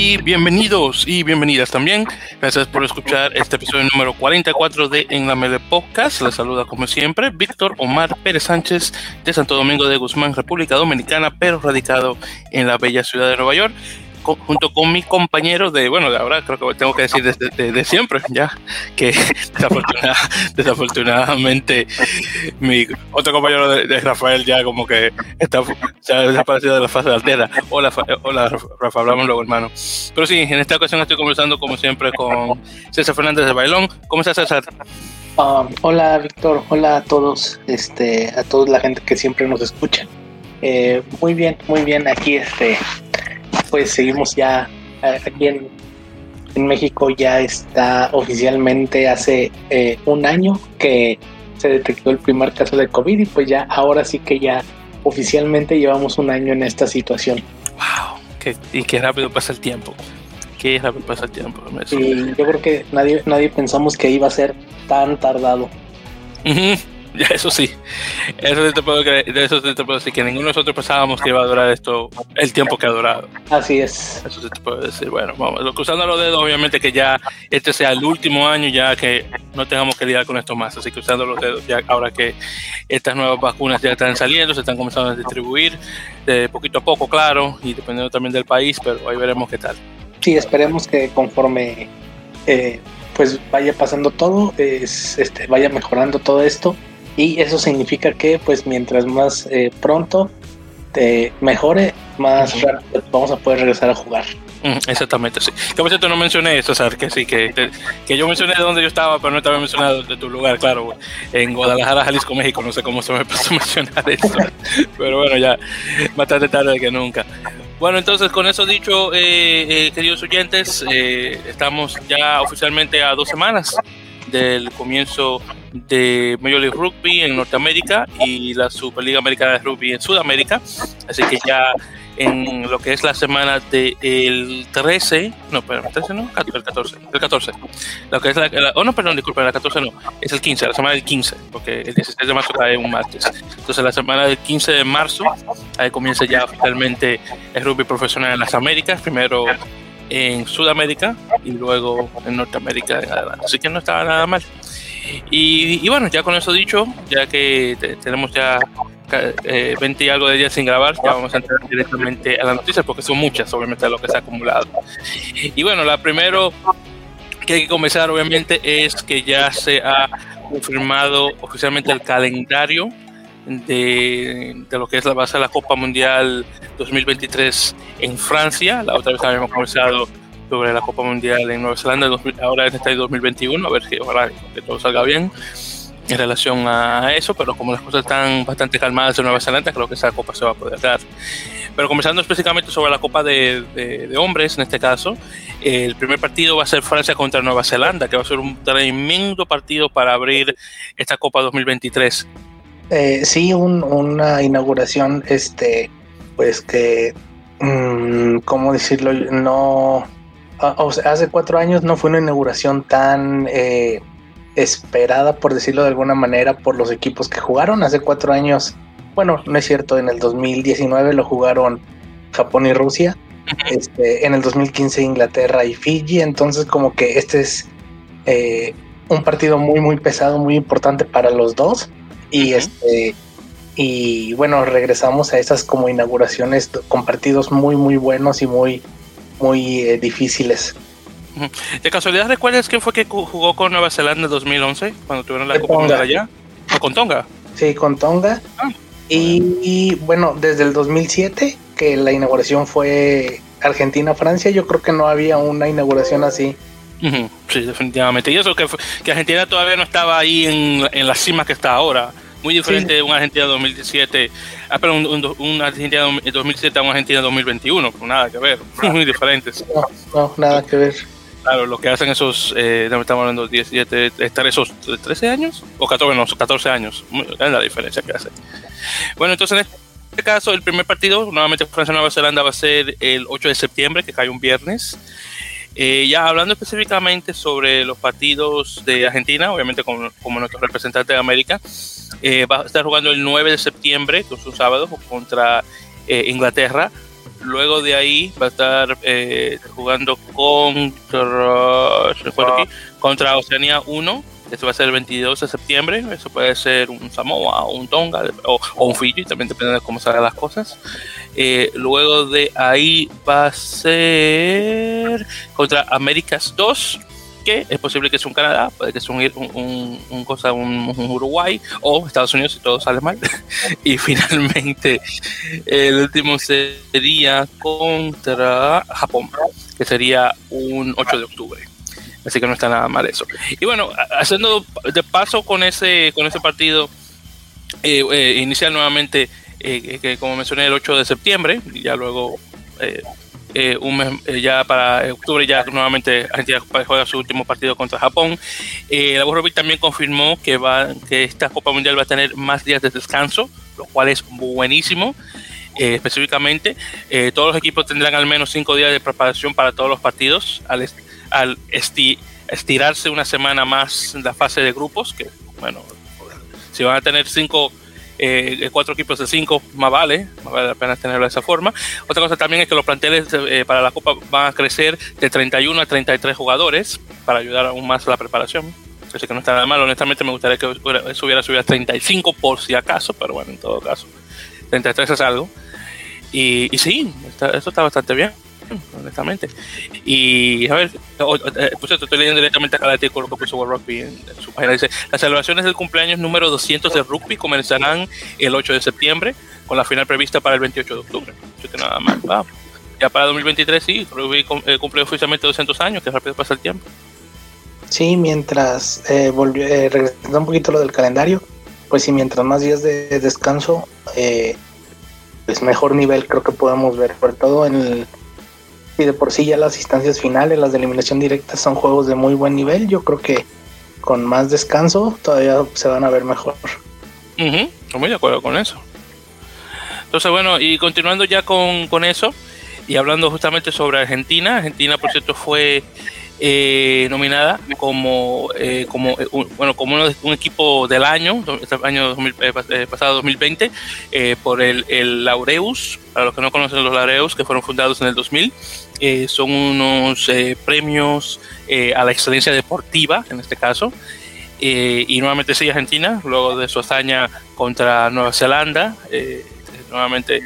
bienvenidos y bienvenidas también. Gracias por escuchar este episodio número 44 de En la Mele Podcast. Les saluda como siempre Víctor Omar Pérez Sánchez de Santo Domingo de Guzmán, República Dominicana, pero radicado en la bella ciudad de Nueva York junto con mi compañero de, bueno, de ahora creo que tengo que decir desde de, siempre, ya, que desafortunadamente mi otro compañero de, Rafael ya como que está, se ha desaparecido de la fase de la. Hola, hola Rafa, hablamos luego, hermano. Pero sí, en esta ocasión estoy conversando como siempre con César Fernández de Bailón. ¿Cómo estás, César? Um, hola, Víctor. Hola a todos, este, a toda la gente que siempre nos escucha. Eh, muy bien, muy bien. Aquí, este, pues seguimos ya eh, aquí en, México ya está oficialmente hace eh, un año que se detectó el primer caso de COVID y pues ya ahora sí que ya oficialmente llevamos un año en esta situación. ¡Wow! y qué rápido pasa el tiempo. Qué rápido pasa el tiempo. Y yo creo que nadie, nadie pensamos que iba a ser tan tardado. Eso sí, eso sí te puedo creer, eso sí te puedo decir que ninguno de nosotros pensábamos que iba a durar esto el tiempo que ha durado. Así es. Eso sí te puedo decir. Bueno, vamos, cruzando los dedos, obviamente que ya este sea el último año, ya que no tengamos que lidiar con esto más. Así que cruzando los dedos, ya ahora que estas nuevas vacunas ya están saliendo, se están comenzando a distribuir de poquito a poco, claro, y dependiendo también del país, pero ahí veremos qué tal. Sí, esperemos que conforme eh, pues vaya pasando todo, es, este, vaya mejorando todo esto y eso significa que pues mientras más eh, pronto te mejore, más rápido vamos a poder regresar a jugar. Exactamente, sí. Que por cierto no mencioné eso, ¿sabes? Que sí, que, que yo mencioné de dónde yo estaba, pero no estaba mencionado de tu lugar, claro, en Guadalajara, Jalisco, México, no sé cómo se me pasó mencionar eso, pero bueno, ya, más tarde que nunca. Bueno, entonces con eso dicho, eh, eh, queridos oyentes, estamos ya oficialmente a dos semanas del comienzo de Major League Rugby en Norteamérica y la Superliga Americana de Rugby en Sudamérica. Así que ya en lo que es la semana del 13, no, perdón, el 13 no, el 14, el 14. Lo que es la, oh no, perdón, disculpen, el 14 no, es el 15, la semana del 15, porque el 16 de marzo cae un martes. Entonces la semana del 15 de marzo, ahí comienza ya oficialmente el rugby profesional en las Américas, primero en Sudamérica y luego en Norteamérica Así que no estaba nada mal. Y, bueno, ya con eso dicho, ya que tenemos ya 20 eh, y algo de días sin grabar, ya vamos a entrar directamente a las noticias porque son muchas, obviamente, lo que se ha acumulado. Y bueno, la primero que hay que comenzar, obviamente, es que ya se ha confirmado oficialmente el calendario de, de, lo que es la base de la Copa Mundial 2023 en Francia. La otra vez habíamos conversado sobre la Copa Mundial en Nueva Zelanda, ahora es este 2021, a ver si ojalá que todo salga bien en relación a eso, pero como las cosas están bastante calmadas en Nueva Zelanda, creo que esa copa se va a poder dar. Pero comenzando específicamente sobre la Copa de, de, hombres, en este caso, el primer partido va a ser Francia contra Nueva Zelanda, que va a ser un tremendo partido para abrir esta Copa 2023. Eh, sí, una inauguración, este, pues que, mm, ¿cómo decirlo? No, hace cuatro años no fue una inauguración tan eh, esperada, por decirlo de alguna manera, por los equipos que jugaron. Hace cuatro años, bueno, no es cierto, en el 2019 lo jugaron Japón y Rusia. Este, en el 2015 Inglaterra y Fiji, entonces como que este es eh, un partido muy muy pesado, muy importante para los dos y este y bueno, regresamos a esas como inauguraciones con partidos muy muy buenos y muy muy eh, difíciles. ¿De casualidad recuerdas quién fue que jugó con Nueva Zelanda en 2011 cuando tuvieron la Copa Mundial allá? ¿O con Tonga? Sí, con Tonga. Ah. y, bueno, desde el 2007 que la inauguración fue Argentina-Francia, yo creo que no había una inauguración así. Sí, definitivamente. Y eso que, que Argentina todavía no estaba ahí en, en la cima que está ahora. Muy diferente de una Argentina 2017, ah, pero un, una Argentina 2007 a una Argentina 2021, pues nada que ver, muy diferentes. No, no, nada que ver. Claro, lo que hacen esos, eh, estamos hablando de 17, estar esos 13 años o 14, no, 14 años, es la diferencia que hace. Bueno, entonces en este caso, el primer partido, nuevamente Francia-Nueva Zelanda, va a ser el 8 de septiembre, que cae un viernes. Eh, ya hablando específicamente sobre los partidos de Argentina, obviamente como, como nuestro representante de América, eh, va a estar jugando el 9 de septiembre, que es un sábado, contra eh, Inglaterra. luego de ahí va a estar eh, jugando contra, contra Oceanía 1 eso va a ser el 22 de septiembre. Eso puede ser un Samoa o un Tonga o, un Fiji, también depende de cómo salgan las cosas. Eh, luego de ahí va a ser contra Américas 2 que es posible que sea un Canadá, puede que sea un, un, cosa, un, Uruguay o Estados Unidos si todo sale mal. y finalmente el último sería contra Japón, que sería un 8 de octubre. Así que no está nada mal eso. Y bueno, haciendo de paso con ese, con ese partido, eh, eh, inicial nuevamente, eh, que como mencioné, el 8 de septiembre, y ya luego un mes, ya para octubre ya nuevamente Argentina juega su último partido contra Japón. la Rugby también confirmó que va que esta Copa Mundial va a tener más días de descanso, lo cual es buenísimo. específicamente, todos los equipos tendrán al menos cinco días de preparación para todos los partidos al, al estirarse una semana más la fase de grupos, que bueno, si van a tener cinco, eh, cuatro equipos de cinco, más vale, más vale la pena tenerlo de esa forma. Otra cosa también es que los planteles eh, para la Copa van a crecer de 31 a 33 jugadores para ayudar aún más a la preparación. Así que no está nada mal, honestamente me gustaría que eso hubiera subido a 35 por si acaso, pero bueno, en todo caso, 33 es algo. Y, y sí, eso está bastante bien honestamente. Y a ver, por cierto, estoy leyendo directamente acá el artículo que puso World Rugby en, su página. Dice: Las celebraciones del cumpleaños número 200 de rugby comenzarán el 8 de septiembre, con la final prevista para el 28 de octubre. nada más. Ya para 2023, sí, rugby eh, cumple oficialmente 200 años, que rápido pasa el tiempo. Sí, mientras eh, volvió, eh, regresando un poquito lo del calendario, pues sí, mientras más días de descanso, eh, pues mejor nivel creo que podemos ver, sobre todo en el y de por sí ya las instancias finales, las de eliminación directa, son juegos de muy buen nivel, yo creo que con más descanso todavía se van a ver mejor. estoy muy de acuerdo con eso. Entonces, bueno, y continuando ya con, con eso, y hablando justamente sobre Argentina, Argentina, por cierto, fue eh, nominada como, eh, como, eh, un, bueno, como un equipo del año, este año pasado 2020, por el, el, Laureus, para los que no conocen los Laureus, que fueron fundados en el 2000, son unos premios a la excelencia deportiva, en este caso, y nuevamente sigue Argentina, luego de su hazaña contra Nueva Zelanda, nuevamente,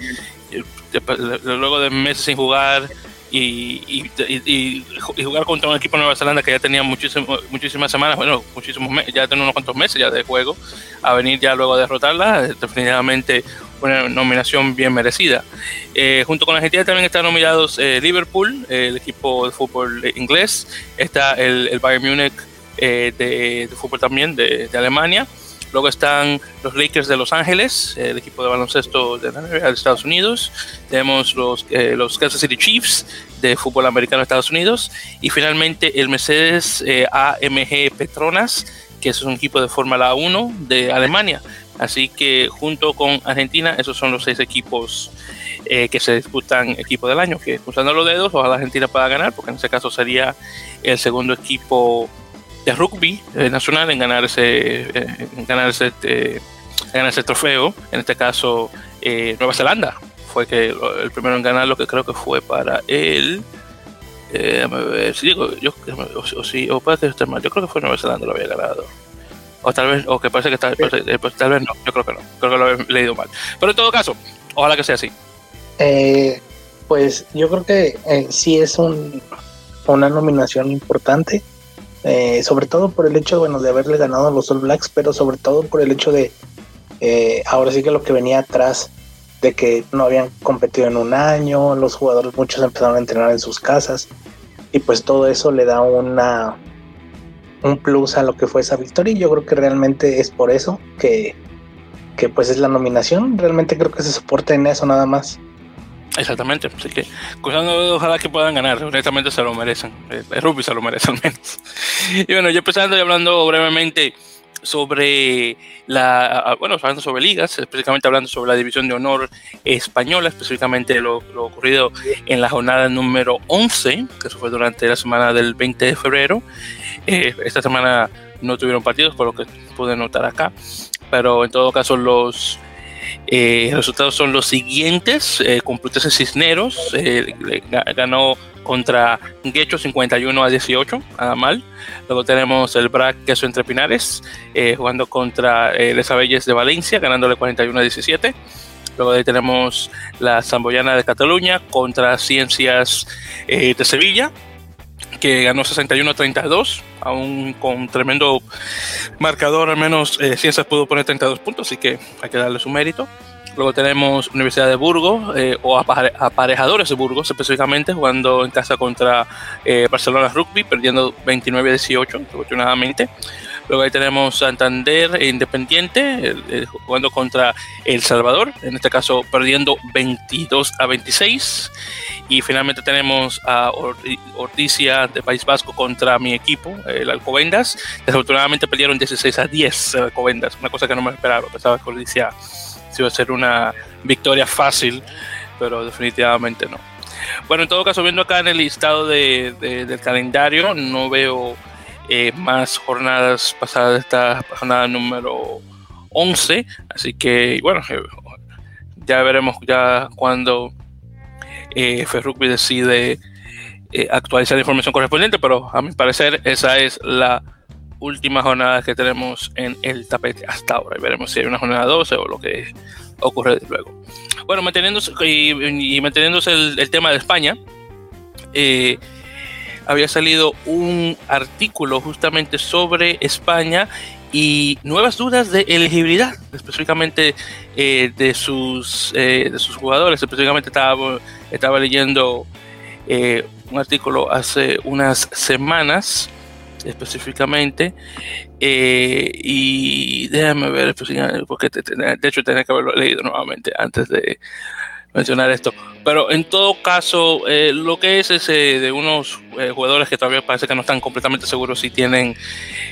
luego de meses sin jugar, y, y, jugar contra un equipo de Nueva Zelanda que ya tenía muchísimas semanas, bueno, muchísimos ya tenía unos cuantos meses ya de juego, a venir ya luego a derrotarla, definitivamente una nominación bien merecida. Eh, junto con Argentina también están nominados eh, Liverpool, el equipo de fútbol inglés, está el, Bayern Múnich eh, de, fútbol también de, de Alemania. Luego están los Lakers de Los Ángeles, el equipo de baloncesto de, Estados Unidos. Tenemos los, eh, los Kansas City Chiefs de fútbol americano de Estados Unidos. Y finalmente el Mercedes eh, AMG Petronas, que es un equipo de Fórmula 1 de Alemania. Así que junto con Argentina, esos son los seis equipos eh, que se disputan equipo del año. Que cruzando los dedos, ojalá Argentina pueda ganar, porque en ese caso sería el segundo equipo de rugby eh, nacional en ganar ese, eh, en ganar ese, eh, ganar ese trofeo. En este caso, Nueva Zelanda fue que el primero en ganar lo que creo que fue para él. Eh, si digo, yo, o, o, sí, o puede que esté mal, yo creo que fue Nueva Zelanda lo había ganado. O tal vez, o que parece que está, pues, tal vez no, yo creo que no, creo que lo he leído mal. Pero en todo caso, ojalá que sea así. pues yo creo que sí es un, una nominación importante eh, sobre todo por el hecho bueno, de haberle ganado a los All Blacks, pero sobre todo por el hecho de, eh, ahora sí que lo que venía atrás, de que no habían competido en un año, los jugadores muchos empezaron a entrenar en sus casas, y pues todo eso le da una un plus a lo que fue esa victoria, y yo creo que realmente es por eso que, que pues es la nominación, realmente creo que se soporta en eso nada más. Exactamente, así que ojalá que puedan ganar, honestamente se lo merecen, el rugby se lo merece al menos. Y bueno, yo empezando y hablando brevemente sobre la, bueno, hablando sobre ligas, específicamente hablando sobre la división de honor española, específicamente lo, ocurrido en la jornada número 11, que eso fue durante la semana del 20 de febrero. Eh, esta semana no tuvieron partidos, por lo que pude notar acá, pero en todo caso los Eh, los resultados son los siguientes. Eh, Complutense Cisneros eh, ganó contra Guecho 51 a 18, nada mal. Luego tenemos el BRAC Queso Entre Pinares jugando contra Les Abelles de Valencia, ganándole 41 a 17. Luego ahí tenemos la Zamboyana de Cataluña contra Ciencias de Sevilla, que ganó 61-32, aún con tremendo marcador, al menos eh, Ciencias pudo poner 32 puntos, así que hay que darle su mérito. Luego tenemos Universidad de Burgos, eh, o Aparejadores de Burgos específicamente, jugando en casa contra eh, Barcelona Rugby, perdiendo 29-18, afortunadamente. Luego ahí tenemos Santander Independiente, jugando contra El Salvador, en este caso perdiendo 22 a 26. Y finalmente tenemos a Orticia de País Vasco contra mi equipo, el Alcobendas. Desafortunadamente perdieron 16 a 10 el Alcobendas, una cosa que no me esperaba. Pensaba que Orticia iba a ser una victoria fácil, pero definitivamente no. Bueno, en todo caso, viendo acá en el listado de, del calendario, no veo eh, más jornadas pasadas de esta jornada número 11, así que bueno, eh, ya veremos ya cuando eh, Ferrugby decide eh, actualizar la información correspondiente, pero a mi parecer esa es la última jornada que tenemos en el tapete hasta ahora. Y veremos si hay una jornada 12 o lo que ocurre luego. Bueno, manteniéndose, y, manteniéndose el, tema de España, eh, había salido un artículo justamente sobre España y nuevas dudas de elegibilidad, específicamente eh, de, sus, eh, de sus jugadores. Específicamente estaba, estaba leyendo eh, un artículo hace unas semanas, específicamente, y déjame ver, porque de hecho tenía que haberlo leído nuevamente antes de mencionar esto. Pero en todo caso, lo que es ese de unos jugadores que todavía parece que no están completamente seguros si tienen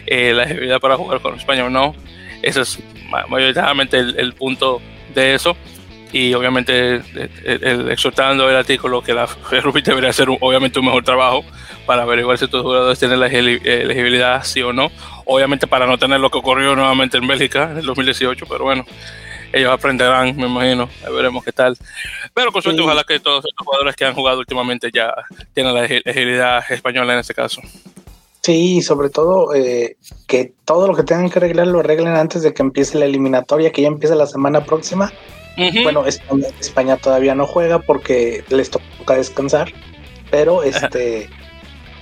la elegibilidad para jugar con España o no, eso es mayoritariamente el, punto de eso. Y obviamente el, exhortando el artículo que la Rugby debería hacer obviamente un mejor trabajo para averiguar si estos jugadores tienen la elegibilidad sí o no. Obviamente para no tener lo que ocurrió nuevamente en Bélgica en el 2018, pero bueno, ellos aprenderán, me imagino, veremos qué tal. Pero con suerte, ojalá que todos estos jugadores que han jugado últimamente ya tienen la elegibilidad española en este caso. Sí, sobre todo eh, que todo lo que tengan que arreglar lo arreglen antes de que empiece la eliminatoria, que ya empieza la semana próxima. Bueno, España, todavía no juega porque les toca descansar, pero este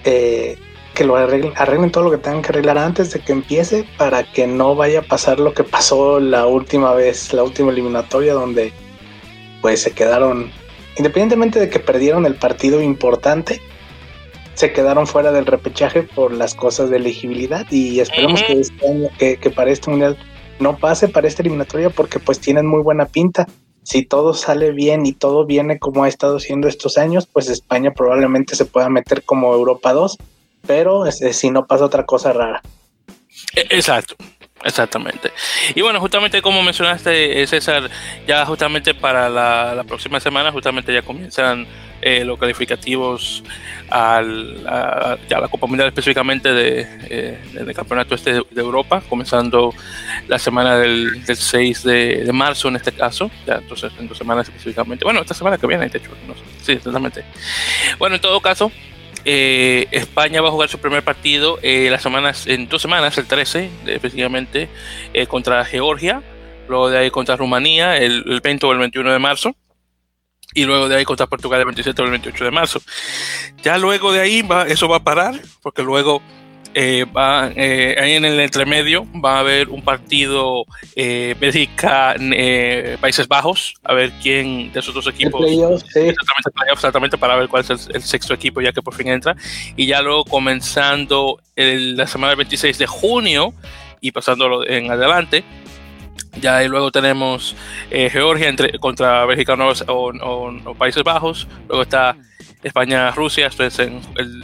eh, que lo arreglen, arreglen todo lo que tengan que arreglar antes de que empiece para que no vaya a pasar lo que pasó la última vez, la última eliminatoria, donde pues se quedaron, independientemente de que perdieron el partido importante, se quedaron fuera del repechaje por las cosas de elegibilidad y esperemos que este año, que, para este mundial no pase para esta eliminatoria porque pues tienen muy buena pinta. Si todo sale bien y todo viene como ha estado siendo estos años, pues España probablemente se pueda meter como Europa 2, pero si no pasa otra cosa rara. E, exacto, Exactamente. Y bueno, justamente como mencionaste, César, ya justamente para la, la próxima semana, justamente ya comienzan eh, los calificativos al, a, la Copa Mundial específicamente de, eh, del Campeonato Este de, Europa, comenzando la semana del, 6 de, marzo en este caso, ya entonces en dos semanas específicamente, bueno, esta semana que viene, de hecho, no sé, sí, exactamente. Bueno, en todo caso, eh, España va a jugar su primer partido las semanas, en dos semanas, el 13 específicamente, contra Georgia, luego de ahí contra Rumanía el, el 20 o el 21 de marzo y luego de ahí contra Portugal el 27 o el 28 de marzo. Ya luego de ahí va, eso va a parar, porque luego eh, va, eh, ahí en el entremedio va a haber un partido eh, Bélgica, eh, Países Bajos, a ver quién de esos dos equipos, exactamente, exactamente, para ver cuál es el, sexto equipo ya que por fin entra. Y ya luego comenzando la semana del 26 de junio y pasándolo en adelante, ya y luego tenemos eh, Georgia entre, contra Bélgica o, Países Bajos. Luego está España-Rusia, esto es en,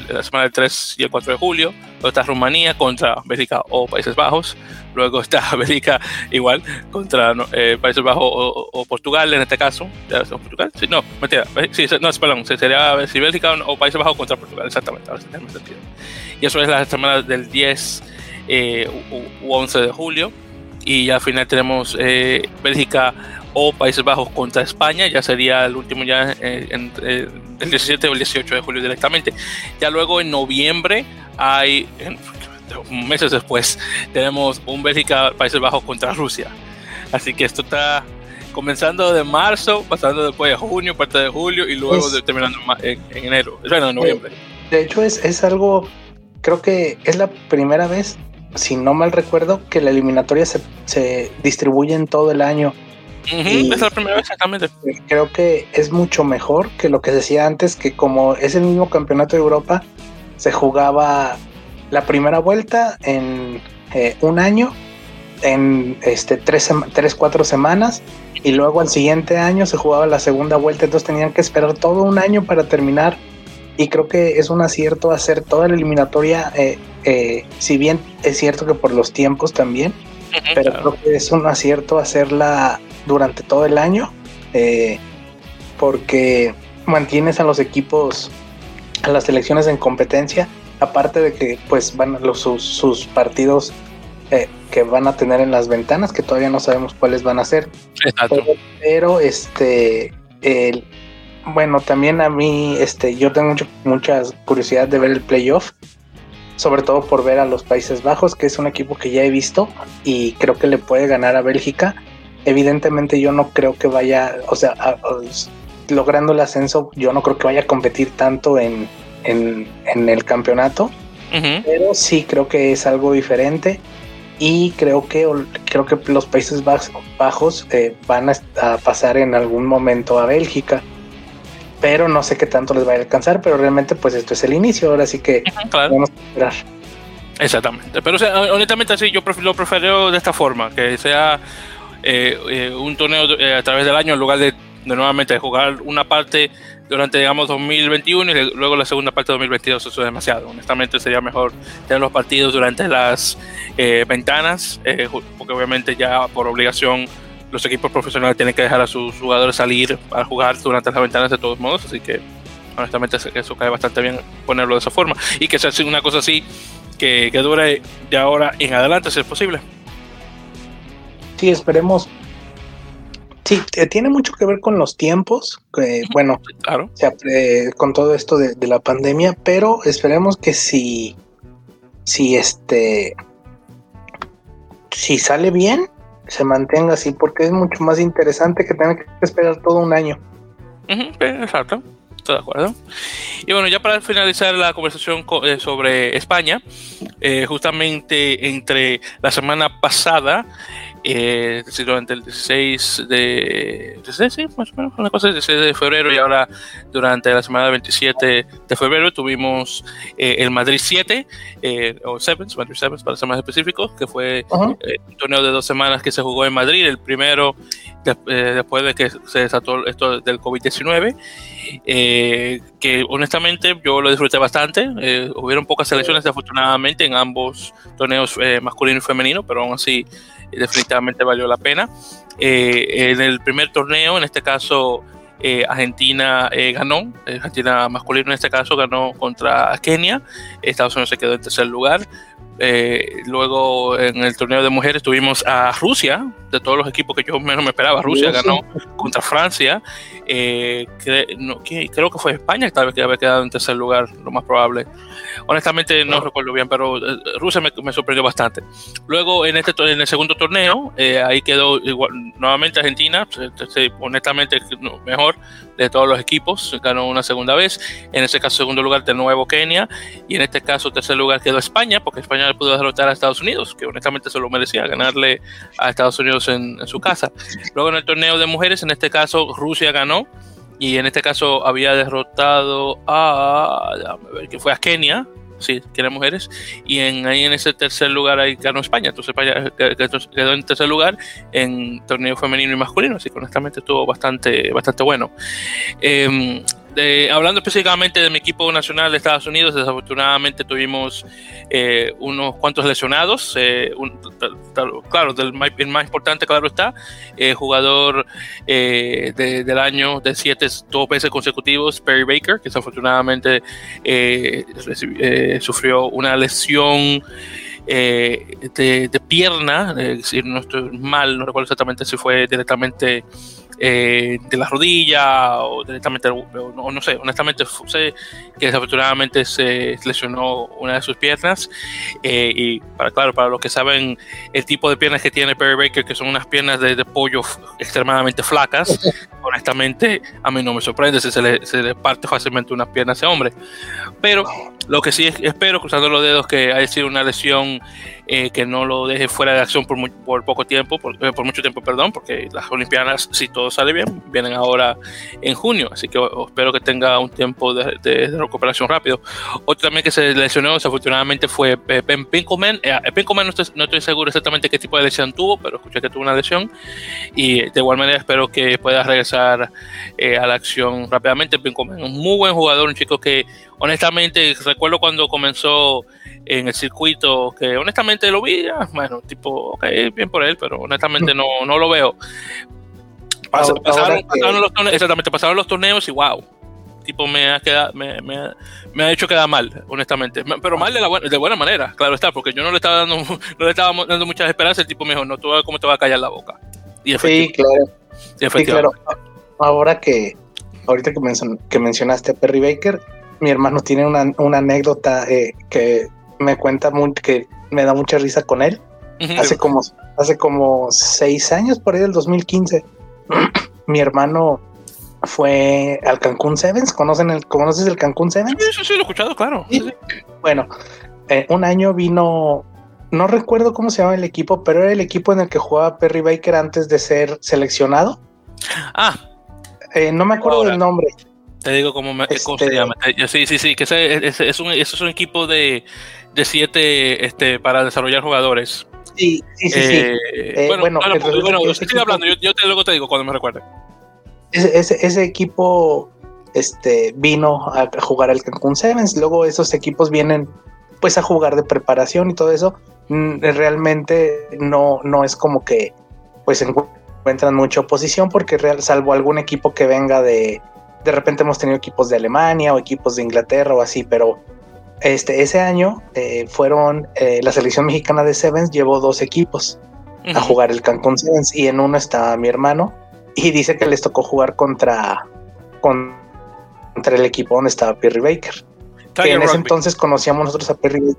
la semana del 3 y el 4 de julio. Luego está Rumanía contra Bélgica o Países Bajos. Luego está Bélgica igual contra eh, Países Bajos o, Portugal en este caso. ¿Ya Portugal? Sí, no, mentira. Sí, no, perdón. Sería si Bélgica o Países Bajos contra Portugal, exactamente. Ahora sí tiene sentido. Y eso es la semana del 10 eh, u 11 de julio y al final tenemos eh, Bélgica o Países Bajos contra España, ya sería el último ya en, el 17 o el 18 de julio directamente. Ya luego en noviembre hay, meses después, tenemos un Bélgica Países Bajos contra Rusia. Así que esto está comenzando de marzo, pasando después de junio, parte de julio y luego terminando en, enero, bueno, en noviembre. De hecho, es, es algo, creo que es la primera vez, si no mal recuerdo, que la eliminatoria se, se distribuye en todo el año. Es la primera vez exactamente. Creo que es mucho mejor que lo que decía antes, que como es el mismo campeonato de Europa, se jugaba la primera vuelta en eh, un año, en este tres, tres, cuatro semanas, y luego al siguiente año se jugaba la segunda vuelta, entonces tenían que esperar todo un año para terminar. Y creo que es un acierto hacer toda la eliminatoria, eh, eh, si bien es cierto que por los tiempos también, pero creo que es un acierto hacerla durante todo el año, porque mantienes a los equipos, a las selecciones en competencia aparte de que pues van los, sus, partidos eh, que van a tener en las ventanas, que todavía no sabemos cuáles van a ser. Pero, este, el, bueno, también a mí, este, yo tengo mucho, mucha curiosidad de ver el playoff, sobre todo por ver a los Países Bajos, que es un equipo que ya he visto y creo que le puede ganar a Bélgica. Evidentemente yo no creo que vaya, o sea, logrando el ascenso, yo no creo que vaya a competir tanto en, en, el campeonato, pero sí creo que es algo diferente y creo que creo que los Países Bajos eh, van a, pasar en algún momento a Bélgica pero no sé qué tanto les va a alcanzar pero realmente pues esto es el inicio ahora sí que vamos a esperar. Exactamente pero honestamente así yo lo prefiero de esta forma que sea eh, eh, un torneo a través del año en lugar de, de nuevamente jugar una parte durante, digamos, 2021 y luego la segunda parte de 2022. Eso es demasiado. Honestamente, sería mejor tener los partidos durante las eh, ventanas, eh, porque obviamente ya por obligación los equipos profesionales tienen que dejar a sus jugadores salir a jugar durante las ventanas de todos modos. Así que, honestamente, eso cae bastante bien ponerlo de esa forma. Y que sea una cosa así que, que dure de ahora en adelante, si es posible. Sí, esperemos Sí, tiene mucho que ver con los tiempos, bueno, claro. con todo esto de, la pandemia, pero esperemos que si, si este, si sale bien, se mantenga así, porque es mucho más interesante que tener que esperar todo un año. exacto, estoy de acuerdo. Y bueno, ya para finalizar la conversación eh, sobre España, eh, justamente entre la semana pasada eh, durante el 16 de, 16, sí, más o menos, una cosa 16 de febrero y ahora durante la semana 27 de febrero tuvimos eh, el Madrid 7 eh, o 7, Madrid 7 para ser más específicos, que fue eh, un torneo de dos semanas que se jugó en Madrid, el primero después de que se desató esto del COVID-19, que honestamente yo lo disfruté bastante, hubieron pocas selecciones afortunadamente en ambos torneos masculino y femenino, pero aún así definitivamente valió la pena. Eh, en el primer torneo, en este caso, eh, Argentina eh, ganó, Argentina masculino en este caso ganó contra Kenia, Estados Unidos se quedó en tercer lugar. luego en el torneo de mujeres tuvimos a Rusia, de todos los equipos que yo menos me esperaba. Rusia ganó contra Francia. Creo que fue España tal vez que había quedado en tercer lugar, lo más probable. Honestamente no recuerdo bien, pero eh, Rusia me, sorprendió bastante. Luego en este en el segundo torneo, eh, ahí quedó igual, nuevamente Argentina, honestamente mejor de todos los equipos, ganó una segunda vez. En ese caso segundo lugar de nuevo Kenia y en este caso tercer lugar quedó España, porque España pudo derrotar a Estados Unidos, que honestamente se lo merecía ganarle a Estados Unidos en, en su casa. Luego en el torneo de mujeres, en este caso Rusia ganó y en este caso había derrotado a, ver, que fue a Kenia, sí, que eran mujeres, y en, ahí en ese tercer lugar ahí ganó España, entonces España quedó en tercer lugar en torneo femenino y masculino, así que honestamente estuvo bastante, bastante bueno. Eh, hablando específicamente de mi equipo nacional de Estados Unidos, desafortunadamente tuvimos eh, unos cuantos lesionados. Eh, claro, el más importante, claro está, el jugador eh, del año de siete, dos veces consecutivos, Perry Baker, que desafortunadamente sufrió una lesión eh, de, pierna, si no estoy mal, no recuerdo exactamente si fue directamente eh, de la rodilla o directamente, o no, sé, honestamente sé que desafortunadamente se lesionó una de sus piernas eh, y para, claro, para los que saben el tipo de piernas que tiene Perry Baker, que son unas piernas de, pollo extremadamente flacas, honestamente a mí no me sorprende si se le, se le parte fácilmente una pierna a ese hombre, pero lo que sí espero, cruzando los dedos, que haya sido una lesión eh, que no lo deje fuera de acción por, por poco tiempo, por, por, mucho tiempo, perdón, porque las Olimpiadas, si todo sale bien, vienen ahora en junio, así que espero que tenga un tiempo de, de, recuperación rápido. Otro también que se lesionó, desafortunadamente, fue eh, Ben Pinkelman. Eh, Pinkelman no estoy, no estoy seguro exactamente qué tipo de lesión tuvo, pero escuché que tuvo una lesión y de igual manera espero que pueda regresar a la acción rápidamente. Pinkelman, un muy buen jugador, un chico que honestamente recuerdo cuando comenzó en el circuito, que honestamente lo vi, ah, bueno, tipo, ok, bien por él, pero honestamente no, no lo veo. pasaron, los torneos, exactamente, pasaron los torneos y wow, tipo me ha, quedado, me, me, me, ha hecho quedar mal, honestamente. Pero mal de, la buena, de buena manera, claro está, porque yo no le estaba dando, no le estaba dando muchas esperanzas. El tipo me dijo, no, tú cómo te va a callar la boca. Y sí, claro. sí, claro. Ahora que, ahorita que, que mencionaste a Perry Baker, mi hermano tiene una, una anécdota eh, que me cuenta muy, que me da mucha risa con él. Hace como hace como seis años, por ahí del 2015, mi hermano fue al Cancún Sevens. ¿Conocen el, ¿Conoces el Cancún Sevens? Sí, sí, lo he escuchado, claro. Bueno, eh, un año vino, no recuerdo cómo se llama el equipo, pero era el equipo en el que jugaba Perry Baker antes de ser seleccionado. Ah. Eh, no me acuerdo del nombre. Te digo cómo, se este, llama. Sí, sí, sí, que ese, es, un, es un equipo de, de siete este, para desarrollar jugadores. Sí, sí, sí. Eh, eh, bueno, bueno, estoy hablando, yo, te, luego te digo cuando me recuerde. Ese, ese, equipo este, vino a jugar al Cancún Sevens, luego esos equipos vienen pues a jugar de preparación y todo eso. Mm, realmente no, no es como que pues encuentran mucha oposición porque real, salvo algún equipo que venga de, de repente hemos tenido equipos de Alemania o equipos de Inglaterra o así, pero este, ese año eh, fueron eh, la selección mexicana de Sevens llevó dos equipos a jugar el Cancún Sevens y en uno estaba mi hermano y dice que les tocó jugar contra, contra el equipo donde estaba Perry Baker. que en ese entonces conocíamos nosotros a Perry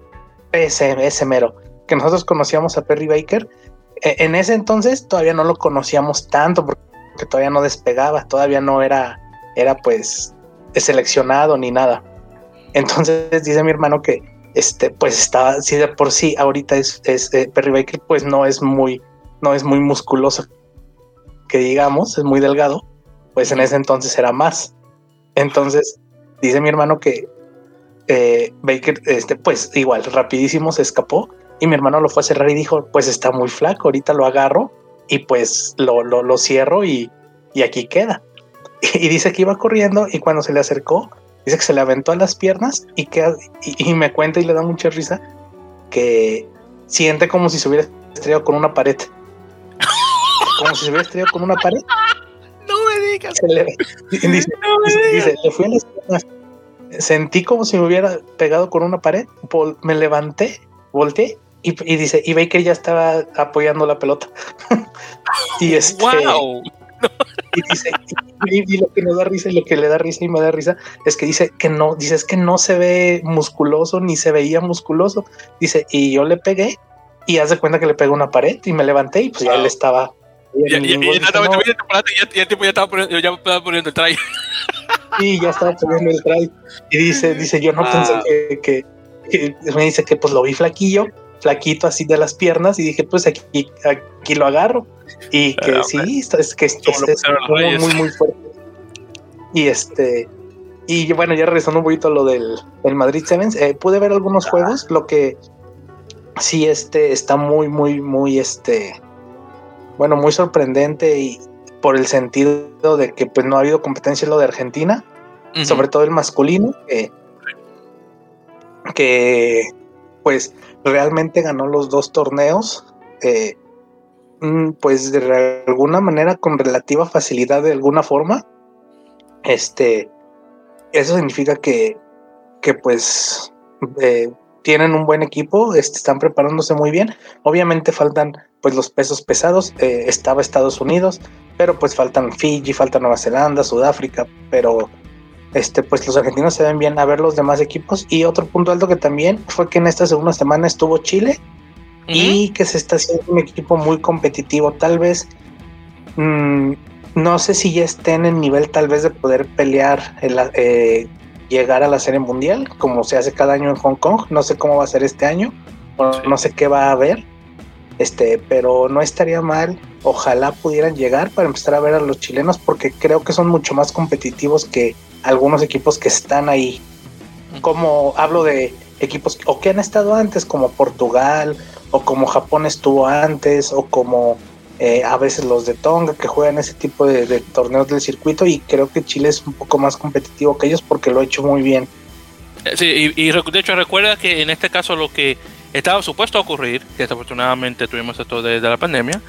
ese, ese mero, que nosotros conocíamos a Perry Baker. E, en ese entonces todavía no lo conocíamos tanto porque todavía no despegaba, todavía no era, era pues seleccionado ni nada. Entonces dice mi hermano que este, pues estaba, si de por sí ahorita es, eh, Perry Baker, pues no es muy, no es muy musculoso, que digamos, es muy delgado, pues en ese entonces era más. Entonces dice mi hermano que eh, Baker, este, pues igual, rapidísimo se escapó y mi hermano lo fue a cerrar y dijo, pues está muy flaco, ahorita lo agarro y pues lo, lo, lo cierro y, y aquí queda. Y dice que iba corriendo y cuando se le acercó, Dice que se le aventó a las piernas y, que, y, me cuenta y le da mucha risa que siente como si se hubiera estrellado con una pared. como si se hubiera estrellado con una pared. No me digas. Le, dice, le fui a las piernas. Sentí como si me hubiera pegado con una pared. me levanté, volteé y, dice, y que ya estaba apoyando la pelota. y este. ¡Wow! Y dice, y, lo que nos da risa y lo que le da risa y me da risa es que dice que no, dice es que no se ve musculoso ni se veía musculoso. Dice, y yo le pegué y hace cuenta que le pegó una pared y me levanté y pues ya él estaba. Y, el tipo ya estaba poniendo, ya estaba poniendo el try. Sí, ya estaba poniendo el try. Y dice, dice, yo no ah. pensé que, que, me dice que pues lo vi flaquillo flaquito así de las piernas y dije pues aquí, aquí lo agarro y que sí, es que es, muy, muy, muy fuerte. Y este, y bueno, ya regresando un poquito a lo del, Madrid Sevens, eh, pude ver algunos ah. juegos, lo que sí este está muy, muy, muy este, bueno, muy sorprendente y por el sentido de que pues no ha habido competencia en lo de Argentina, sobre todo el masculino, que pues realmente ganó los dos torneos. Eh, Mm, pues de alguna manera con relativa facilidad de alguna forma. Este, eso significa que, que pues eh, tienen un buen equipo, este, están preparándose muy bien. Obviamente faltan pues los pesos pesados. Eh, estaba Estados Unidos, pero pues faltan Fiji, falta Nueva Zelanda, Sudáfrica, pero este, pues los argentinos se ven bien a ver los demás equipos. Y otro punto alto que también fue que en esta segunda semana estuvo Chile y que se está haciendo un equipo muy competitivo. Tal vez, mm, no sé si ya estén en nivel tal vez de poder pelear, eh, llegar a la serie mundial, como se hace cada año en Hong Kong. No sé cómo va a ser este año, no sé qué va a haber. Este, pero no estaría mal. Ojalá pudieran llegar para empezar a ver a los chilenos, porque creo que son mucho más competitivos que algunos equipos que están ahí. Como hablo de equipos o que han estado antes, como Portugal, o como Japón estuvo antes, o como eh, a veces los de Tonga que juegan ese tipo de, torneos del circuito, y creo que Chile es un poco más competitivo que ellos porque lo ha hecho muy bien. Eh, sí, y, de hecho recuerda que en este caso lo que estaba supuesto a ocurrir, que desafortunadamente tuvimos esto de, la pandemia,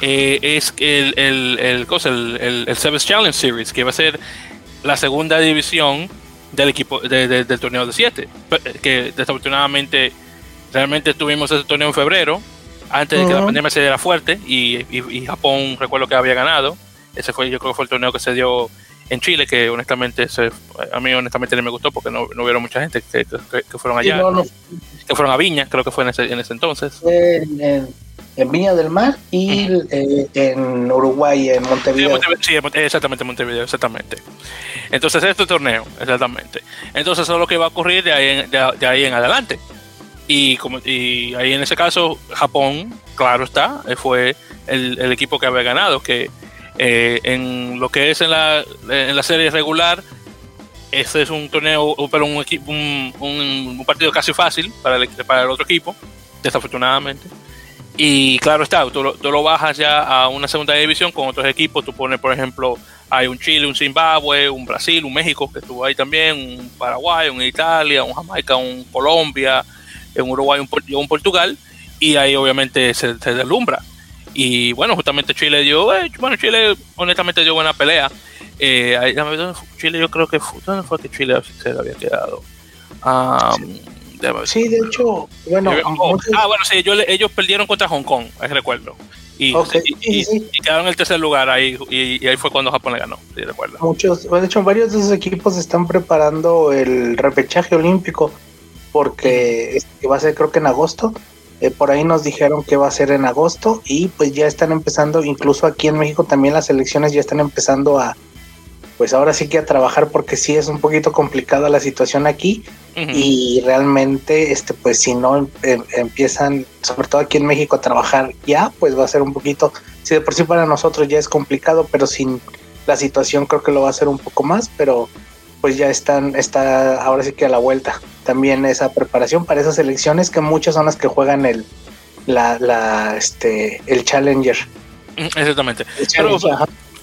eh, es el, el, el, el, el Service Challenge Series, que va a ser la segunda división del equipo del torneo de 7, que desafortunadamente realmente tuvimos ese torneo en febrero, antes de que la pandemia se diera fuerte, y, Japón recuerdo que había ganado. Ese fue, yo creo que fue el torneo que se dio en Chile, que honestamente a mí honestamente no me gustó porque no, no hubo mucha gente que, fueron allá, que fueron a Viña, creo que fue en ese, en ese entonces en Viña del Mar y eh, en Uruguay, en Montevideo. Sí, exactamente, Montevideo, exactamente. Entonces, este torneo, exactamente. Entonces, eso es lo que va a ocurrir de ahí en, de, ahí en adelante. Y, como, y ahí en ese caso, Japón, claro está, eh, fue el, el equipo que había ganado, que eh, en lo que es en la, en la serie regular, ese es un torneo, pero un, un, un, partido casi fácil para el, para el otro equipo, desafortunadamente. Y claro está, tú lo, bajas ya a una segunda división con otros equipos. Tú pones, por ejemplo, hay un Chile, un Zimbabue, un Brasil, un México que estuvo ahí también, un Paraguay, un Italia, un Jamaica, un Colombia, un Uruguay, un, un Portugal. Y ahí obviamente se deslumbra. Y bueno, justamente Chile dio, eh, bueno, Chile honestamente dio buena pelea. Eh, Chile yo creo que fue, ¿dónde fue que Chile se había quedado? sí, de hecho, bueno. Ah, bueno, sí, ellos, perdieron contra Hong Kong, recuerdo. Y, quedaron en el tercer lugar ahí, y, ahí fue cuando Japón le ganó, sí, recuerdo. Muchos, de hecho, varios de esos equipos están preparando el repechaje olímpico, porque este, va a ser creo que en agosto. Eh, por ahí nos dijeron que va a ser en agosto y pues ya están empezando, incluso aquí en México también las elecciones ya están empezando a, pues ahora sí que a trabajar porque sí es un poquito complicada la situación aquí y realmente este pues si no em, em, empiezan sobre todo aquí en México a trabajar ya pues va a ser un poquito si de por sí para nosotros ya es complicado pero sin la situación creo que lo va a ser un poco más pero pues ya están está ahora sí que a la vuelta también esa preparación para esas elecciones que muchas son las que juegan el la, la este el challenger exactamente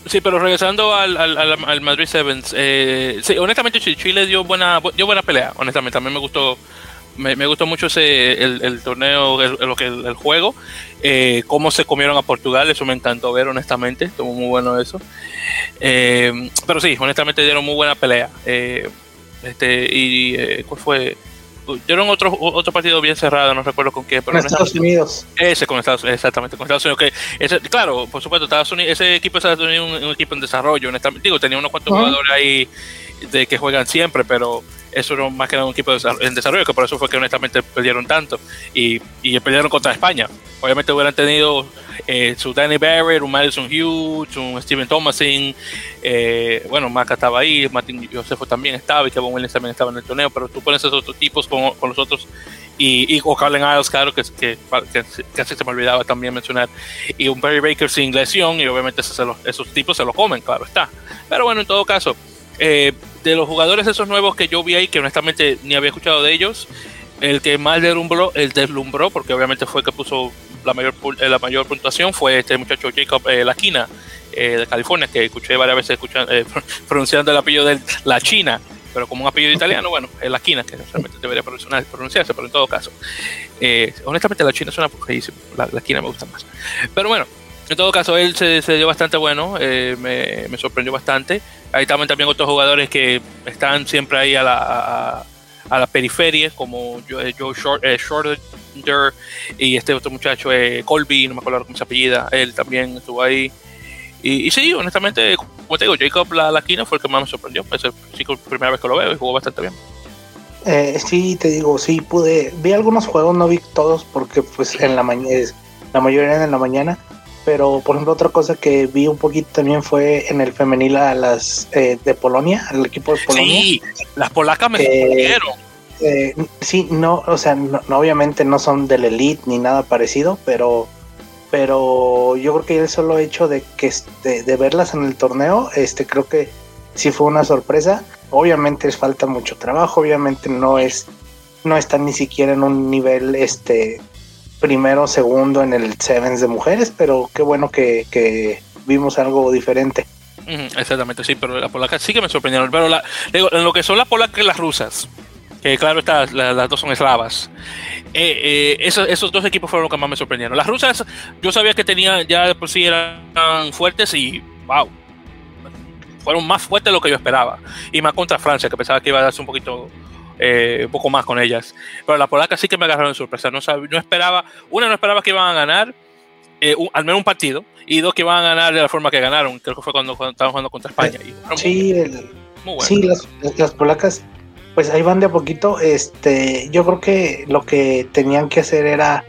Sí, pero regresando al, al, Madrid Sevens, eh, sí, honestamente Chile dio buena dio buena pelea, honestamente, a mí me gustó me, gustó mucho ese el, torneo, el, que el, juego, eh, cómo se comieron a Portugal, eso me encantó ver, honestamente, estuvo muy bueno eso. Eh, pero sí, honestamente dieron muy buena pelea. Eh, este y ¿cuál fue? Dieron otro, otro partido bien cerrado, no recuerdo con qué. Pero con Estados Unidos. Ese con Estados Unidos, exactamente, con Estados Unidos. Que ese, claro, por supuesto, Estados Unidos, ese equipo de Estados Unidos es un, equipo en desarrollo. Digo, tenía unos cuantos jugadores ahí de que juegan siempre, pero eso era más que nada un equipo en desarrollo, que por eso fue que honestamente perdieron tanto y, y perdieron contra España. Obviamente hubieran tenido eh, su Danny Barrett, un Madison Hughes, un Steven Thomasin, eh, bueno, Maca estaba ahí, Martin Josefo también estaba y Kevin Williams también estaba en el torneo, pero tú pones esos otros tipos con, con los otros y, y o Carlen Isles, claro, que, que, casi se me olvidaba también mencionar, y un Perry Baker sin lesión, y obviamente esos tipos se lo comen, claro está. Pero bueno, en todo caso, eh, de los jugadores esos nuevos que yo vi ahí, que honestamente ni había escuchado de ellos, el que más deslumbró, el deslumbró, porque obviamente fue el que puso la mayor, eh, la mayor puntuación, fue este muchacho Jacob eh, La China eh, de California, que escuché varias veces eh, pronunciando el apellido de La China, pero como un apellido italiano, bueno, es La China, que realmente debería pronunciarse, pero en todo caso. honestamente, La China suena feísimo, la, la China me gusta más. Pero bueno, en todo caso, él se, dio bastante bueno, me, me sorprendió bastante. Ahí también, también otros jugadores que están siempre ahí a la, a la periferia, como Joe, Short, Shorter y este otro muchacho, Colby, no me acuerdo cómo se apellida, él también estuvo ahí. Y, sí, honestamente, como te digo, Jacob la, la fue el que más me sorprendió. Es la primera vez que lo veo y jugó bastante bien. Eh, sí, te digo, sí pude. Vi algunos juegos, no vi todos porque, pues, en la mañana, la mayoría en la mañana. Pero, por ejemplo, otra cosa que vi un poquito también fue en el femenil a las eh, de Polonia, al equipo de Polonia. Sí, las polacas me sorprendieron. Eh, sí, no, o sea, no, obviamente no son del elite ni nada parecido, pero pero yo creo que el solo hecho de que este, de verlas en el torneo, este creo que sí fue una sorpresa. Obviamente les falta mucho trabajo, obviamente no es no están ni siquiera en un nivel este primero, segundo en el Sevens de mujeres, pero qué bueno que, vimos algo diferente. exactamente, sí, pero la polaca sí que me sorprendieron. Pero la, en lo que son las polacas y las rusas, que claro, estas, las, dos son eslavas. Eh, eh, esos, dos equipos fueron los que más me sorprendieron. Las rusas, yo sabía que tenían, ya por sí eran fuertes y, wow, fueron más fuertes de lo que yo esperaba. Y más contra Francia, que pensaba que iba a darse un poquito, eh, un poco más con ellas. Pero las polacas sí que me agarraron de sorpresa. No, no esperaba, una no esperaba que iban a ganar al menos un partido, y dos que iban a ganar de la forma que ganaron. Creo que fue cuando, cuando estaban jugando contra España. sí, sí las, las polacas pues ahí van de a poquito. Este, yo creo que lo que tenían que hacer era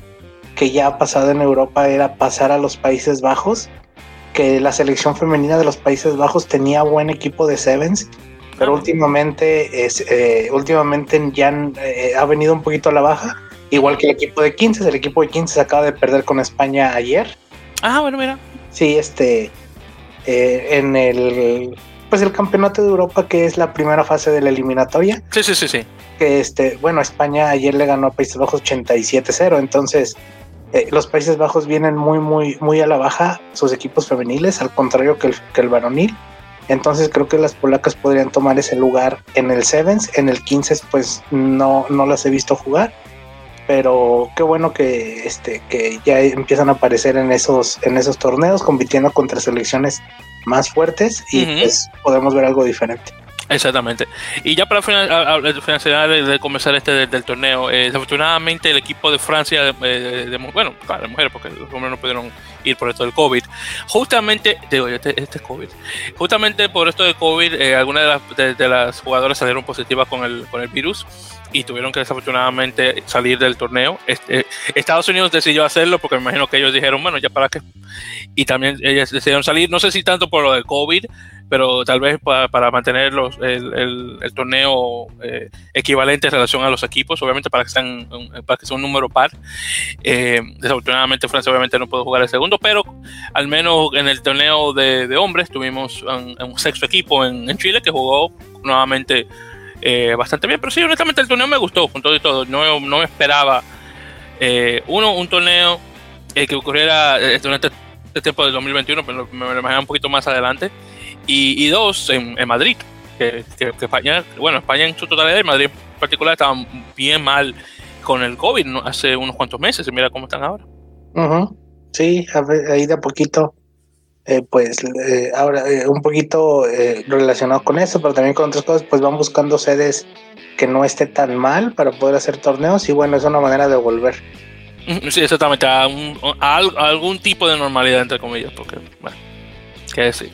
que ya ha pasado en Europa era pasar a los Países Bajos, que la selección femenina de los Países Bajos tenía buen equipo de sevens, pero últimamente es, eh, últimamente ya eh, ha venido un poquito a la baja, igual que el equipo de 15, el equipo de 15 se acaba de perder con España ayer. Ah, bueno, mira. Sí, este eh, en el pues el campeonato de Europa que es la primera fase de la eliminatoria. Sí, sí, sí, sí. Que este, bueno, España ayer le ganó a Países Bajos 87-0, entonces eh, los Países Bajos vienen muy, muy, muy a la baja sus equipos femeniles, al contrario que el, que el varonil. Entonces creo que las polacas podrían tomar ese lugar en el Sevens, en el 15 pues no, no las he visto jugar, pero qué bueno que, este, que ya empiezan a aparecer en esos, en esos torneos compitiendo contra selecciones más fuertes y pues podemos ver algo diferente. Exactamente. Y ya para finalizar de comenzar este del, torneo, eh, desafortunadamente el equipo de Francia, de, bueno, claro, de mujeres, porque los hombres no pudieron ir por esto del COVID, justamente, digo, este, este COVID, justamente por esto de COVID, eh, algunas de las, de, las jugadoras salieron positivas con el, con el virus y tuvieron que desafortunadamente salir del torneo. Este, Estados Unidos decidió hacerlo porque me imagino que ellos dijeron, bueno, ya para qué. Y también ellas decidieron salir, no sé si tanto por lo del COVID, pero tal vez para, mantener los, el, el, torneo eh, equivalente en relación a los equipos, obviamente para que sean para que sea un número par. Eh, desafortunadamente Francia obviamente no pudo jugar el segundo, pero al menos en el torneo de, hombres tuvimos un, sexto equipo en, en Chile que jugó nuevamente eh, bastante bien. Pero sí, honestamente el torneo me gustó con todo y todo. No, no esperaba, eh, uno, un torneo que ocurriera durante este tiempo del 2021, pero me lo imaginaba un poquito más adelante. Y, dos, en, Madrid, que, España, bueno, España en su totalidad y Madrid en particular estaban bien mal con el COVID hace unos cuantos meses y mira cómo están ahora. Sí, ahí de a poquito eh, pues eh, ahora eh, un poquito relacionado con eso, pero también con otras cosas, pues van buscando sedes que no esté tan mal para poder hacer torneos y bueno, es una manera de volver. Sí, exactamente, a, algún tipo de normalidad, entre comillas, porque, bueno, qué decir.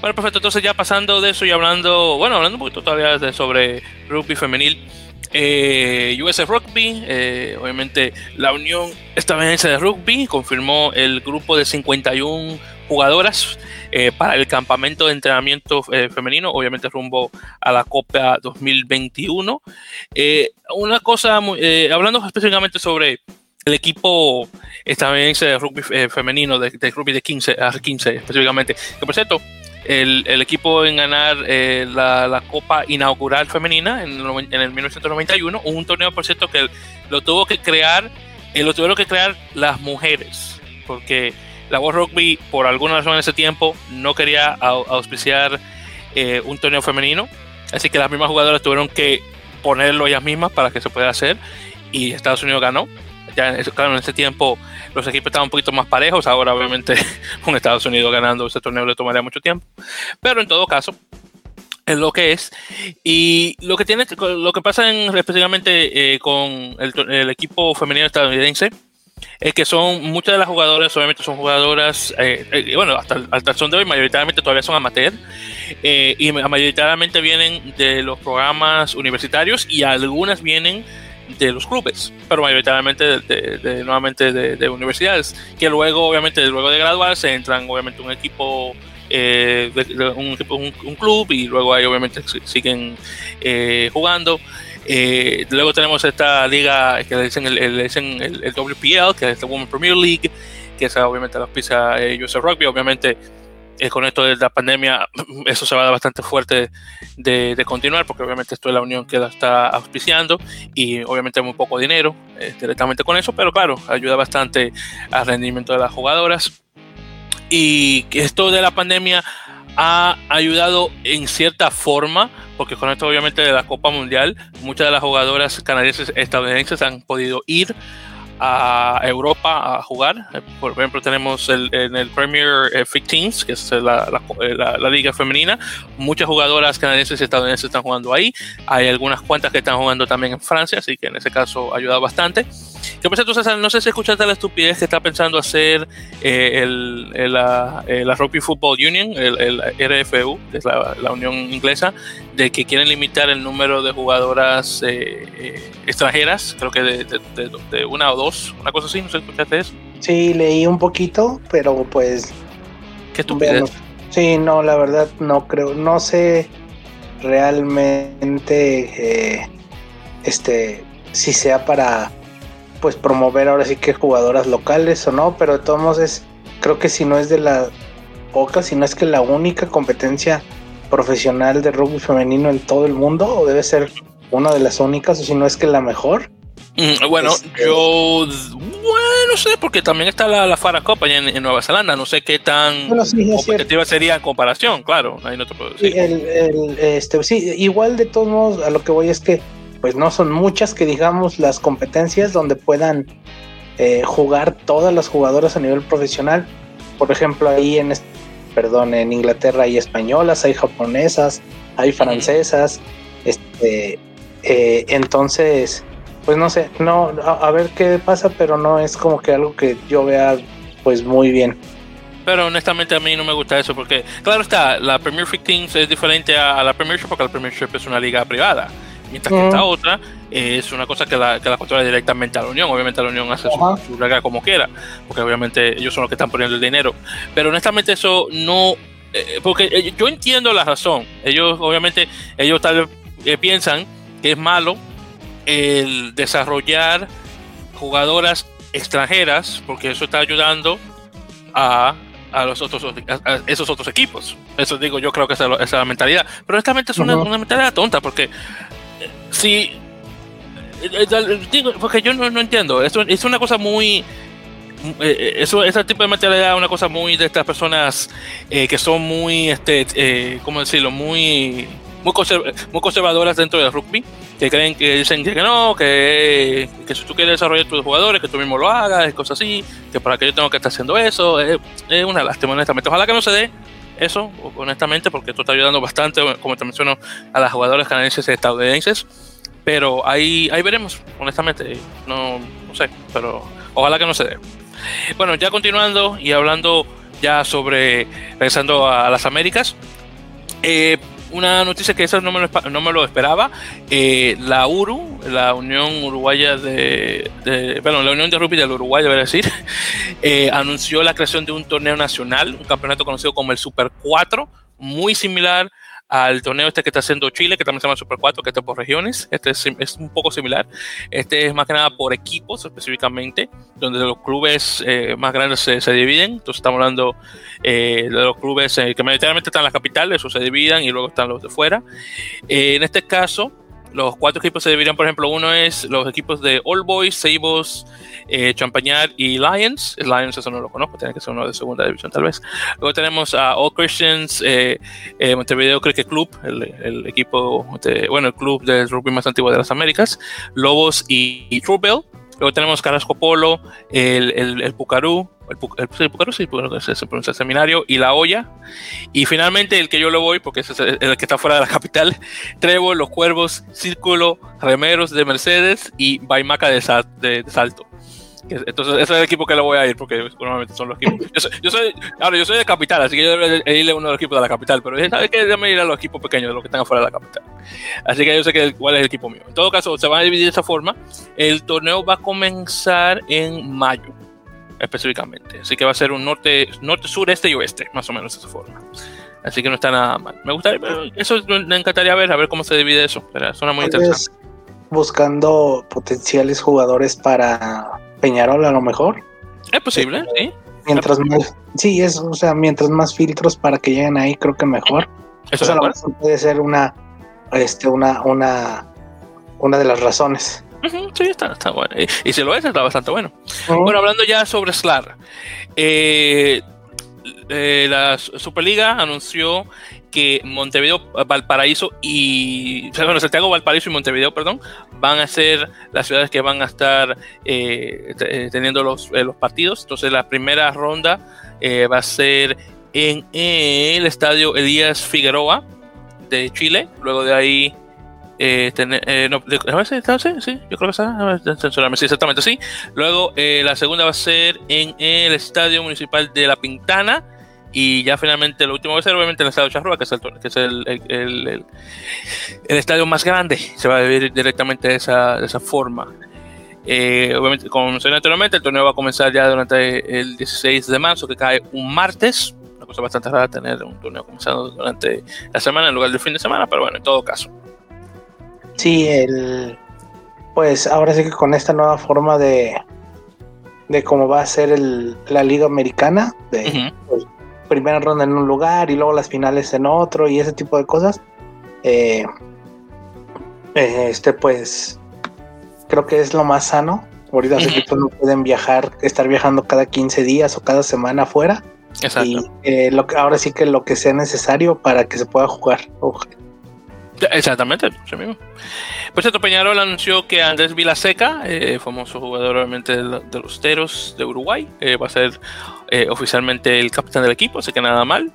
Bueno, perfecto, entonces ya pasando de eso y hablando, bueno, hablando un poquito todavía de, sobre rugby femenil, eh, US Rugby, obviamente la Unión Estadounidense de Rugby confirmó el grupo de 51 jugadoras eh, para el campamento de entrenamiento eh, femenino, obviamente rumbo a la Copa 2021. Eh, una cosa, hablando específicamente sobre el equipo estadounidense de rugby femenino, de, rugby de 15 a 15 específicamente, que por cierto, el, equipo en ganar la, Copa Inaugural Femenina en, en, el 1991, un torneo, por cierto, que lo tuvo que crear, lo tuvieron que crear las mujeres, porque la Voz Rugby, por alguna razón en ese tiempo, no quería auspiciar eh, un torneo femenino. Así que las mismas jugadoras tuvieron que ponerlo ellas mismas para que se pueda hacer. Y Estados Unidos ganó. Ya claro, en ese tiempo los equipos estaban un poquito más parejos. Ahora, obviamente, con Estados Unidos ganando ese torneo le tomaría mucho tiempo. Pero en todo caso, es lo que es y lo que tiene lo que pasa en, específicamente eh, con el, equipo femenino estadounidense es que son muchas de las jugadoras obviamente son jugadoras eh, eh, bueno hasta, hasta el son de hoy mayoritariamente todavía son amateur y mayoritariamente vienen de los programas universitarios y algunas vienen de los clubes, pero mayoritariamente de, nuevamente de, universidades, que luego, obviamente, luego de graduarse, entran obviamente un equipo, eh, un, un, club y luego ahí obviamente siguen eh, jugando. Eh, luego tenemos esta liga que le dicen el, el, el, WPL, que es la Women's Premier League, que es obviamente la pisa eh, Rugby, obviamente con esto de la pandemia, eso se va a dar bastante fuerte de, continuar, porque obviamente esto es la unión que la está auspiciando y obviamente muy poco dinero eh, directamente con eso, pero claro, ayuda bastante al rendimiento de las jugadoras. Y esto de la pandemia ha ayudado en cierta forma, porque con esto obviamente de la Copa Mundial, muchas de las jugadoras canadienses estadounidenses han podido ir a Europa a jugar. Por ejemplo, tenemos el, en el Premier 15, que es la, la, liga femenina. Muchas jugadoras canadienses y estadounidenses están jugando ahí. Hay algunas cuantas que están jugando también en Francia, así que en ese caso ayuda bastante. ¿Qué pasa tú, César? No sé si escuchaste la estupidez que está pensando hacer eh, el, la, Rugby Football Union, el, RFU, que es la, unión inglesa, de que quieren limitar el número de jugadoras eh, eh, extranjeras, creo que de, una o dos, una cosa así, no sé si escuchaste eso. Sí, leí un poquito, pero pues... ¿Qué estupidez? sí, no, la verdad no creo, no sé realmente este si sea para pues promover ahora sí que jugadoras locales o no, pero de todos modos es, creo que si no es de la poca, si no es que la única competencia profesional de rugby femenino en todo el mundo, o debe ser una de las únicas, o si no es que la mejor. Mm, bueno, este, yo bueno, no sé, porque también está la, la Fara Copa en, Nueva Zelanda, no sé qué tan competitiva sería en comparación, claro, ahí no te puedo decir. este, sí, igual de todos modos, a lo que voy es que pues no son muchas que digamos las competencias donde puedan eh, jugar todas las jugadoras a nivel profesional. Por ejemplo, ahí en, perdón, en Inglaterra hay españolas, hay japonesas, hay francesas, este, eh, entonces, pues no sé, no, a, ver qué pasa, pero no es como que algo que yo vea pues muy bien. Pero honestamente a mí no me gusta eso porque, claro está, la Premier 15 es diferente a, la Premiership porque la Premiership es una liga privada. Mientras que esta otra es una cosa que la, que la controla directamente a la Unión. Obviamente la Unión hace su, regla como quiera, porque obviamente ellos son los que están poniendo el dinero. Pero honestamente eso no... Eh, porque eh, yo entiendo la razón. Ellos obviamente, ellos tal vez eh, piensan que es malo el desarrollar jugadoras extranjeras, porque eso está ayudando a, a los otros a esos otros equipos. Eso digo, yo creo que esa, es la mentalidad. Pero honestamente es una, una mentalidad tonta, porque Sí. Eh, eh, porque yo no, entiendo. Esto es una cosa muy. Eh, eso, ese tipo de mentalidad es una cosa muy de estas personas que son muy, este, ¿cómo decirlo? Muy, muy, muy, conservadoras dentro del rugby, que creen que dicen que, no, que, que, si tú quieres desarrollar tus jugadores, que tú mismo lo hagas, cosas así, que para que yo tengo que estar haciendo eso, es, es una lástima, honestamente. Ojalá que no se dé, eso, honestamente, porque esto está ayudando bastante, como te menciono, a las jugadoras canadienses y estadounidenses. Pero ahí, ahí veremos, honestamente. No, no sé, pero ojalá que no se dé. Bueno, ya continuando y hablando ya sobre, regresando a las Américas, eh, una noticia que eso no me lo, no me lo esperaba. Eh, la URU, la Unión Uruguaya de, Bueno, la Unión de Rugby del Uruguay, debería decir, eh, anunció la creación de un torneo nacional, un campeonato conocido como el Super 4, muy similar al torneo este que está haciendo Chile, que también se llama Super 4, que está por regiones. Este es, un poco similar. Este es más que nada por equipos específicamente, donde los clubes eh, más grandes se, dividen. Entonces estamos hablando eh, de los clubes eh, que mayoritariamente están en la capital, eso se dividen y luego están los de fuera. en este caso, los cuatro equipos se dividen, por ejemplo, uno es los equipos de All Boys, Seibos, eh, Champagnat y Lions. Lions eso no lo conozco, tiene que ser uno de segunda división tal vez. Luego tenemos a All Christians, eh, eh, Montevideo Cricket Club, el, equipo, bueno, el club de rugby más antiguo de las Américas, Lobos y, y Luego tenemos Carrasco Polo, el, el, el Pucarú, el, el, Pucarú se, pronuncia el seminario, y la olla. Y finalmente el que yo le voy, porque es el, que está fuera de la capital, Trevo, Los Cuervos, Círculo, Remeros de Mercedes y Baimaca de, de Salto. Entonces, ese es el equipo que le voy a ir, porque normalmente son los equipos. Yo soy, yo soy, ahora, yo soy de capital, así que yo debería irle a uno de los equipos de la capital, pero ¿sabes qué? Déjame ir a los equipos pequeños, de los que están afuera de la capital. Así que yo sé que cuál es el equipo mío. En todo caso, se van a dividir de esa forma. El torneo va a comenzar en mayo, específicamente. Así que va a ser un norte, norte, sur, este y oeste, más o menos de esa forma. Así que no está nada mal. Me gustaría, eso me encantaría ver, a ver cómo se divide eso. Pero suena muy interesante. Buscando potenciales jugadores para Peñarol a lo mejor. Es posible, sí. Mientras más, sí, es, o sea, mientras más filtros para que lleguen ahí, creo que mejor. Eso o sea, puede ser una, este, una, una, una de las razones. Uh -huh, sí, está, está bueno. Y, y, si lo es, está bastante bueno. Uh -huh. Bueno, hablando ya sobre SLAR, eh, eh, la Superliga anunció que Montevideo, Valparaíso y bueno, Santiago, Valparaíso y Montevideo, perdón, van a ser las ciudades que van a estar eh, teniendo los, eh, los, partidos. Entonces la primera ronda eh, va a ser en el estadio Elías Figueroa de Chile. Luego de ahí eh, eh, no, está, sí, yo creo que está, censurarme, sí, exactamente, sí. Luego eh, la segunda va a ser en el Estadio Municipal de La Pintana y ya finalmente lo último va a ser obviamente en el Estadio Charrúa, que es el, que es el, el, el, el estadio más grande, se va a vivir directamente de esa, de esa forma. Eh, obviamente, como mencioné anteriormente, el torneo va a comenzar ya durante el 16 de marzo, que cae un martes. Una cosa bastante rara tener un torneo comenzando durante la semana en lugar del fin de semana, pero bueno, en todo caso. Sí, el, pues ahora sí que con esta nueva forma de, de cómo va a ser el, la liga americana, de uh -huh. pues, primera ronda en un lugar y luego las finales en otro y ese tipo de cosas, eh, este pues creo que es lo más sano. Ahorita los equipos no pueden viajar, estar viajando cada 15 días o cada semana afuera. Exacto. Y eh, lo que, ahora sí que lo que sea necesario para que se pueda jugar. Exactamente, eso mismo. Por cierto, Peñarol anunció que Andrés Vilaseca, eh, famoso jugador obviamente de, los Teros de Uruguay, eh, va a ser eh, oficialmente el capitán del equipo, así que nada mal.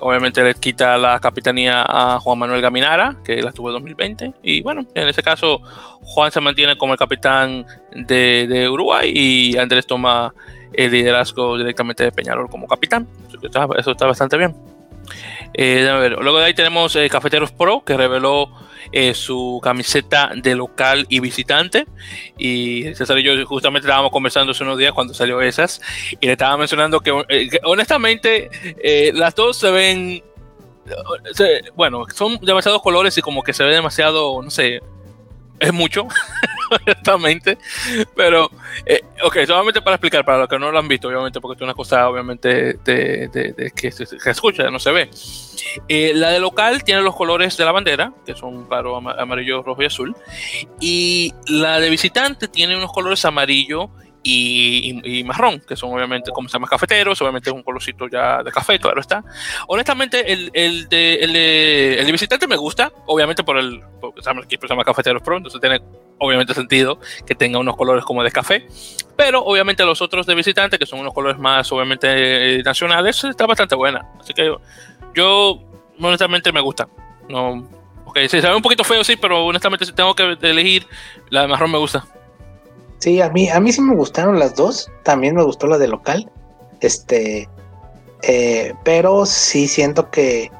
Obviamente le quita la capitanía a Juan Manuel Gaminara, que la tuvo en 2020. Y bueno, en ese caso, Juan se mantiene como el capitán de, Uruguay y Andrés toma el liderazgo directamente de Peñarol como capitán. Eso está bastante bien. Eh, ver, luego de ahí tenemos eh, Cafeteros Pro, que reveló eh, su camiseta de local y visitante. Y César y yo justamente estábamos conversando hace unos días cuando salió esas. Y le estaba mencionando que, eh, honestamente, las dos se ven. Bueno, son demasiados colores y como que se ve demasiado, no sé, es mucho, honestamente. Pero, eh, ok, solamente para explicar, para los que no lo han visto, obviamente, porque es una cosa, obviamente, de, de, de que se escucha, no se ve. Eh, la de local tiene los colores de la bandera, que son claro, amarillo, rojo y azul. Y la de visitante tiene unos colores amarillo y, y, marrón, que son obviamente, como se llama, cafeteros, obviamente es un colorcito ya de café, claro está. Honestamente, el, el, de, el, de, el de visitante me gusta, obviamente por el, porque se llama, se llama Cafeteros Pro, entonces tiene obviamente sentido que tenga unos colores como de café, pero obviamente los otros de visitante, que son unos colores más obviamente nacionales, está bastante buena. Así que yo, honestamente, me gusta. No, ok, se ve un poquito feo, sí, pero honestamente, si tengo que elegir, la de marrón me gusta. Sí, a mí, a mí sí me gustaron las dos. También me gustó la de local. Este, eh, pero sí siento que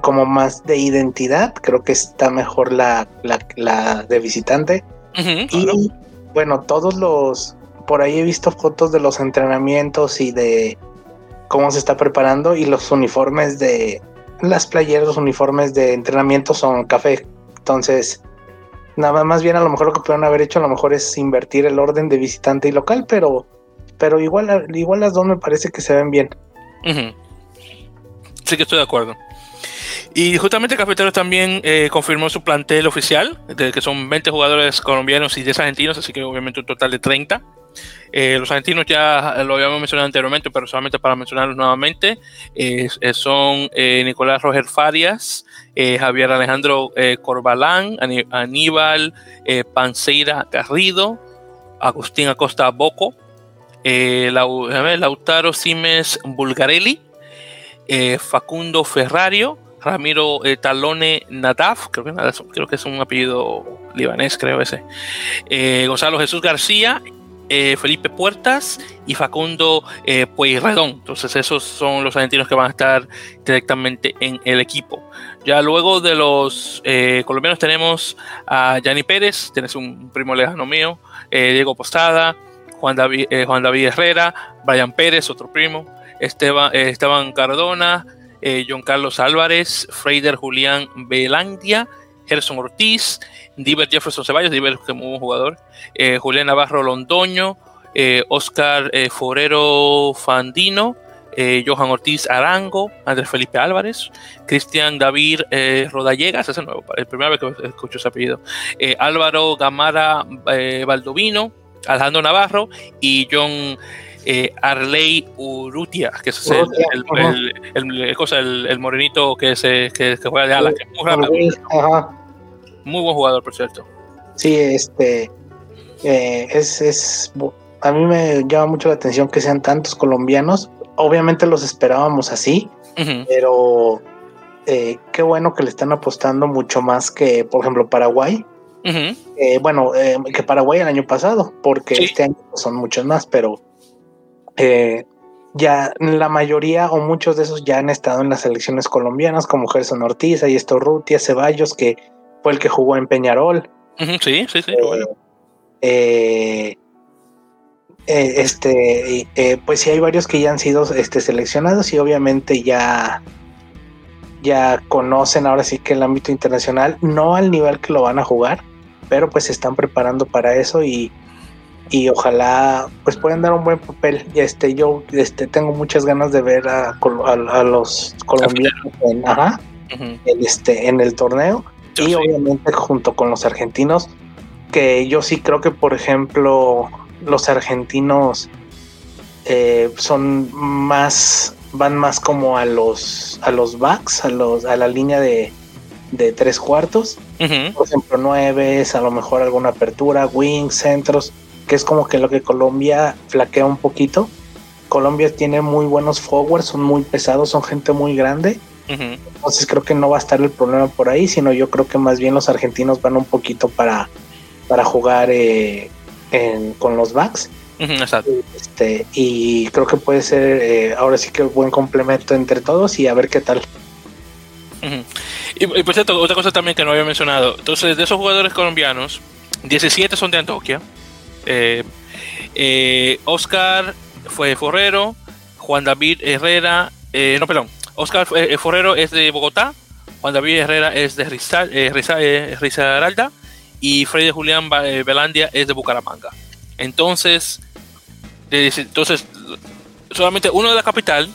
como más de identidad, creo que está mejor la, la, la de visitante. Uh -huh, y claro. bueno, todos los, por ahí he visto fotos de los entrenamientos y de cómo se está preparando y los uniformes de las playeras, los uniformes de entrenamiento son café. Entonces, nada más bien a lo mejor lo que pueden haber hecho a lo mejor es invertir el orden de visitante y local, pero pero igual igual las dos me parece que se ven bien. Uh -huh. Sí que estoy de acuerdo. Y justamente Cafeteros también eh, confirmó su plantel oficial, de que son 20 jugadores colombianos y 10 argentinos, así que obviamente un total de 30. Eh, los argentinos ya lo habíamos mencionado anteriormente, pero solamente para mencionarlos nuevamente, eh, son Nicolás Roger Farias, Javier Alejandro Corbalán, Aníbal Panceira Garrido, Agustín Acosta Boco, Lautaro Simes Bulgarelli, Facundo Ferrario, Ramiro Talone Nadaf, creo que, es un apellido libanés, creo ese, Gonzalo Jesús García eh, Felipe Puertas y Facundo eh, Pueyrredón. Entonces esos son los argentinos que van a estar directamente en el equipo. Ya luego de los eh, colombianos tenemos a Yanni Pérez, tienes un primo lejano mío, eh, Diego Postada, Juan David, Juan David Herrera, Brian Pérez, otro primo, Esteban Cardona, John Carlos Álvarez, Freider Julián Belandia, Gerson Ortiz, Diver Jefferson Ceballos, Diver que muy buen jugador, eh, Julián Navarro Londoño, eh, Oscar eh, Forero Fandino, Johan Ortiz Arango, Andrés Felipe Álvarez, Cristian David Rodallegas, ese nuevo, el primera vez que escucho ese apellido, Álvaro Gamara Baldovino, Alejandro Navarro y John Arley Urrutia, que es el, el, morenito que, se, que, juega de ala, que es muy rápido. Muy buen jugador, por cierto. Sí, este. Eh, es, es. A mí me llama mucho la atención que sean tantos colombianos. Obviamente los esperábamos así, pero eh, qué bueno que le están apostando mucho más que, por ejemplo, Paraguay. Eh, bueno, que Paraguay el año pasado, porque este año son muchos más, pero ya la mayoría o muchos de esos ya han estado en las selecciones colombianas, como Gerson Ortiz, y esto Rutia, Ceballos, que fue el que jugó en Peñarol. Sí, sí, sí. Eh, eh, eh, este, pues sí hay varios que ya han sido este, seleccionados y obviamente ya, ya conocen ahora sí que el ámbito internacional, no al nivel que lo van a jugar, pero pues se están preparando para eso y, y ojalá pues puedan dar un buen papel. Este, yo este, tengo muchas ganas de ver a, a, los colombianos en, este, en el torneo y obviamente junto con los argentinos, que yo sí creo que, por ejemplo, los argentinos eh, son más, van más como a los, a los backs, a, los, a la línea de, de tres cuartos. Por ejemplo, nueves, a lo mejor alguna apertura, wings, centros, que es como que lo que Colombia flaquea un poquito. Colombia tiene muy buenos forwards, son muy pesados, son gente muy grande entonces creo que no va a estar el problema por ahí, sino yo creo que más bien los argentinos van un poquito para, para jugar eh, con los backs. Este, y creo que puede ser eh, ahora sí que un buen complemento entre todos y a ver qué tal. y, por cierto, otra cosa también que no había mencionado. Entonces, de esos jugadores colombianos, 17 son de Antioquia. Eh, Oscar fue Forrero, Juan David Herrera, no, perdón, Oscar eh, Forrero es de Bogotá, Juan David Herrera es de eh, eh, Risaralda y Freddy Julián Belandia es de Bucaramanga. Entonces, entonces solamente uno de la capital,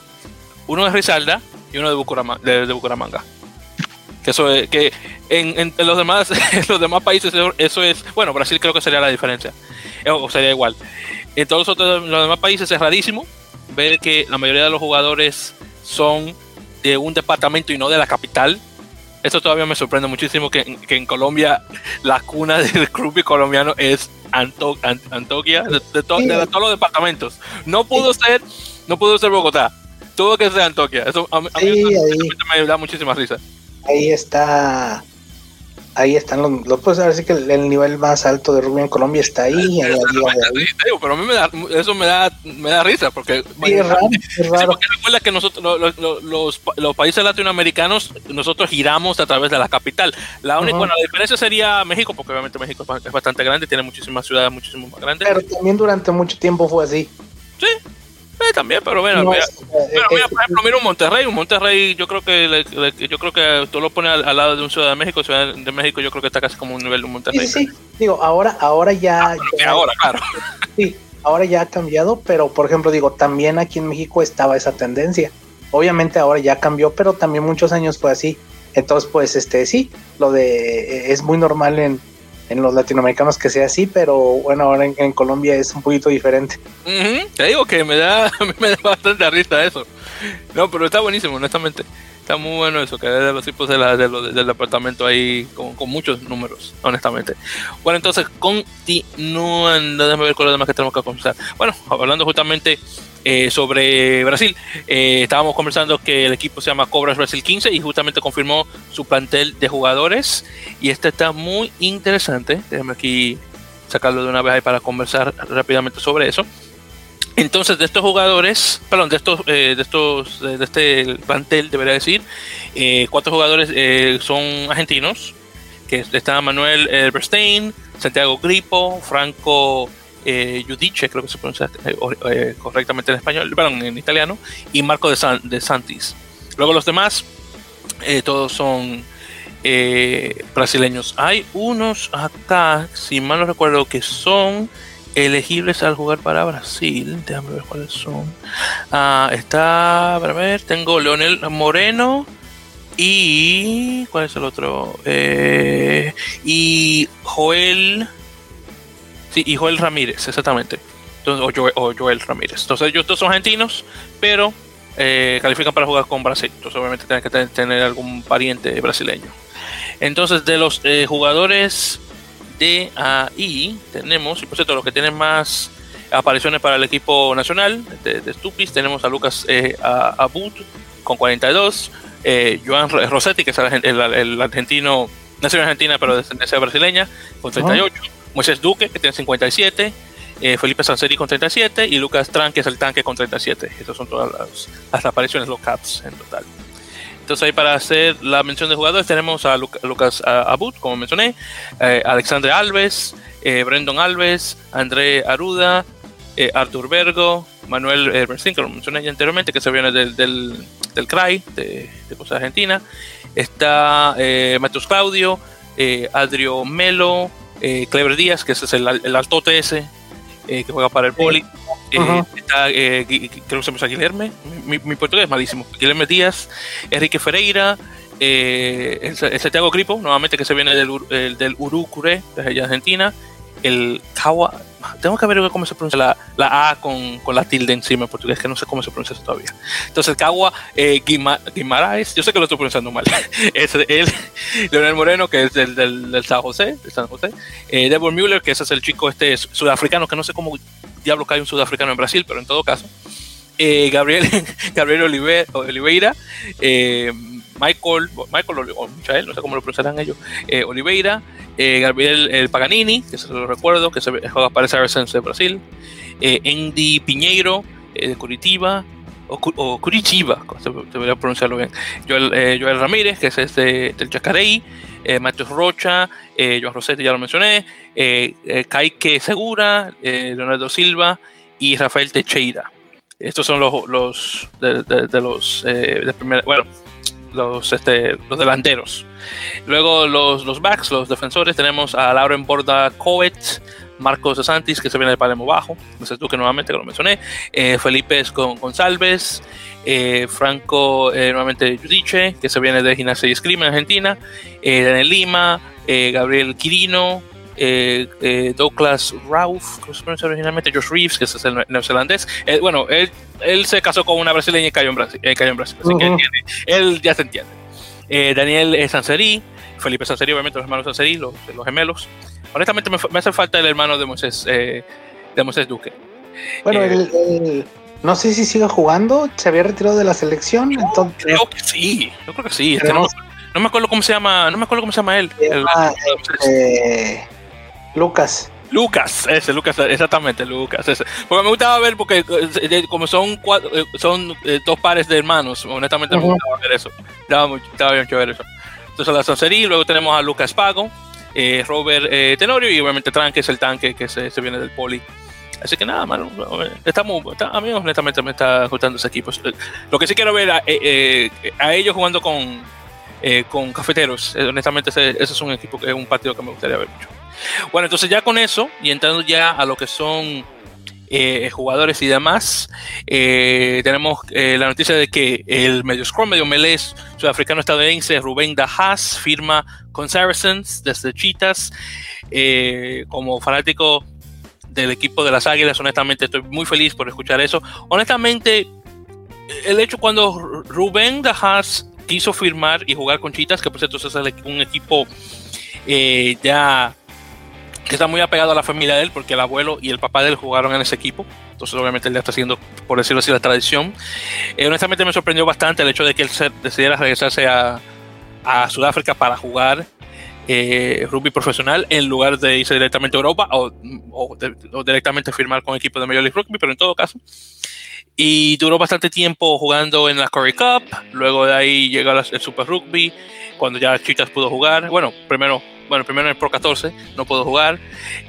uno de Risaralda y uno de Bucaramanga. Que eso es, que en, los demás los demás países eso es bueno Brasil creo que sería la diferencia o sería igual en todos los, otros, los demás países es rarísimo ver que la mayoría de los jugadores son de un departamento y no de la capital. Eso todavía me sorprende muchísimo que, en Colombia la cuna del club colombiano es Anto, Antoquia, de, todos los departamentos. No pudo ser, no pudo ser Bogotá. Tuvo que ser Antoquia. Eso a, mí, me da muchísima risa. Ahí está ahí están los, los pues ahora sí que el, nivel más alto de rugby en Colombia está ahí. pero a mí me da, eso me da, me da risa porque es raro, es raro. recuerda que nosotros los, los, países latinoamericanos nosotros giramos a través de la capital. La única, bueno, la diferencia sería México porque obviamente México es bastante grande, tiene muchísimas ciudades muchísimo más grandes. Pero también durante mucho tiempo fue así. Sí, también, pero bueno, mira, pero mira, por ejemplo, mira un Monterrey, un Monterrey, yo creo que yo creo que tú lo pones al, lado de un Ciudad de México, Ciudad de México, yo creo que está casi como un nivel de un Monterrey. Sí, sí, digo, ahora, ahora ya, ah, ahora, claro. Sí, ahora ya ha cambiado, pero por ejemplo, digo, también aquí en México estaba esa tendencia. Obviamente ahora ya cambió, pero también muchos años fue así. Entonces, pues, este, sí, lo de es muy normal en, en los latinoamericanos que sea así, pero bueno, ahora en, Colombia es un poquito diferente. Te digo que me da, me da bastante risa eso. No, pero está buenísimo, honestamente. Está muy bueno eso, que de los tipos de la, de del departamento ahí con, con muchos números, honestamente. Bueno, entonces, continuando, déjame ver con lo demás que tenemos que conversar. Bueno, hablando justamente eh, sobre Brasil, eh, estábamos conversando que el equipo se llama Cobras Brasil 15 y justamente confirmó su plantel de jugadores. Y este está muy interesante. Déjame aquí sacarlo de una vez ahí para conversar rápidamente sobre eso. Entonces, de estos jugadores, perdón, de estos, eh, de estos, de, este plantel, debería decir, eh, cuatro jugadores son argentinos, que está Manuel Elberstein, Santiago Gripo, Franco eh, Giudice, creo que se pronuncia eh, eh, correctamente en español, perdón, en italiano, y Marco de, San- Santis. Luego los demás, eh, todos son brasileños. Hay unos acá, si mal no recuerdo, que son elegibles al jugar para Brasil. Déjame ver cuáles son. Ah, está, para ver, tengo Leonel Moreno y. ¿Cuál es el otro? Y Joel. Sí, y Joel Ramírez, exactamente. Entonces, o, Joel, o Joel Ramírez. Entonces, ellos dos son argentinos, pero eh, califican para jugar con Brasil. Entonces, obviamente, tienen que tener, tener algún pariente brasileño. Entonces, de los eh, jugadores de ahí, tenemos, y por cierto, los que tienen más apariciones para el equipo nacional de, de Stupis, tenemos a Lucas eh, Abud con 42, eh, Joan Ro- Rossetti, que es el, argen- el- el argentino, nació en Argentina, pero de descendencia brasileña, con 38, Moisés Duque, que tiene 57, eh, Felipe Sanseri con 37 y Lucas Tran, que es el tanque con 37. Estas son todas las, las apariciones, los caps en total. Entonces ahí para hacer la mención de jugadores tenemos a Luca- Lucas Abud, como mencioné, eh, Alexandre Alves, eh, Brendon Alves, André Aruda, eh, Artur Vergo, Manuel eh, Bersin, que lo mencioné ya anteriormente, que se viene del, del, del CRAI, de, de Costa Argentina. Está eh, Matheus Claudio, eh, Adrio Melo, eh, Clever Díaz, que ese es el, el altote ese, eh, que juega para el Poli. Eh, Ujú. Está, eh, creo que se llama Guilherme, mi, mi portugués es malísimo. Guilherme Díaz, Enrique Ferreira, eh, el, el Santiago Gripo, nuevamente que se viene del, del Urucure, de allá Argentina. El Kawa, tengo que ver cómo se pronuncia la, la A con, con la tilde encima en portugués, que no sé cómo se pronuncia eso todavía. Entonces, el Kawa eh, Guima- Guimaraes, yo sé que lo estoy pronunciando mal. es el Leonel Moreno, que es del, del, del San José, de San José. Eh, Devon Müller, que ese es el chico este sudafricano, que no sé cómo diablo cae un sudafricano en Brasil, pero en todo caso. Eh, Gabriel, Gabriel Olive- Oliveira, eh, Michael, Michael o Michael, no sé cómo lo pronunciarán ellos, eh, Oliveira, eh, Gabriel el Paganini, que se lo recuerdo, que se juega para el de Brasil, eh, Andy Piñeiro, eh, de Curitiba, o, o Curitiba, debería pronunciarlo bien, Joel, eh, Joel Ramírez, que es este, del Chacarey, eh, Rocha, eh, Joan Rossetti, ya lo mencioné, eh, eh, Kaique Segura, eh, Leonardo Silva y Rafael Teixeira. Estos son los, los de, de- los eh, de primera- bueno, los, este, los delanteros. Luego los, los backs, los defensores, tenemos a Lauren Borda Coet, Marcos de Santis, que se viene de Palermo Bajo, sé tú que nuevamente que lo mencioné, eh, Felipe con González, eh, Franco eh, nuevamente Judice, que se viene de Gimnasia y Esgrima en Argentina, eh, Daniel Lima, Gabriel Quirino, eh, eh, Douglas Rauf, que se pronuncia originalmente, Josh Reeves, que es el neozelandés. Eh, bueno, él, él se casó con una brasileña y cayó en Brasil, eh, cayó en Brasil así que él, tiene- él ya se entiende. Eh, Daniel eh, Sanserí, Felipe Sanserí, obviamente los hermanos Sanserí, los, los gemelos. Honestamente me, me hace falta el hermano de Moisés, de Moisés Duque. Bueno, el- el- no sé si sigue jugando, se había retirado de la selección, entonces Creo que sí, yo creo que sí. este, no, no me acuerdo cómo se llama, no me acuerdo cómo se llama él. se llama, el- Lucas. Lucas, ese, Lucas, exactamente, Lucas, ese. Porque me gustaba ver, porque eh, de- como son cuatro, eh, son eh, dos pares de hermanos, honestamente me gustaba ver eso. Estaba, muy, estaba bien chévere eso. Entonces la Sanserí, luego tenemos a Lucas Pago, eh, Robert eh, Tenorio y obviamente Tran, que es el tanque que se, se viene del poli. Así que nada, mano, estamos, está- a mí honestamente me está gustando ese equipo. Lo que sí quiero ver a, eh, eh, a ellos jugando con, eh, con cafeteros, eh, honestamente ese, ese es un equipo que es un partido que me gustaría ver mucho. Bueno, entonces ya con eso, y entrando ya a lo que son eh, jugadores y demás, eh, tenemos eh, la noticia de que el medio scrum, medio melee sudafricano estadounidense Rubén Dajas firma con Saracens desde Cheetahs. Eh, como fanático del equipo de las Águilas, honestamente estoy muy feliz por escuchar eso. Honestamente, el hecho cuando Rubén Dajas quiso firmar y jugar con Chitas, que por cierto es un equipo eh, ya que está muy apegado a la familia de él, porque el abuelo y el papá de él jugaron en ese equipo. Entonces, obviamente, él ya está haciendo, por decirlo así, la tradición. Eh, honestamente, me sorprendió bastante el hecho de que él decidiera regresarse a, a Sudáfrica para jugar eh, rugby profesional en lugar de irse directamente a Europa o, o, directamente firmar con equipo de Major League Rugby, pero en todo caso. Y duró bastante tiempo jugando en la Curry Cup, luego de ahí llegó el Super Rugby, cuando ya Chitas pudo jugar. Bueno, primero, bueno, primero en el Pro 14 no pudo jugar,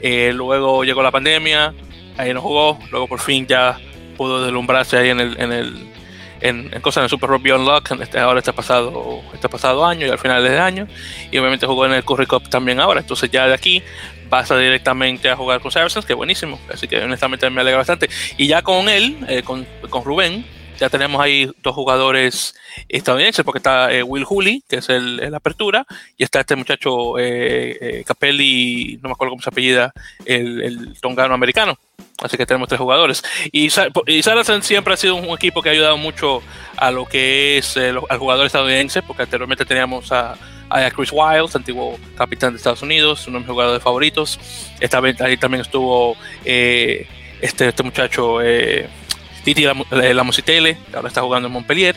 eh, luego llegó la pandemia, ahí no jugó, luego por fin ya pudo deslumbrarse ahí en el, en el en, cosas en el Super Rugby Unlock, este, ahora está pasado, este pasado año y al final de año, y obviamente jugó en el Curry Cup también ahora, entonces ya de aquí pasa directamente a jugar con Saracens, que buenísimo, así que honestamente me alegra bastante. Y ya con él, eh, con, con Rubén, ya tenemos ahí dos jugadores estadounidenses, porque está eh, Will Hooley, que es el, apertura, y está este muchacho eh, Capelli, no me acuerdo cómo se apellida, el, el tongano americano. Así que tenemos tres jugadores. Y, y siempre ha sido un equipo que ha ayudado mucho a lo que es al jugador estadounidense, porque anteriormente teníamos a, a Chris Wiles, antiguo capitán de Estados Unidos, uno de mis jugadores favoritos. Esta ahí también estuvo este, este muchacho. Titi Lamusitele, que ahora está jugando en Montpellier,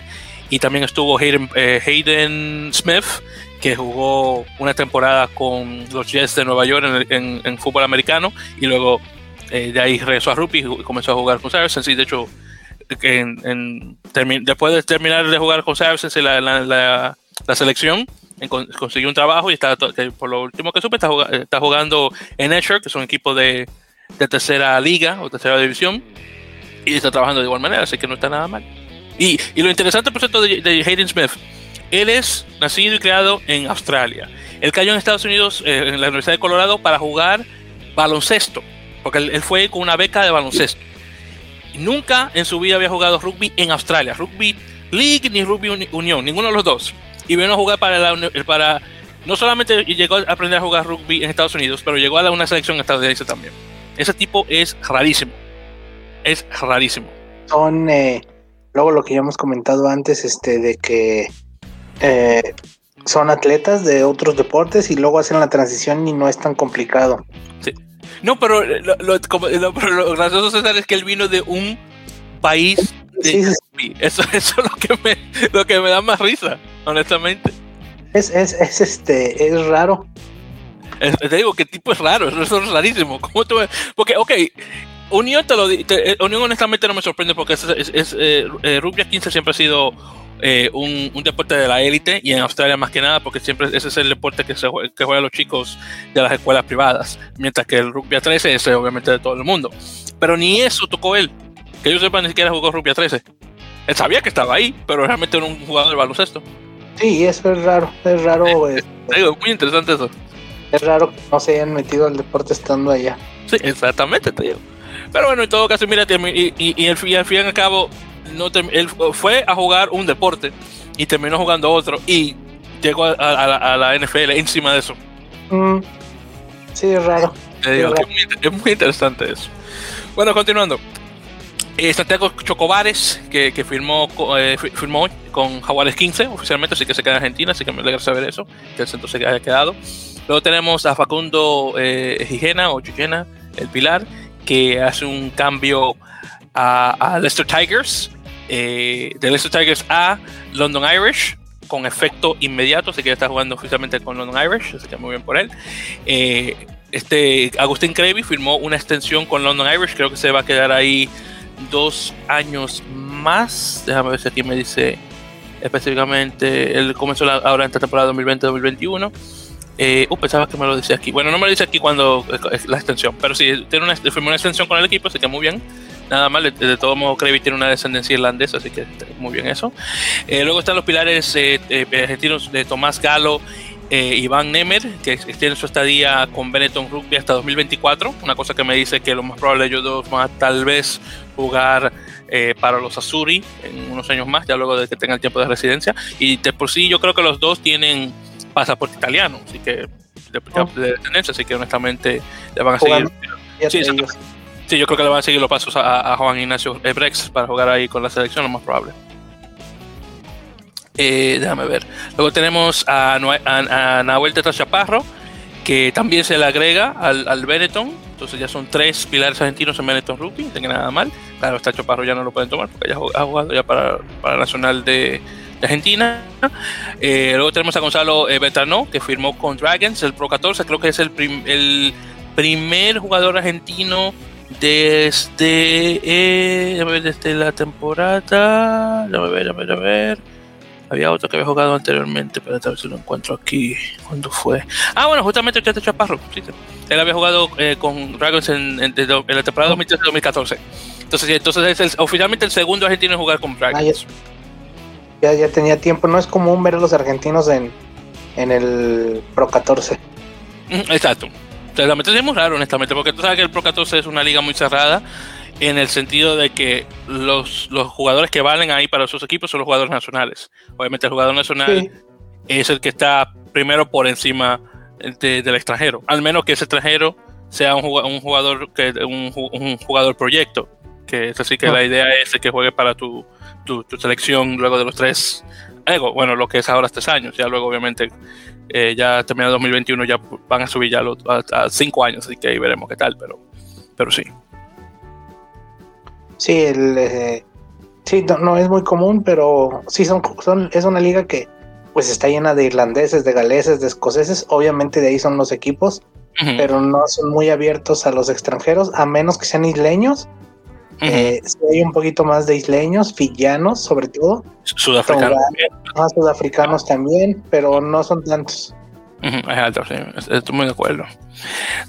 y también estuvo Hayden, eh, Smith, que jugó una temporada con los Jets de Nueva York en, fútbol americano, y luego eh, de ahí regresó a rugby y comenzó a jugar con Saracens, y de hecho, después de terminar de jugar con Saracens la, la, la, selección, consiguió un trabajo y está, por lo último que supe, está, jugando, en Esher, que es un equipo de, de tercera liga o tercera división y está trabajando de igual manera, así que no está nada mal. Y, y lo interesante, por cierto, de, de, Hayden Smith, él es nacido y creado en Australia. Él cayó en Estados Unidos, eh, en la Universidad de Colorado, para jugar baloncesto, porque él, fue con una beca de baloncesto. Nunca en su vida había jugado rugby en Australia, rugby league ni rugby unión, ninguno de los dos. Y vino a jugar para, la, para no solamente llegó a aprender a jugar rugby en Estados Unidos, pero llegó a una selección estadounidense también. Ese tipo es rarísimo es rarísimo. Son, eh, luego lo que ya hemos comentado antes, este, de que eh, son atletas de otros deportes y luego hacen la transición y no es tan complicado. Sí. No, pero lo, lo, gracioso es que él vino de un país de Eso, eso es lo que me, lo que me da más risa, honestamente. Es, es, es este, es raro. te digo, ¿qué tipo es raro? Eso es rarísimo. ¿Cómo tú, porque, ok, Unión, te lo, eh, Unión honestamente no me sorprende porque es, es, eh, eh, Rugby 15 siempre ha sido un, deporte de la élite y en Australia más que nada porque siempre ese es el deporte que, se, que juegan los chicos de las escuelas privadas, mientras que el Rugby 13 es obviamente de todo el mundo. Pero ni eso tocó él, que yo sepa ni siquiera jugó Rugby 13. Él sabía que estaba ahí, pero realmente era un jugador de baloncesto. Sí, eso es raro, es raro. Es, muy interesante eso. Es raro que no se hayan metido al deporte estando allá. Sí, exactamente, te digo. Pero bueno, en todo caso, mira, y, y, al fin y al cabo, no él fue a jugar un deporte y terminó jugando otro y llegó a, la, NFL encima de eso. Mm. Sí, es raro. es, muy, interesante eso. Bueno, continuando. Eh, Santiago Chocobares, que, firmó, eh, firmó con Jaguares 15 oficialmente, así que se queda en Argentina, así que me alegra saber eso, que el centro se haya quedado. Luego tenemos a Facundo eh, o Gigena, el Pilar, que hace un cambio a, Leicester Tigers, eh, de Leicester Tigers a London Irish, con efecto inmediato, así que ya está jugando oficialmente con London Irish, así que muy bien por él. Este Agustín Crevy firmó una extensión con London Irish, creo que se va a quedar ahí dos años más. Déjame ver si aquí me dice específicamente, él comenzó ahora en esta temporada 2020-2021. Eh, uh, pensaba que me lo decía aquí. Bueno, no me lo dice aquí cuando la extensión, pero sí, tiene una, firmó una extensión con el equipo, así que muy bien. Nada más, de, de todo modo, Krevi tiene una descendencia irlandesa, así que muy bien eso. Eh, luego están los pilares eh, argentinos de Tomás Galo eh, Iván Nemer, que tiene su estadía con Benetton Rugby hasta 2024. Una cosa que me dice que lo más probable ellos dos van a tal vez jugar para los Azuri en unos años más, ya luego de que tengan tiempo de residencia. Y de por sí yo creo que los dos tienen pasaporte italiano, así que de, oh. tendencia, así que honestamente le van a seguir. Sí, yo creo que le van a seguir los pasos a, Juan Ignacio Ebrex para jugar ahí con la selección, lo más probable. Eh, déjame ver. Luego tenemos a, a, a Nahuel Teta Chaparro, que también se le agrega al, al Benetton. Entonces ya son tres pilares argentinos en Benetton Rugby, no tenga nada mal. Claro, está Chaparro ya no lo pueden tomar porque ya ha jugado ya para, para Nacional de, Argentina. Eh, luego tenemos a Gonzalo eh, Betano, que firmó con Dragons, el Pro 14. Creo que es el, el primer jugador argentino desde, eh, desde la temporada. Déjame ver, déjame ver, a ver. Había otro que había jugado anteriormente, pero a ver si lo encuentro aquí. ¿Cuándo fue? Ah, bueno, justamente este Chaparro. Sí, él había jugado eh, con Dragons en, en, en, la temporada 2013-2014. Entonces, entonces es el, oficialmente el segundo argentino en jugar con Dragons. Ah, ya, ya, tenía tiempo. No es común ver a los argentinos en, en el Pro 14. Exacto. Realmente es muy raro, honestamente, porque tú sabes que el Pro 14 es una liga muy cerrada en el sentido de que los, los jugadores que valen ahí para sus equipos son los jugadores nacionales. Obviamente el jugador nacional sí. es el que está primero por encima de, del extranjero, al menos que ese extranjero sea un jugador, un jugador que un, un jugador proyecto, que es así que la idea es que juegue para tu, tu, tu, selección luego de los tres, bueno, lo que es ahora tres años, ya luego obviamente eh, ya terminado 2021 ya van a subir ya los, a, a, cinco años, así que ahí veremos qué tal, pero, pero sí. Sí, el, eh, sí no, no, es muy común, pero sí son, son, es una liga que pues está llena de irlandeses, de galeses, de escoceses, obviamente de ahí son los equipos, uh -huh. pero no son muy abiertos a los extranjeros, a menos que sean isleños. Uh -huh. eh, sí hay un poquito más de isleños, fillanos sobre todo. Sudafricanos. Más sudafricanos también, pero no son tantos. Es alto, sí, estoy muy de acuerdo.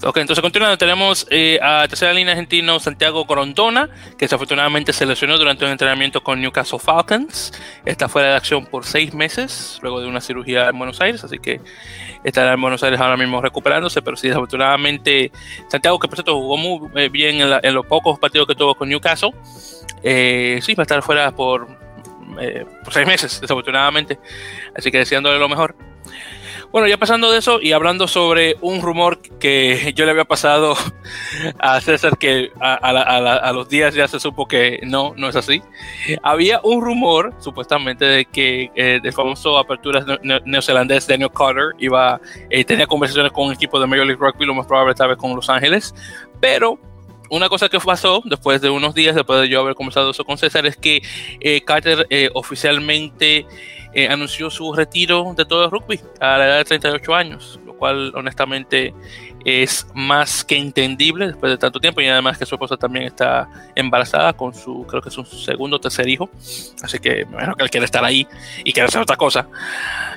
Ok, entonces continuando, tenemos eh, a tercera línea argentino Santiago Corondona, que desafortunadamente se lesionó durante un entrenamiento con Newcastle Falcons. Está fuera de acción por seis meses, luego de una cirugía en Buenos Aires, así que estará en Buenos Aires ahora mismo recuperándose, pero sí, desafortunadamente Santiago, que por cierto jugó muy bien en, la, en los pocos partidos que tuvo con Newcastle, eh, sí, va a estar fuera por, eh, por seis meses, desafortunadamente, así que deseándole lo mejor. Bueno, ya pasando de eso y hablando sobre un rumor que yo le había pasado a César, que a, a, a, a, los días ya se supo que no, no es así. Había un rumor, supuestamente, de que eh, el famoso apertura ne neozelandés Daniel Carter iba, eh, tenía conversaciones con un equipo de Major League Rugby, lo más probable esta vez con Los Ángeles, pero una cosa que pasó después de unos días, después de yo haber conversado eso con César, es que eh, Carter eh, oficialmente eh, anunció su retiro de todo el rugby a la edad de 38 años, lo cual honestamente es más que entendible después de tanto tiempo y además que su esposa también está embarazada con su, creo que es un segundo o tercer hijo, así que me que él quiere estar ahí y quiere hacer otra cosa.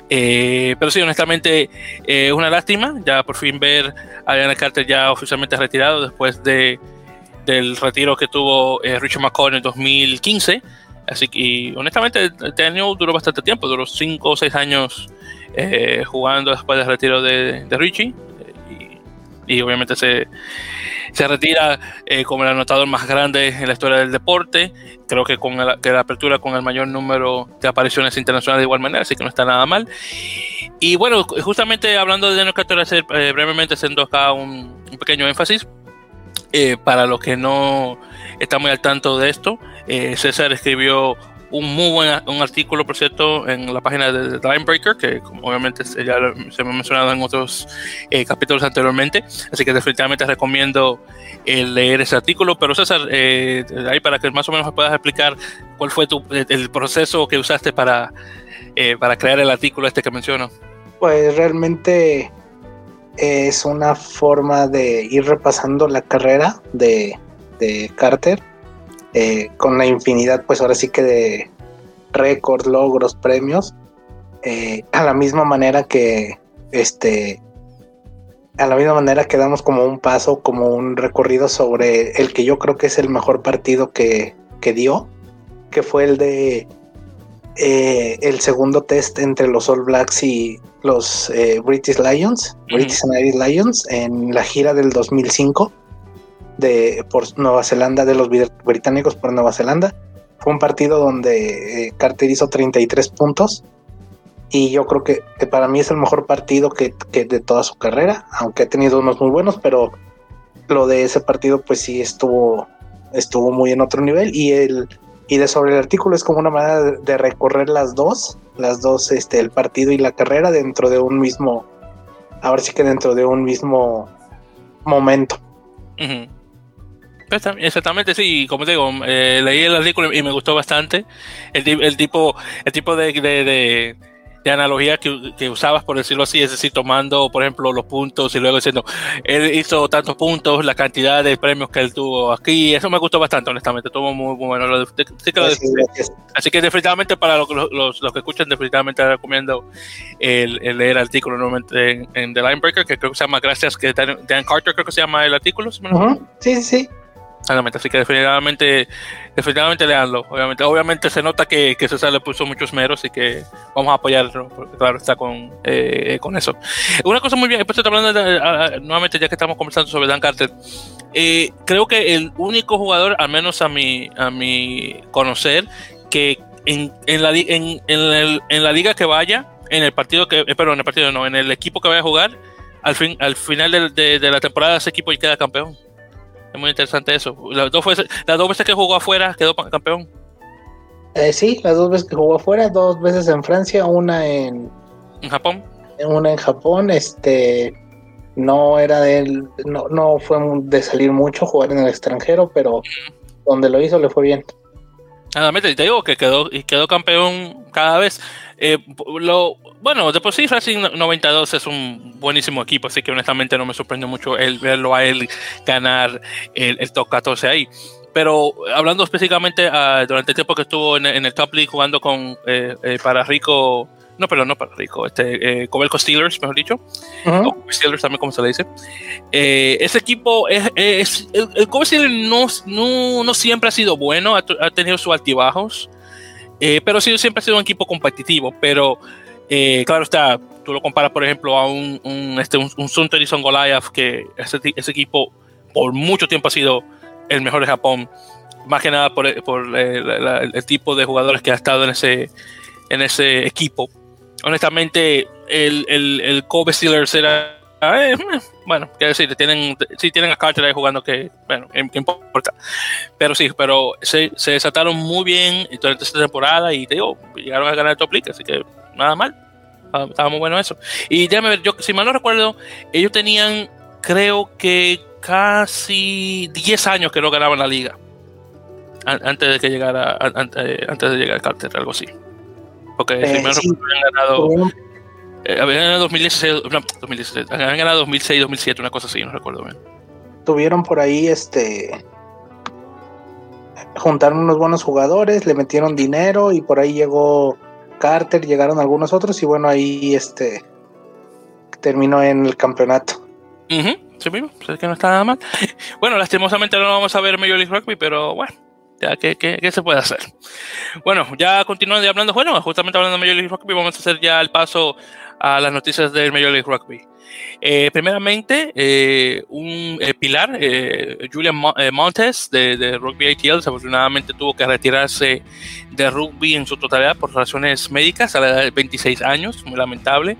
Pero sí, honestamente es una lástima ya por fin ver a Diana Carter ya oficialmente retirado después de, del retiro que tuvo eh, Richard McCall en 2015 Así que, honestamente, este año duró bastante tiempo, duró 5 o 6 años eh, jugando después del retiro de, de Richie. Y, obviamente se, se retira eh, como el anotador más grande en la historia del deporte. Creo que con la, apertura con el mayor número de apariciones internacionales de igual manera, así que no está nada mal. Y bueno, justamente hablando de Daniel Carter, hacer eh, brevemente haciendo acá un, un pequeño énfasis. Eh, para los que no están muy al tanto de esto, eh, César escribió un muy buen un artículo, por cierto, en la página de Linebreaker, que obviamente ya se me ha mencionado en otros eh, capítulos anteriormente, así que definitivamente recomiendo eh, leer ese artículo. Pero César, eh, ahí para que más o menos me puedas explicar cuál fue tu, el proceso que usaste para, eh, para crear el artículo este que menciono. Pues realmente es una forma de ir repasando la carrera de, de Carter eh, con la infinidad, pues ahora sí que de récords, logros, premios, eh, a la misma manera que este, a la misma manera que damos como un paso, como un recorrido sobre el que yo creo que es el mejor partido que, que dio, que fue el de eh, el segundo test entre los All Blacks y los eh, British Lions, mm. British and Irish Lions, en la gira del 2005 de, por Nueva Zelanda, de los británicos por Nueva Zelanda. Fue un partido donde eh, Carter hizo 33 puntos y yo creo que, que para mí es el mejor partido que, que, de toda su carrera, aunque ha tenido unos muy buenos, pero lo de ese partido pues sí estuvo, estuvo muy en otro nivel y el y de sobre el artículo es como una manera de, de recorrer las dos, las dos, este, el partido y la carrera dentro de un mismo, ahora sí que dentro de un mismo momento. Exactamente, sí, como te digo, eh, leí el artículo y me gustó bastante el, el tipo, el tipo de, de de analogía que, usabas, por decirlo así, es decir, tomando, por ejemplo, los puntos y luego diciendo, él hizo tantos puntos, la cantidad de premios que él tuvo aquí, eso me gustó bastante, honestamente, estuvo muy, bueno. así que definitivamente para los, los, que escuchan, definitivamente recomiendo el, leer el artículo nuevamente en, The Linebreaker, que creo que se llama Gracias, que Dan, Carter creo que se llama el artículo. ¿sí? sí, sí. Así que definitivamente, definitivamente leanlo. Obviamente, obviamente se nota que, que César le puso muchos meros y que vamos a apoyarlo, porque claro, está con, eh, con eso. Una cosa muy bien, después hablando nuevamente ya que estamos conversando sobre Dan Carter, eh, creo que el único jugador, al menos a mi, a mi conocer, que en, en, la, en, en, la liga que vaya, en el partido que, eh, perdón, en el partido no, en el equipo que vaya a jugar, al, fin, al final de, de la temporada ese equipo queda campeón. Es muy interesante eso. Las dos, veces, las dos veces que jugó afuera quedó campeón. Eh, sí, las dos veces que jugó afuera, dos veces en Francia, una en, ¿En Japón. Una en Japón, este no era de él, no, no fue de salir mucho jugar en el extranjero, pero donde lo hizo le fue bien. Nada, te digo que quedó, quedó campeón cada vez. Eh, lo, bueno, de por sí Racing 92 es un buenísimo equipo, así que honestamente no me sorprende mucho el verlo a él ganar el, top 14 ahí. Pero hablando específicamente uh, durante el tiempo que estuvo en, el Top League jugando con eh, eh, para Rico, no, pero no para Rico, este, eh, Comelco Steelers, mejor dicho, o Steelers también como se le dice. Eh, ese equipo es, es el, el Steelers no, no, no, siempre ha sido bueno, ha, ha tenido sus altibajos, pero sí, siempre ha sido un equipo competitivo, pero eh, claro está, tú lo comparas, por ejemplo, a un, un, este, un, un Sunter y Son Goliath, que ese, ese, equipo por mucho tiempo ha sido el mejor de Japón, más que nada por, por eh, el tipo de jugadores que ha estado en ese, en ese equipo. Honestamente, el, el, el Kobe Steelers era. Eh, bueno, quiero decir, tienen, sí tienen a Carter ahí jugando que, bueno, ¿qué importa? Pero sí, pero se, se desataron muy bien durante esta temporada y te digo, llegaron a ganar el Top League, así que nada mal. Ah, estaba muy bueno eso. Y déjame ver, yo, si mal no recuerdo, ellos tenían, creo que casi 10 años que no ganaban la liga. Antes de que llegara, antes, de llegar Carter, algo así. Porque si eh, mal no recuerdo, habían ganado. Eh, habían ganado 2016, no, 2016, habían ganado 2006, 2007, una cosa así, no recuerdo bien. Tuvieron por ahí este juntaron unos buenos jugadores, le metieron dinero y por ahí llegó Carter, llegaron algunos otros y bueno, ahí este terminó en el campeonato. Sí mismo, pues que no está nada mal. Bueno, lastimosamente no vamos a ver Major League Rugby, pero bueno, ya, ¿qué, qué, se puede hacer? Bueno, ya continuando hablando, bueno, justamente hablando de Major League Rugby, vamos a hacer ya el paso a las noticias del Major League Rugby. Eh, primeramente, eh, un eh, pilar, Julian Montes de, Rugby ATL, desafortunadamente tuvo que retirarse de rugby en su totalidad por razones médicas a la edad de 26 años, muy lamentable.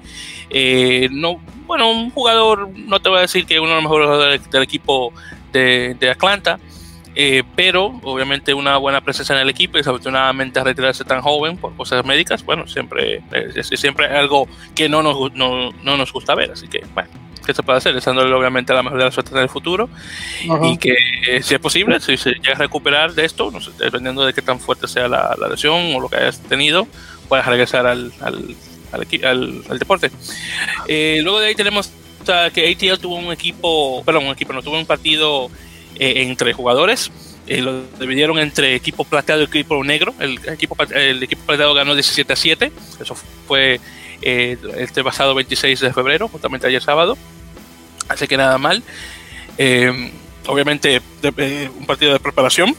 no, bueno, un jugador, no te voy a decir que uno de los mejores jugadores del, equipo de Atlanta, eh, pero obviamente una buena presencia en el equipo y desafortunadamente retirarse tan joven por cosas médicas, bueno, siempre es, siempre algo que no nos, no, no, nos gusta ver, así que bueno, ¿qué se puede hacer? Deseándole obviamente la mejor de las suertes en el futuro y que eh, si es posible, si se llega a recuperar de esto, no sé, dependiendo de qué tan fuerte sea la, la lesión o lo que hayas tenido, puedas regresar al, al, al, al deporte. Eh, luego de ahí tenemos que ATL tuvo un equipo, perdón, un equipo, no tuvo un partido eh, entre jugadores. Eh, lo dividieron entre equipo plateado y equipo negro. El equipo, el equipo plateado ganó 17 a 7. Eso fue eh, este pasado 26 de febrero, justamente ayer sábado. Así que nada mal. obviamente, un partido de preparación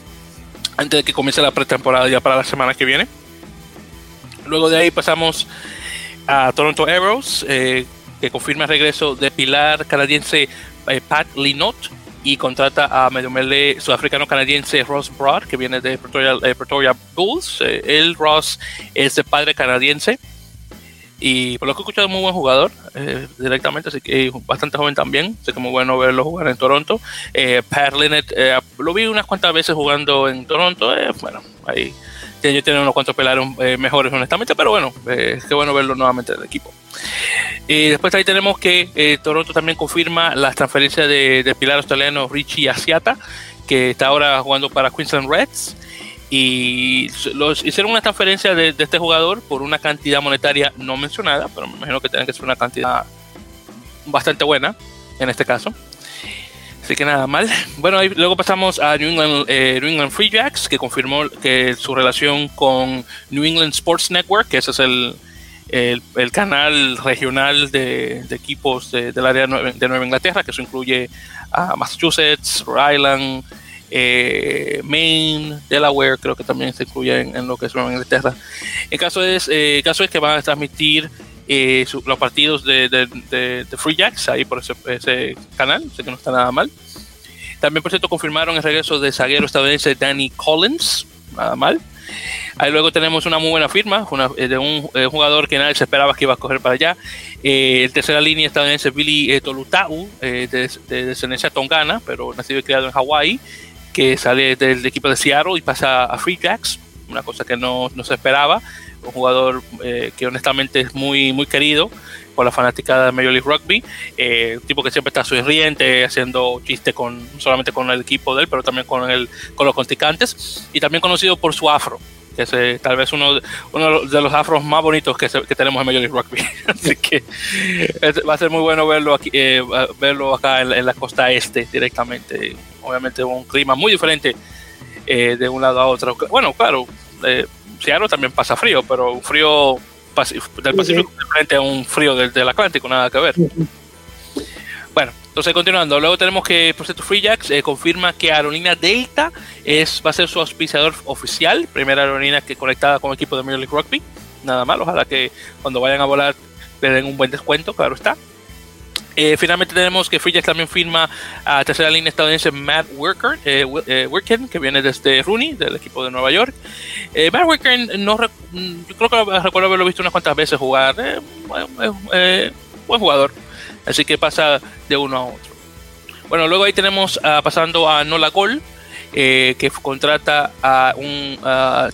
antes de que comience la pretemporada ya para la semana que viene. Luego de ahí pasamos a Toronto Arrows, que confirma el regreso de pilar canadiense Pat Linot y contrata a medio mele sudafricano canadiense Ross Broad, que viene de Pretoria, Bulls. Eh, él, Ross, es de padre canadiense. Y por lo que he escuchado, muy buen jugador eh, directamente, así que bastante joven también. Así que muy bueno verlo jugar en Toronto. Eh, Pat Linnett, lo vi unas cuantas veces jugando en Toronto. bueno, ahí Yo tiene unos cuantos pelares mejores, honestamente, pero bueno, qué bueno verlo nuevamente en el equipo. Y después ahí tenemos que Toronto también confirma las transferencias de, del pilar australiano Richie Asiata, que está ahora jugando para Queensland Reds y los, hicieron una transferencia de, este jugador por una cantidad monetaria no mencionada, pero me imagino que tiene que ser una cantidad bastante buena en este caso. Así que nada mal. Bueno, luego pasamos a New England, eh, New England Free Jacks, que confirmó que su relación con New England Sports Network, que ese es el, el, canal regional de, equipos del área de Nueva Inglaterra, que eso incluye a Massachusetts, Rhode Island, eh, Maine, Delaware, creo que también se incluye en, lo que es Nueva Inglaterra. El caso es, eh, caso es que van a transmitir eh, los partidos de, Free Jacks ahí por ese, canal, sé que no está nada mal. También, por cierto, confirmaron el regreso de zaguero estadounidense Danny Collins, nada mal. Ahí luego tenemos una muy buena firma de un jugador que nadie se esperaba que iba a coger para allá. el tercera línea estadounidense Billy Tolutau, de, de, descendencia tongana, pero nacido y criado en Hawái que sale del equipo de Seattle y pasa a Free Jacks, una cosa que no, no se esperaba. Un jugador eh, que honestamente es muy, muy querido por la fanática de Major League Rugby. Eh, tipo que siempre está sonriente, haciendo chistes con, solamente con el equipo de él, pero también con, el, con los contricantes. Y también conocido por su afro, que es eh, tal vez uno, uno de los afros más bonitos que, que tenemos en Major League Rugby. Así que va a ser muy bueno verlo, aquí, verlo acá en la costa este directamente obviamente un clima muy diferente eh, de un lado a otro. Bueno, claro, eh, Seattle también pasa frío, pero un frío del Pacífico es diferente a un frío del, Atlántico, nada que ver. Bueno, entonces continuando, luego tenemos que Proceso Free Jacks eh, confirma que Aerolínea Delta es, va a ser su auspiciador oficial, primera aerolínea que conectada con el equipo de Major League Rugby. Nada mal, ojalá que cuando vayan a volar le den un buen descuento, claro está. Eh, finalmente tenemos que Free también firma a tercera línea estadounidense Matt Worker, eh, eh que viene desde Rooney, del equipo de Nueva York. Eh, Matt Worker, no mm, yo creo que recuerdo haberlo visto unas cuantas veces jugar. buen jugador. Así que pasa de uno a otro. Bueno, luego ahí tenemos uh, pasando a Nola Gol, eh, que contrata a un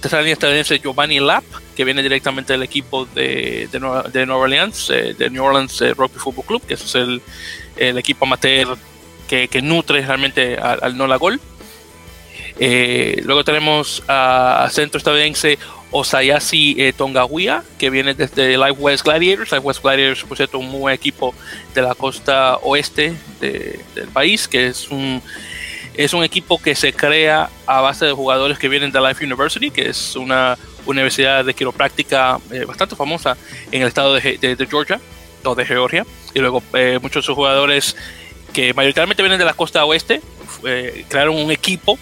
tercera línea estadounidense Giovanni Lapp, que viene directamente del equipo de, de, de Orleans, eh, de New Orleans eh, Rugby Football Club, que es el, el equipo amateur que, que, nutre realmente al, al Nola Gol. luego tenemos a centro estadounidense Osayasi eh, Tongahuia, que viene desde Live West Gladiators. Live West Gladiators, por cierto, un buen equipo de la costa oeste del país, que es un es un equipo que se crea a base de jugadores que vienen de Life University, que es una universidad de quiropráctica eh, bastante famosa en el estado de, Georgia o de Georgia. Y luego eh, muchos de sus jugadores que mayoritariamente vienen de la costa oeste eh, crearon un equipo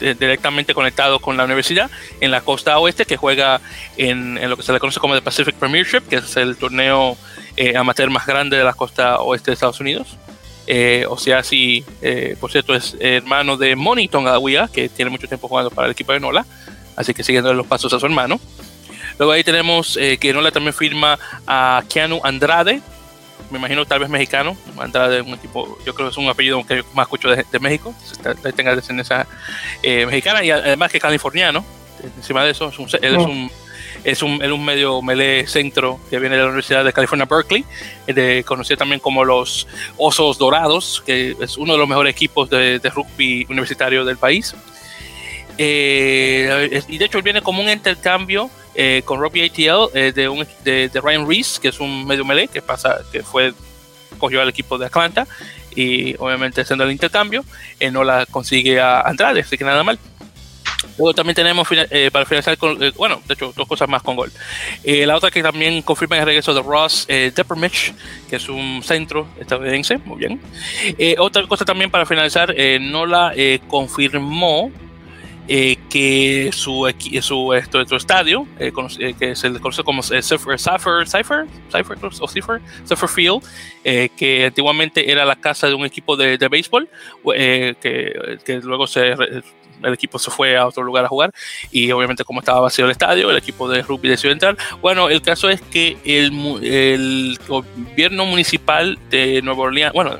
directamente conectado con la universidad en la costa oeste que juega en, lo que se le conoce como el Pacific Premiership, que es el torneo amateur más grande de la costa oeste de Estados Unidos. Eh, o sea, si, eh, por cierto, es hermano de Moni Tongahuia, que tiene mucho tiempo jugando para el equipo de Nola, así que siguiendo los pasos a su hermano. Luego ahí tenemos eh, que Nola también firma a Keanu Andrade, me imagino tal vez mexicano. Andrade, un equipo, yo creo que es un apellido que más escucho de, México, tenga descendencia mexicana y además que californiano. Encima de eso, es un, él es oh. un es un, un medio melee centro que viene de la Universidad de California, Berkeley, de, conocido también como los Osos Dorados, que es uno de los mejores equipos de, rugby universitario del país. Eh, y de hecho viene como un intercambio eh, con Rugby ATL eh, de, un, de, Ryan Reese, que es un medio melee que pasa, que fue cogió al equipo de Atlanta y obviamente haciendo el intercambio, no la consigue a Andrade, así que nada mal. Luego también tenemos, eh, para finalizar, con, eh, bueno, de hecho, dos cosas más con gol. Eh, la otra que también confirma el regreso de Ross eh, Deppermich, que es un centro estadounidense, muy bien. otra cosa también para finalizar, Nola confirmó que su, su, esto, estadio, que se le conoce como Cypher, Cypher, Cypher, o Field, que antiguamente era la casa de un equipo de, de béisbol, que, que, luego se el equipo se fue a otro lugar a jugar y obviamente como estaba vacío el estadio, el equipo de rugby decidió entrar. Bueno, el caso es que el, el gobierno municipal de Nueva Orleans, bueno,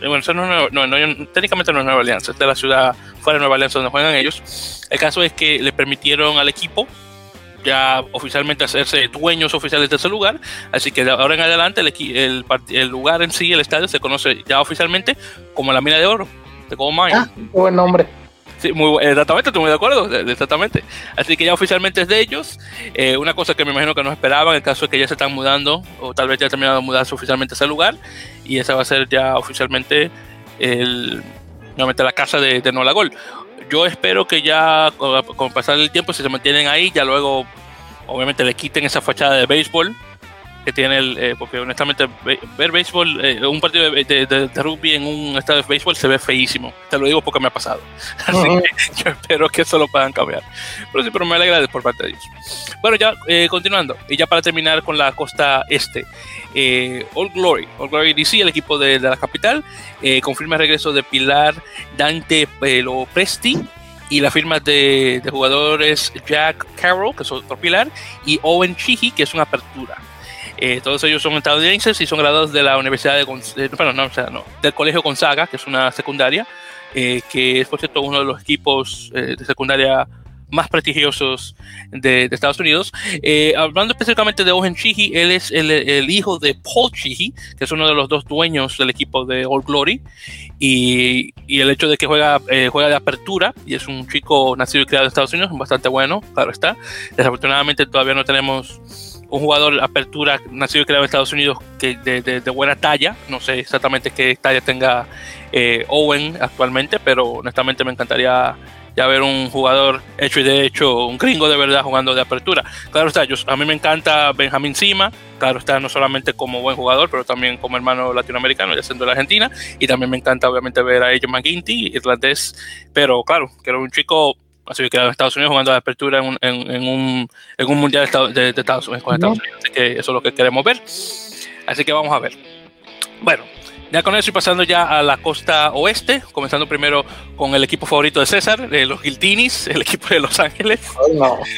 bueno, no, no, técnicamente no es Nueva Alianza, es de la ciudad fuera de Nueva Alianza donde juegan ellos. El caso es que le permitieron al equipo ya oficialmente hacerse dueños oficiales de ese lugar, así que de ahora en adelante el, el, lugar en sí, el estadio, se conoce ya oficialmente como la mina de oro, de Gold Mine. Ah, buen nombre. Muy, exactamente, estoy muy de acuerdo, exactamente. Así que ya oficialmente es de ellos. Eh, una cosa que me imagino que no esperaban, el caso de que ya se están mudando, o tal vez ya han terminado de mudarse oficialmente a ese lugar, y esa va a ser ya oficialmente el, nuevamente la casa de, de Nola Gol. Yo espero que ya con, pasar el tiempo, si se mantienen ahí, ya luego, obviamente, le quiten esa fachada de béisbol que tiene el, eh, porque honestamente ver béisbol, eh, un partido de, rugby en un estadio de béisbol se ve feísimo. Te lo digo porque me ha pasado. Así que yo espero que eso lo puedan cambiar. Pero sí, pero me alegra por parte de ellos. Bueno, ya eh, continuando, y ya para terminar con la costa este, All Glory, All Glory DC, el equipo de, la capital, confirma el regreso de Pilar Dante Pelo Presti y la firma de, jugadores Jack Carroll, que es otro pilar, y Owen Chihi, que es una apertura. Eh, todos ellos son estadounidenses y son graduados de la Universidad de, bueno, no, o sea, no, del Colegio Gonzaga, que es una secundaria, eh, que es por cierto uno de los equipos eh, de secundaria más prestigiosos de, Estados Unidos. hablando específicamente de Owen Chihi, él es el, hijo de Paul Chihi, que es uno de los dos dueños del equipo de All Glory, y, y el hecho de que juega, juega de apertura, y es un chico nacido y criado en Estados Unidos, bastante bueno, claro está. Desafortunadamente todavía no tenemos un jugador apertura nacido y creado en Estados Unidos que de, buena talla. No sé exactamente qué talla tenga eh, Owen actualmente, pero honestamente me encantaría ya ver un jugador hecho y de hecho, un gringo de verdad jugando de apertura. Claro está, yo, a mí me encanta Benjamín Sima, claro está, no solamente como buen jugador, pero también como hermano latinoamericano, ya siendo de la Argentina, y también me encanta obviamente ver a ellos McGuinty, irlandés, pero claro, que era un chico así que en Estados Unidos jugando de apertura en un, en, un, en un mundial de, Estados Unidos con Estados Unidos. Así que eso es lo que queremos ver. Así que vamos a ver. Bueno, ya con eso y pasando ya a la costa oeste, comenzando primero con el equipo favorito de César, de los Giltinis, el equipo de Los Ángeles. no.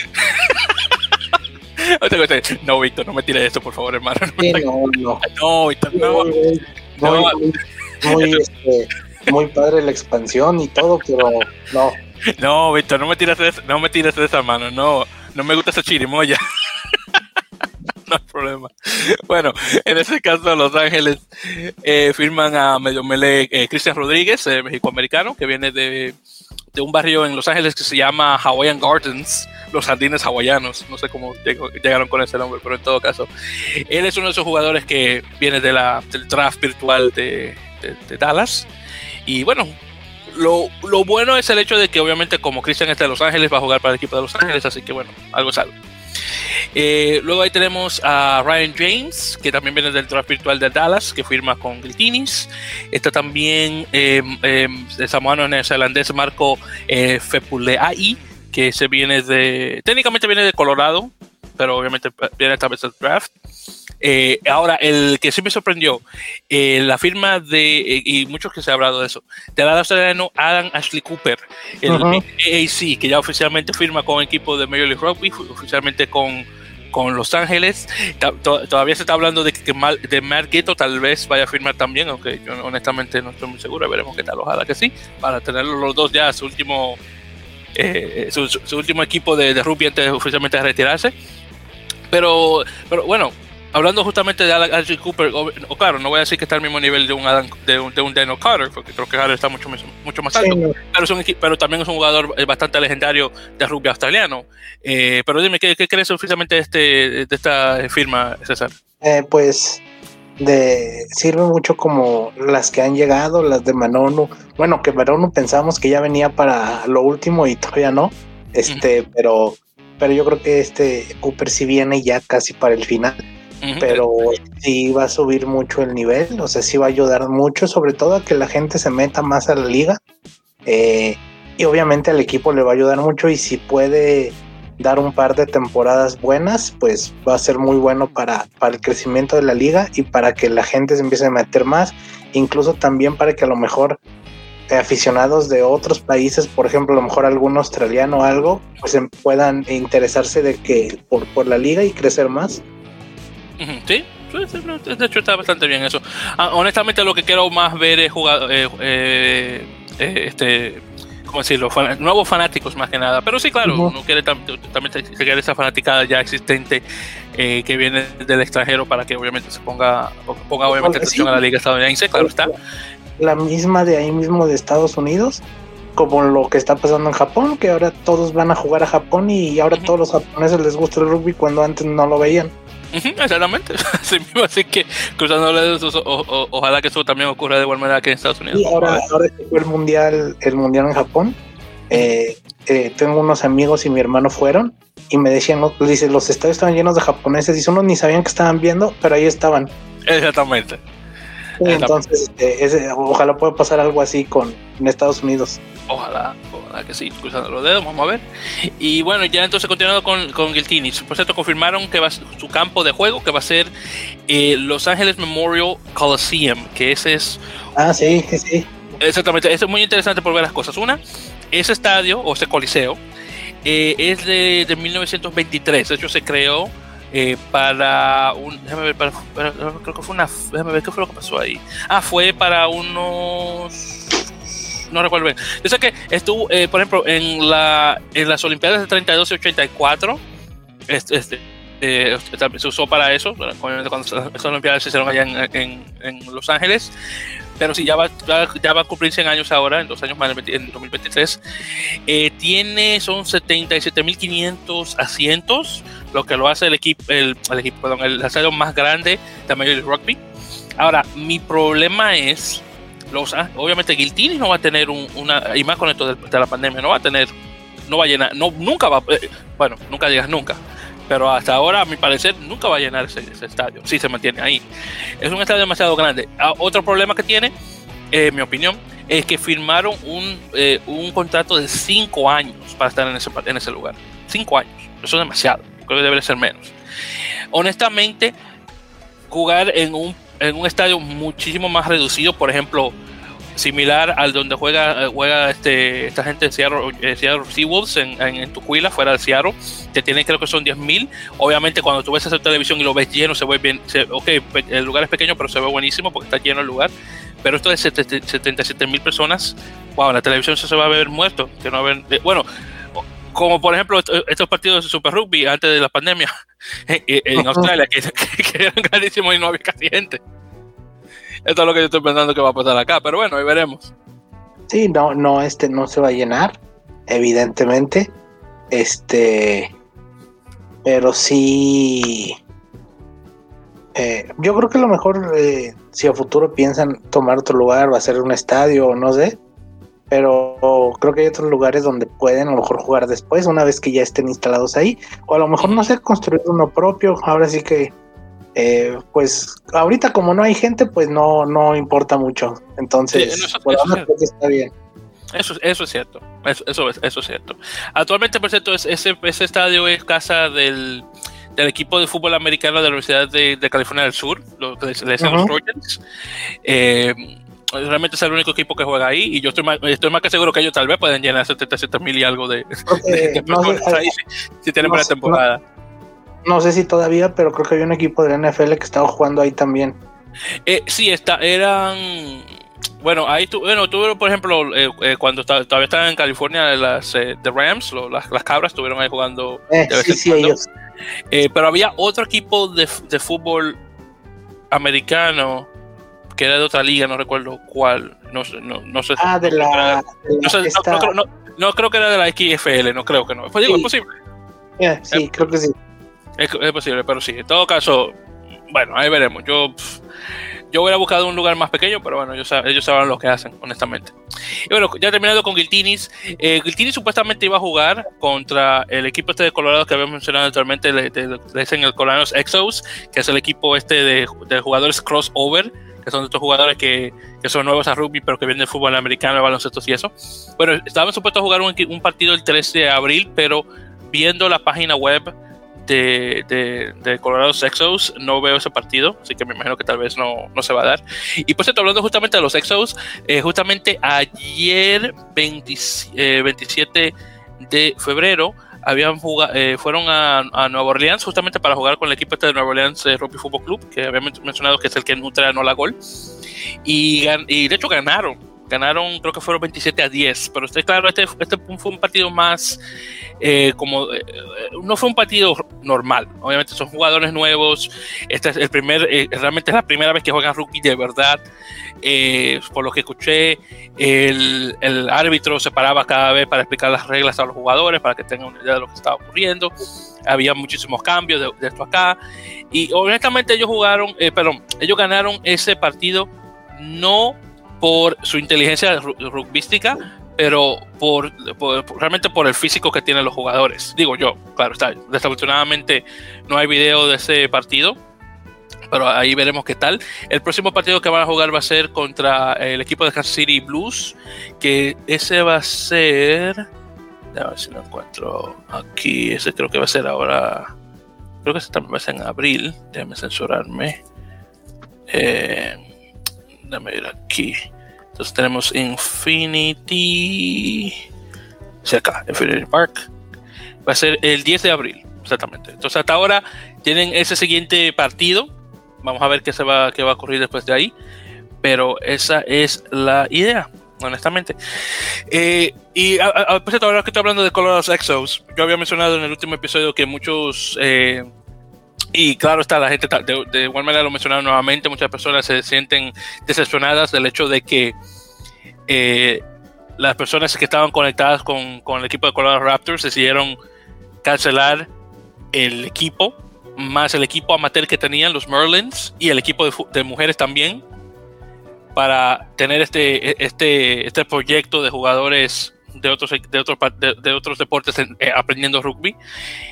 no, Víctor, no me tires esto, por favor, hermano. no, no. No, Víctor, no. Muy, muy, este, muy padre la expansión y todo, pero no. No, Víctor, no me tiras de, no me tiras de esa mano, no, no me gusta esa chirimoya. no hay problema. Bueno, en ese caso, Los Ángeles eh, firman a medio mele eh, Cristian Rodríguez, eh, mexicoamericano, que viene de, de, un barrio en Los Ángeles que se llama Hawaiian Gardens, los jardines hawaianos. No sé cómo llegaron con ese nombre, pero en todo caso, él es uno de esos jugadores que viene de la, del draft virtual de, de Dallas. Y bueno, lo, lo, bueno es el hecho de que obviamente como Christian está de Los Ángeles va a jugar para el equipo de Los Ángeles, así que bueno, algo es algo. Eh, luego ahí tenemos a Ryan James, que también viene del draft virtual de Dallas, que firma con Giltinis. Está también eh, eh, el samoano neozelandés Marco eh, Fepuleai, que se viene de, técnicamente viene de Colorado, pero obviamente viene esta vez del draft. Eh, ahora, el que sí me sorprendió, eh, la firma de, eh, y muchos que se ha hablado de eso, de la australiano Adam Ashley Cooper, el AAC, que ya oficialmente firma con el equipo de Major League Rugby, oficialmente con, con Los Ángeles. todavía se está hablando de que de Mark tal vez vaya a firmar también, aunque yo honestamente no estoy muy seguro, veremos qué tal, ojalá que sí, para tener los dos ya su último, su, último equipo de, de rugby antes oficialmente de retirarse. Pero, pero bueno, hablando justamente de Alex Cooper, o, claro, no voy a decir que está al mismo nivel de un, de un, de un Daniel Carter, porque creo que Carter está mucho, mucho más alto, pero, pero, también es un jugador eh, bastante legendario de rugby australiano. Eh, pero dime, ¿qué, ¿qué, crees oficialmente de, este, de esta firma, César? Eh, pues de sirve mucho como las que han llegado, las de Manonu. Bueno, que Manonu pensamos que ya venía para lo último y todavía no. Este, pero pero yo creo que este Cooper sí viene ya casi para el final pero sí va a subir mucho el nivel, o sea, sí va a ayudar mucho, sobre todo a que la gente se meta más a la liga. Eh, y obviamente al equipo le va a ayudar mucho y si puede dar un par de temporadas buenas, pues va a ser muy bueno para, para el crecimiento de la liga y para que la gente se empiece a meter más, incluso también para que a lo mejor aficionados de otros países, por ejemplo, a lo mejor algún australiano o algo, pues puedan interesarse de que por, por la liga y crecer más. Sí, de hecho está bastante bien eso. Ah, honestamente lo que quiero más ver es jugar, eh, eh, eh, este, ¿cómo decirlo? nuevos fanáticos más que nada. Pero sí, claro, uno quiere también quiere esa fanaticada ya existente que viene del extranjero para que obviamente se ponga, ponga obviamente atención a la liga estadounidense, claro está. La misma de ahí mismo de Estados Unidos como lo que está pasando en Japón, que ahora todos van a jugar a Japón y ahora a todos los japoneses les gusta el rugby cuando antes no lo veían. Exactamente. Así, que cruzándole ojalá que eso también ocurra de igual manera que en Estados Unidos. Y ahora, ahora que fue el mundial, el mundial en Japón, eh, eh, tengo unos amigos y mi hermano fueron y me decían, dice, los estadios estaban llenos de japoneses y unos ni sabían que estaban viendo, pero ahí estaban. Exactamente. Entonces, este, ojalá pueda pasar algo así con Estados Unidos. Ojalá, ojalá que sí, cruzando los dedos, vamos a ver. Y bueno, ya entonces continuando con, con Giltini, por cierto, confirmaron que va su campo de juego, que va a ser eh, Los Ángeles Memorial Coliseum, que ese es... Ah, sí, sí. Exactamente, eso es muy interesante por ver las cosas. Una, ese estadio, o ese coliseo, eh, es de, de, 1923, de hecho se creó eh, para un... Déjame ver, para, creo que fue una... Déjame ver qué fue lo que pasó ahí. Ah, fue para unos no recuerdo bien. Yo sé que estuvo, eh, por ejemplo, en, la, en las Olimpiadas de 32 y 84, este, este eh, se usó para eso, cuando las Olimpiadas se hicieron allá en, en, Los Ángeles. Pero sí, ya va, ya va a cumplir 100 años ahora, en dos años más, en 2023. Eh, tiene, son 77.500 asientos, lo que lo hace el equipo, el, el equipo, perdón, el estadio más grande de Major League Rugby. Ahora, mi problema es los, obviamente Guiltini no va a tener una, y más con esto de, la pandemia, no va a tener, no va a llenar, no, nunca va, eh, bueno, nunca digas nunca, pero hasta ahora, a mi parecer, nunca va a llenar ese, estadio, si se mantiene ahí. Es un estadio demasiado grande. Ah, otro problema que tiene, en mi opinión, es que firmaron un, eh, un contrato de cinco años para estar en ese, en ese lugar. Cinco años, eso es demasiado, creo que debería ser menos. Honestamente, jugar en un en un estadio muchísimo más reducido, por ejemplo, similar al donde juega, eh, juega este, esta gente de Seattle, eh, Seawolves en, en, Tucuila, fuera de Seattle, que tienen creo que son 10.000. Obviamente cuando tú ves esa televisión y lo ves lleno, se ve bien, ok, el lugar es pequeño, pero se ve buenísimo porque está lleno el lugar. Pero esto de 77.000 personas, wow, la televisión se va a ver muerto. Que no ven, eh, bueno, como por ejemplo estos partidos de Super Rugby antes de la pandemia en, Australia, que, eran grandísimos y no había casi gente. Esto es lo que yo estoy pensando que va a pasar acá, pero bueno, ahí veremos. Sí, no, no, este no se va a llenar, evidentemente. Este, pero sí. Eh, yo creo que lo mejor, eh, si a futuro piensan tomar otro lugar o hacer un estadio o no sé, pero creo que hay otros lugares donde pueden a lo mejor jugar después, una vez que ya estén instalados ahí, o a lo mejor no sé, construir uno propio, ahora sí que, eh, pues ahorita como no hay gente, pues no, no importa mucho, entonces, eso, está bien. Eso, eso es cierto, eso, eso, es, eso es cierto. Actualmente, por cierto, ese, ese estadio es casa del, del equipo de fútbol americano de la Universidad de, California del Sur, lo que le dicen los Trojans. Eh, realmente es el único equipo que juega ahí y yo estoy más, estoy más que seguro que ellos tal vez pueden llenar 77 mil y algo de, ahí si, tienen buena temporada. No sé si todavía, pero creo que había un equipo de la NFL que estaba jugando ahí también. Eh, sí, está, eran bueno, ahí tu, bueno, tuvieron, por ejemplo, eh, eh, cuando todavía estaban en California, las eh, Rams, las, las, cabras, estuvieron ahí jugando. sí, sí, ellos. pero había otro equipo de, de, fútbol americano que era de otra liga, no recuerdo cuál. No, no, no sé. Ah, de la. no, creo que era de la XFL, no creo que no. Pues digo, es posible. sí, creo que sí. Es, posible, pero sí. En todo caso, bueno, ahí veremos. Yo. yo hubiera buscado un lugar más pequeño, pero bueno, ellos, ellos saben lo que hacen, honestamente. Y bueno, ya terminando con Giltinis. Eh, Giltinis supuestamente iba a jugar contra el equipo este de Colorado que habíamos mencionado anteriormente, le, dicen el Colorados Exos, que es el equipo este de, de jugadores crossover que son estos jugadores que, que, son nuevos a rugby, pero que vienen del fútbol americano, baloncesto y eso. Bueno, estábamos supuestos a jugar un, un, partido el 13 de abril, pero viendo la página web de, Colorado Exos, no veo ese partido, así que me imagino que tal vez no, no se va a dar. Y pues estoy hablando justamente de los Exos, eh, justamente ayer 27 eh, de febrero habían jugado, eh, fueron a, Nueva Orleans justamente para jugar con el equipo este de Nueva Orleans Rugby Football Club, que había mencionado que es el que nutre a Nola Gol. Y, y de hecho ganaron Ganaron, creo que fueron 27 a 10, pero usted, claro, este, este fue un partido más eh, como. Eh, no fue un partido normal. Obviamente son jugadores nuevos. Este es el primer, eh, realmente es la primera vez que juegan rugby de verdad. por lo que escuché, el, el, árbitro se paraba cada vez para explicar las reglas a los jugadores, para que tengan una idea de lo que estaba ocurriendo. Había muchísimos cambios de, de esto acá. Y honestamente, ellos jugaron, perdón, ellos ganaron ese partido no por su inteligencia rugbística, pero por, realmente por el físico que tienen los jugadores. Digo yo, claro, está, desafortunadamente no hay video de ese partido, pero ahí veremos qué tal. El próximo partido que van a jugar va a ser contra el equipo de Kansas City Blues, que ese va a ser... A ver si lo encuentro aquí. Ese creo que va a ser ahora... Creo que ese también va a ser en abril. Déjame censurarme. Eh, Déjame aquí. Entonces tenemos Infinity. Cerca, Infinity Park. Va a ser el 10 de abril, exactamente. Entonces hasta ahora tienen ese siguiente partido. Vamos a ver qué, se va, qué va a ocurrir después de ahí. Pero esa es la idea, honestamente. Eh, y a, a, ahora que estoy hablando de Colorado Exos, yo había mencionado en el último episodio que muchos eh, y claro está, la gente de, igual manera lo mencionaron nuevamente, muchas personas se sienten decepcionadas del hecho de que eh, las personas que estaban conectadas con, con, el equipo de Colorado Raptors decidieron cancelar el equipo, más el equipo amateur que tenían los Merlins y el equipo de, mujeres también, para tener este, este, este proyecto de jugadores de otros, de otros, de, otros deportes eh, aprendiendo rugby.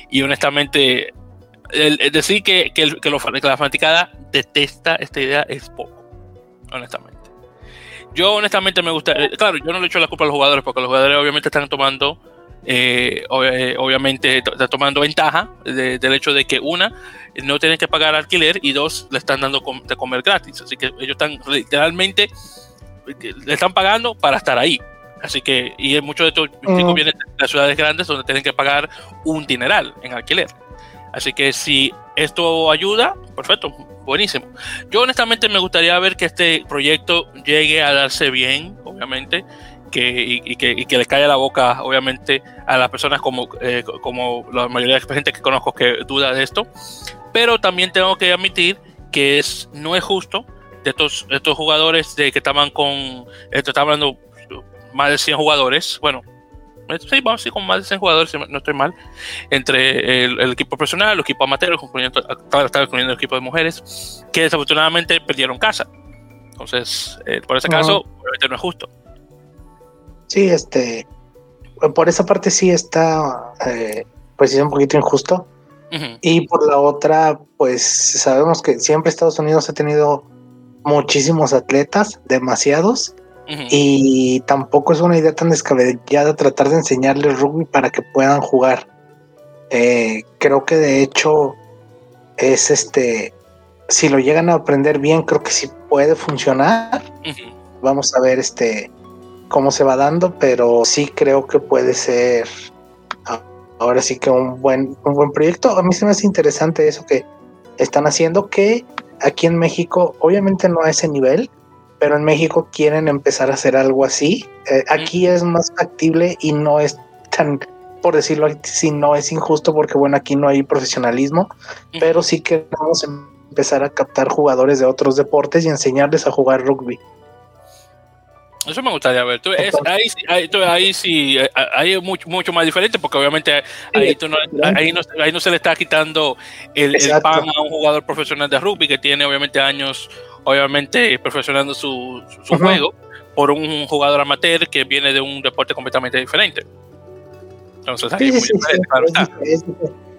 Y honestamente el, decir que, que, que, la fanaticada detesta esta idea es poco, honestamente. Yo honestamente me gusta, eh, claro, yo no le echo la culpa a los jugadores porque los jugadores obviamente están tomando, eh, eh, obviamente están tomando ventaja del hecho de que una, no tienen que pagar alquiler y dos, le están dando de comer gratis. Así que ellos están literalmente, le están pagando para estar ahí. Así que, y muchos de estos chicos vienen de las ciudades grandes donde tienen que pagar un dineral en alquiler. Así que si esto ayuda, perfecto, buenísimo. Yo honestamente me gustaría ver que este proyecto llegue a darse bien, obviamente, que, y, que, y que le caiga la boca, obviamente, a las personas como, eh, como la mayoría de gente que conozco que duda de esto. Pero también tengo que admitir que es, no es justo de estos, estos jugadores de que estaban con, esto está hablando más de 100 jugadores, bueno, sí, vamos a con más de 100 jugadores, si no estoy mal, entre el, equipo profesional, el equipo amateur, incluyendo, incluyendo el equipo de mujeres, que desafortunadamente perdieron casa. Entonces, eh, por ese caso, obviamente no es justo. Sí, este, por esa parte sí está, eh, pues es un poquito injusto. Y por la otra, pues sabemos que siempre Estados Unidos ha tenido muchísimos atletas, demasiados, y tampoco es una idea tan descabellada tratar de enseñarles rugby para que puedan jugar. Eh, creo que de hecho es este, si lo llegan a aprender bien, creo que sí puede funcionar. Vamos a ver este cómo se va dando, pero sí creo que puede ser ahora sí que un buen, un buen proyecto. A mí se me hace interesante eso que están haciendo, que aquí en México obviamente no a ese nivel, pero en México quieren empezar a hacer algo así. Eh, aquí es más factible y no es tan, por decirlo así, no es injusto porque bueno, aquí no hay profesionalismo, pero sí queremos empezar a captar jugadores de otros deportes y enseñarles a jugar rugby. Eso me gustaría ver. ahí, sí, eh, ahí es mucho, mucho más diferente porque obviamente ahí, no, ahí, no, se le está quitando el, el, pan a un jugador profesional de rugby que tiene obviamente años obviamente perfeccionando su, su juego por un jugador amateur que viene de un deporte completamente diferente. Entonces, es, diferente,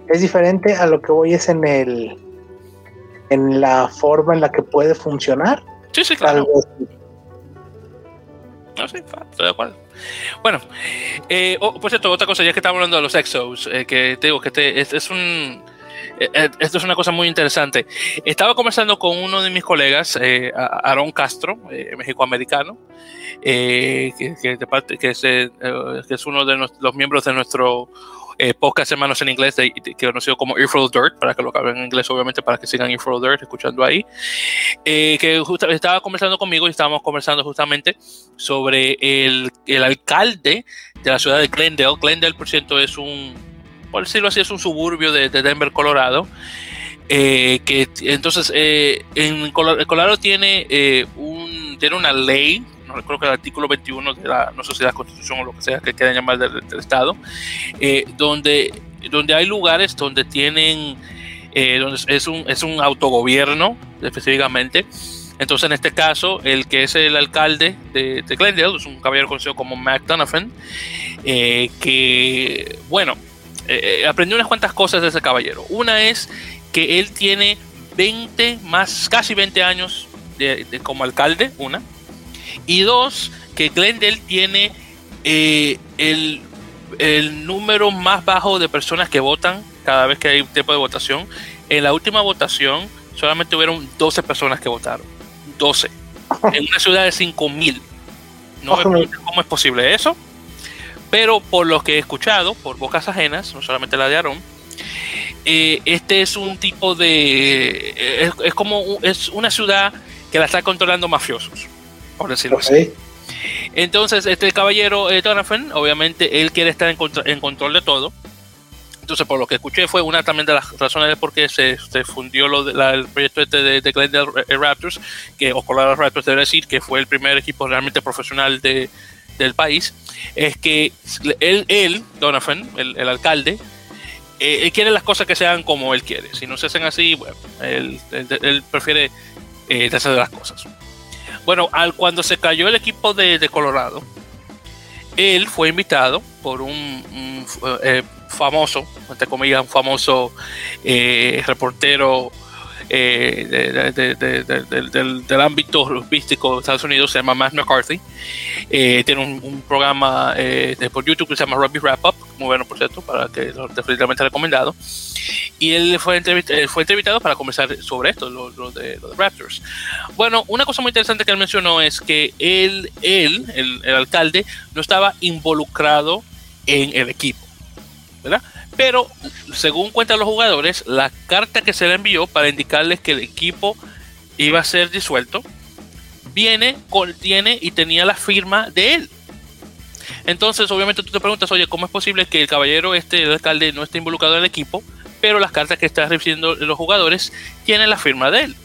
es, diferente a lo que voy es en el en la forma en la que puede funcionar. Sí, sí, claro. No, sí, estoy de acuerdo. Bueno, eh, oh, por cierto, otra cosa, ya que estamos hablando de los exos, eh, que te digo que te, es un eh, eh, esto es una cosa muy interesante. Estaba conversando con uno de mis colegas, eh, Aaron Castro, eh, mexicoamericano, que, que, es, que, es, uno de los miembros de nuestro eh, podcast hermanos en inglés, de, que conocido como Earful Dirt, para que lo acaben en inglés, obviamente, para que sigan Earful Dirt escuchando ahí. Eh, que justo, estaba conversando conmigo y estábamos conversando justamente sobre el, el alcalde de la ciudad de Glendale. Glendale, por cierto, es un, por decirlo así, es un suburbio de, de Denver, Colorado. Eh, que entonces eh, en Colorado tiene, eh, tiene una ley, no recuerdo que el artículo 21 de la, no sé si la constitución o lo que sea que quieran llamar del, estado, donde, donde hay lugares donde tienen, donde es un, es un autogobierno específicamente. Entonces, en este caso, el que es el alcalde de, de Glendale es un caballero conocido como Mac Donovan, que, bueno, aprendió unas cuantas cosas de ese caballero. Una es que él tiene 20, más casi 20 años de, como alcalde, una. Y dos, que Glendale tiene eh, el, el, número más bajo de personas que votan cada vez que hay tiempo de votación. En la última votación solamente hubieron 12 personas que votaron. 12. En una ciudad de 5.000. No me pregunto cómo es posible eso. Pero por lo que he escuchado, por bocas ajenas, no solamente la de Aaron, eh, este es un tipo de. Eh, es, como. Es una ciudad que la está controlando mafiosos, por decirlo así. Entonces, este caballero eh, obviamente, él quiere estar en, control de todo. Entonces, por lo que escuché, fue una también de las razones de por qué se, fundió lo el proyecto este de, de Glendale Raptors, que, o Colorado Raptors, debe decir, que fue el primer equipo realmente profesional de, del país, es que él, él Donovan, el, alcalde, eh, él quiere las cosas que sean como él quiere. Si no se hacen así, bueno, él, prefiere eh, hacer las cosas. Bueno, al, cuando se cayó el equipo de, Colorado, él fue invitado por un, eh, famoso, entre comillas, un famoso eh, reportero eh, del, ámbito rugbyístico de Estados Unidos, se llama Matt McCarthy. Eh, tiene un, programa eh, por YouTube que se llama Rugby Wrap Up, muy bueno por cierto, para que definitivamente recomendado. Y él fue, fue entrevistado para conversar sobre esto, lo, de, los Raptors. Bueno, una cosa muy interesante que él mencionó es que él, él el, el alcalde, no estaba involucrado en el equipo, ¿verdad? Pero, según cuentan los jugadores, la carta que se le envió para indicarles que el equipo iba a ser disuelto, viene, contiene y tenía la firma de él. Entonces, obviamente tú te preguntas, oye, ¿cómo es posible que el caballero este, el alcalde, no esté involucrado en el equipo, pero las cartas que están recibiendo los jugadores tienen la firma de él?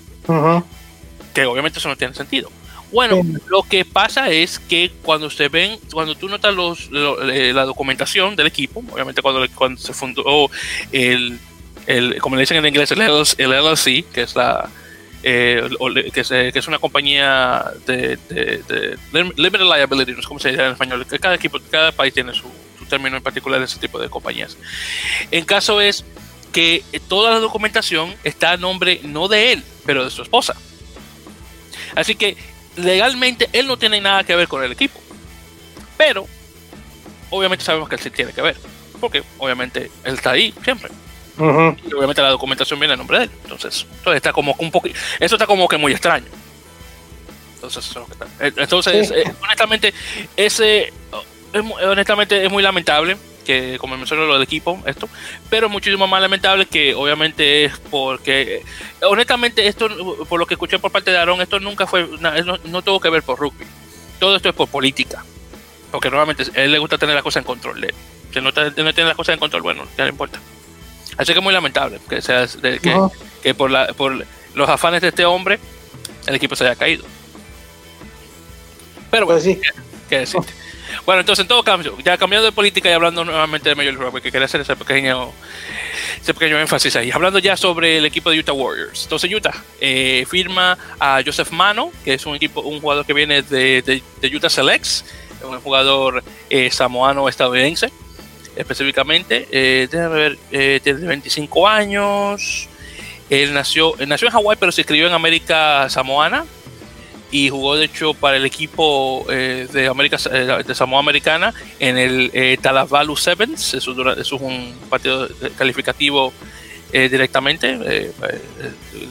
Que obviamente eso no tiene sentido. Bueno, lo que pasa es que cuando se ven, cuando tú notas los, eh, la documentación del equipo, obviamente cuando, cuando se fundó el, el, como le dicen en inglés, el LLC, que es la eh, que, es, una compañía de, de, limited liability, no sé cómo se dice en español, que cada equipo, cada país tiene su, su término en particular de ese tipo de compañías. En caso es que toda la documentación está a nombre no de él, pero de su esposa. Así que legalmente él no tiene nada que ver con el equipo. Pero, obviamente sabemos que él sí tiene que ver. Porque obviamente él está ahí siempre. Y obviamente la documentación viene a nombre de él. Entonces, entonces está como un poquito. Eso está como que muy extraño. Entonces, eso es Entonces, eh, honestamente, ese. Honestamente, es muy lamentable que como mencionó lo del equipo, esto, pero muchísimo más lamentable que obviamente es porque, honestamente, esto, por lo que escuché por parte de Aaron, esto nunca fue, no, tuvo que ver por rugby, todo esto es por política, porque normalmente a él le gusta tener las cosas en control, de, si no, tiene las cosas en control, bueno, ya no importa. Así que es muy lamentable que, sea, que, que por, la, por los afanes de este hombre, el equipo se haya caído. Pero bueno, pues sí. ¿qué, decirte? Bueno, entonces en todo cambio, ya cambiando de política y hablando nuevamente de Major League Rugby, que quería hacer ese pequeño, ese pequeño énfasis ahí. Hablando ya sobre el equipo de Utah Warriors. Entonces Utah eh, firma a Joseph Mano, que es un equipo, un jugador que viene de, Utah Selects, un jugador eh, samoano estadounidense, específicamente. Eh, déjame ver, eh, tiene 25 años. Él nació, nació en Hawái, pero se escribió en América Samoana y jugó de hecho para el equipo eh, de América eh, de Samoa Americana en el eh, Talavalu Sevens, eso, es un partido calificativo directamente,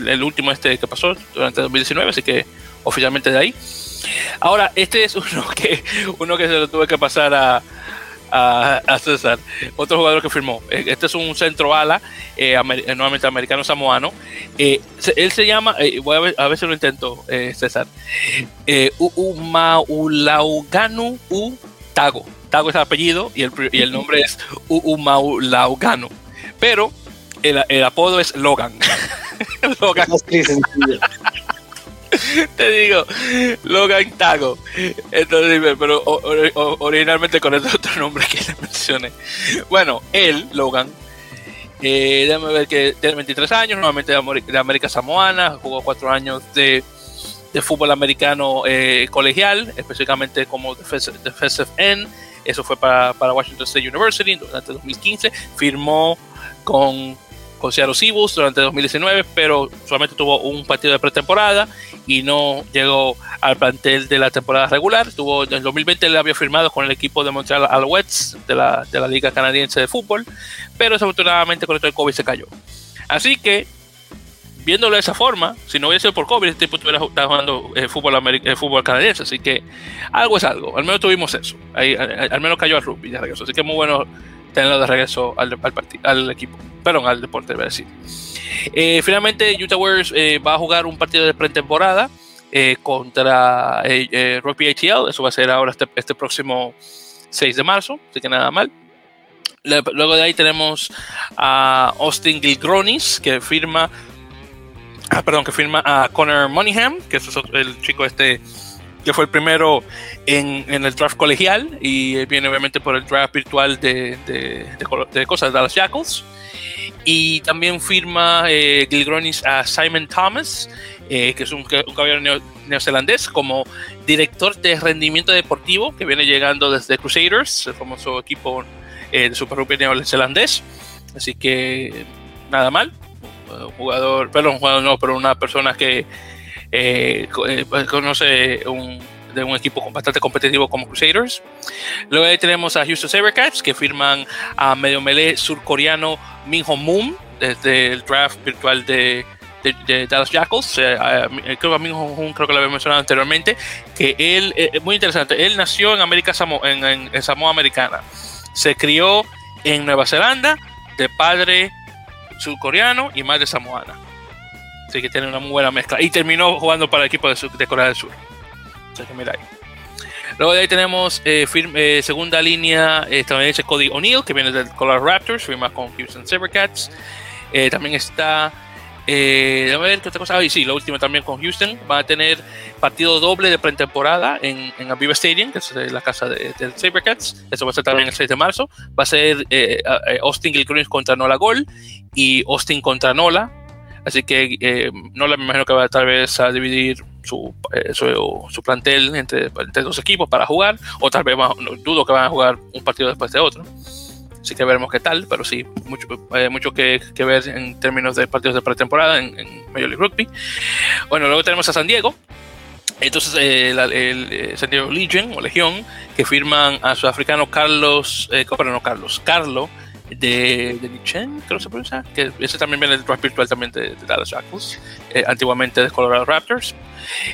el último este que pasó durante 2019, así que oficialmente de ahí. Ahora, este es uno que, uno que se lo tuve que pasar a, a, César. Otro jugador que firmó. Eh, este es un centro ala, eh, eh, nuevamente americano samoano. él se llama, voy a ver, a ver, si lo intento, César. Uumaulauganu U Tago. Tago es el apellido y el, y el nombre es Uumaulauganu. Pero el, el apodo es Logan. Logan. Te digo, Logan Tago. Entonces, pero originalmente con este otro nombre que le mencioné. Bueno, él, Logan, eh, déjame ver que tiene 23 años, nuevamente de, América Samoana, jugó 4 años de, fútbol americano eh, colegial, específicamente como defensive end. Eso fue para, para Washington State University durante 2015. Firmó con con Seattle Seahawks durante 2019, pero solamente tuvo un partido de pretemporada y no llegó al plantel de la temporada regular. Tuvo, en 2020 le había firmado con el equipo de Montreal Alouettes de la, de la Liga Canadiense de Fútbol, pero desafortunadamente con esto del COVID se cayó. Así que, viéndolo de esa forma, si no hubiese sido por COVID, este tipo estuviera jugando eh, fútbol, eh, fútbol canadiense. Así que algo es algo. Al menos tuvimos eso. Ahí, al, menos cayó al rugby de regreso. Así que muy bueno tenerlo de regreso al, equipo perdón, al deporte, voy a decir. Eh, finalmente, Utah Warriors eh, va a jugar un partido de pretemporada eh, contra Rugby ATL. Eso va a ser ahora este, este, próximo 6 de marzo, así que nada mal. luego de ahí tenemos a Austin Gilgronis, que firma, ah, perdón, que firma a Connor Moneyham, que es el chico este que fue el primero en, en, el draft colegial y viene obviamente por el draft virtual de, de, de, cosas de Dallas Jackals. Y también firma eh, Gilgronis a Simon Thomas, eh, que es un, un caballero neozelandés, como director de rendimiento deportivo, que viene llegando desde Crusaders, el famoso equipo eh, de Super Rugby neozelandés. Así que nada mal. Un jugador, perdón, un jugador no, pero una persona que eh, eh, pues, conoce un, de un equipo bastante competitivo como Crusaders. Luego ahí tenemos a Houston Sabercats que firman a medio melee surcoreano Minho Moon desde el draft virtual de, Dallas Jackals. Eh, creo que a creo que lo había mencionado anteriormente, que él, es muy interesante, él nació en América en, en Samoa Americana, se crió en Nueva Zelanda de padre surcoreano y madre samoana. Así que tiene una muy buena mezcla. Y terminó jugando para el equipo de, Corea del Sur. Que mira ahí. Luego de ahí tenemos eh, eh, segunda línea estadounidense Cody O'Neill, que viene del Colorado Raptors, firma con Houston Sabercats. Eh, también está. Eh, a ver qué otra cosa. Ah, sí, lo último también con Houston. Va a tener partido doble de pretemporada en, en Aviva Stadium, que es la casa del de Sabercats. Eso va a ser también el 6 de marzo. Va a ser Austin Gilchrist contra Nola Gol y Austin contra Nola Así que eh, no le imagino que va tal vez a dividir su, eh, su, plantel entre, entre, dos equipos para jugar, o tal vez dudo que van a jugar un partido después de otro. Así que veremos qué tal, pero sí, mucho, eh, mucho que, que, ver en términos de partidos de pretemporada en, Major League Rugby. Bueno, luego tenemos a San Diego, entonces, el, San Diego Legion o Legión, que firman a sudafricano Carlos, eh, no Carlos, Carlo de, de Nichen, creo que se pronuncia, que ese también viene del draft virtual también de, Dallas Jackals, eh, antiguamente de Colorado Raptors.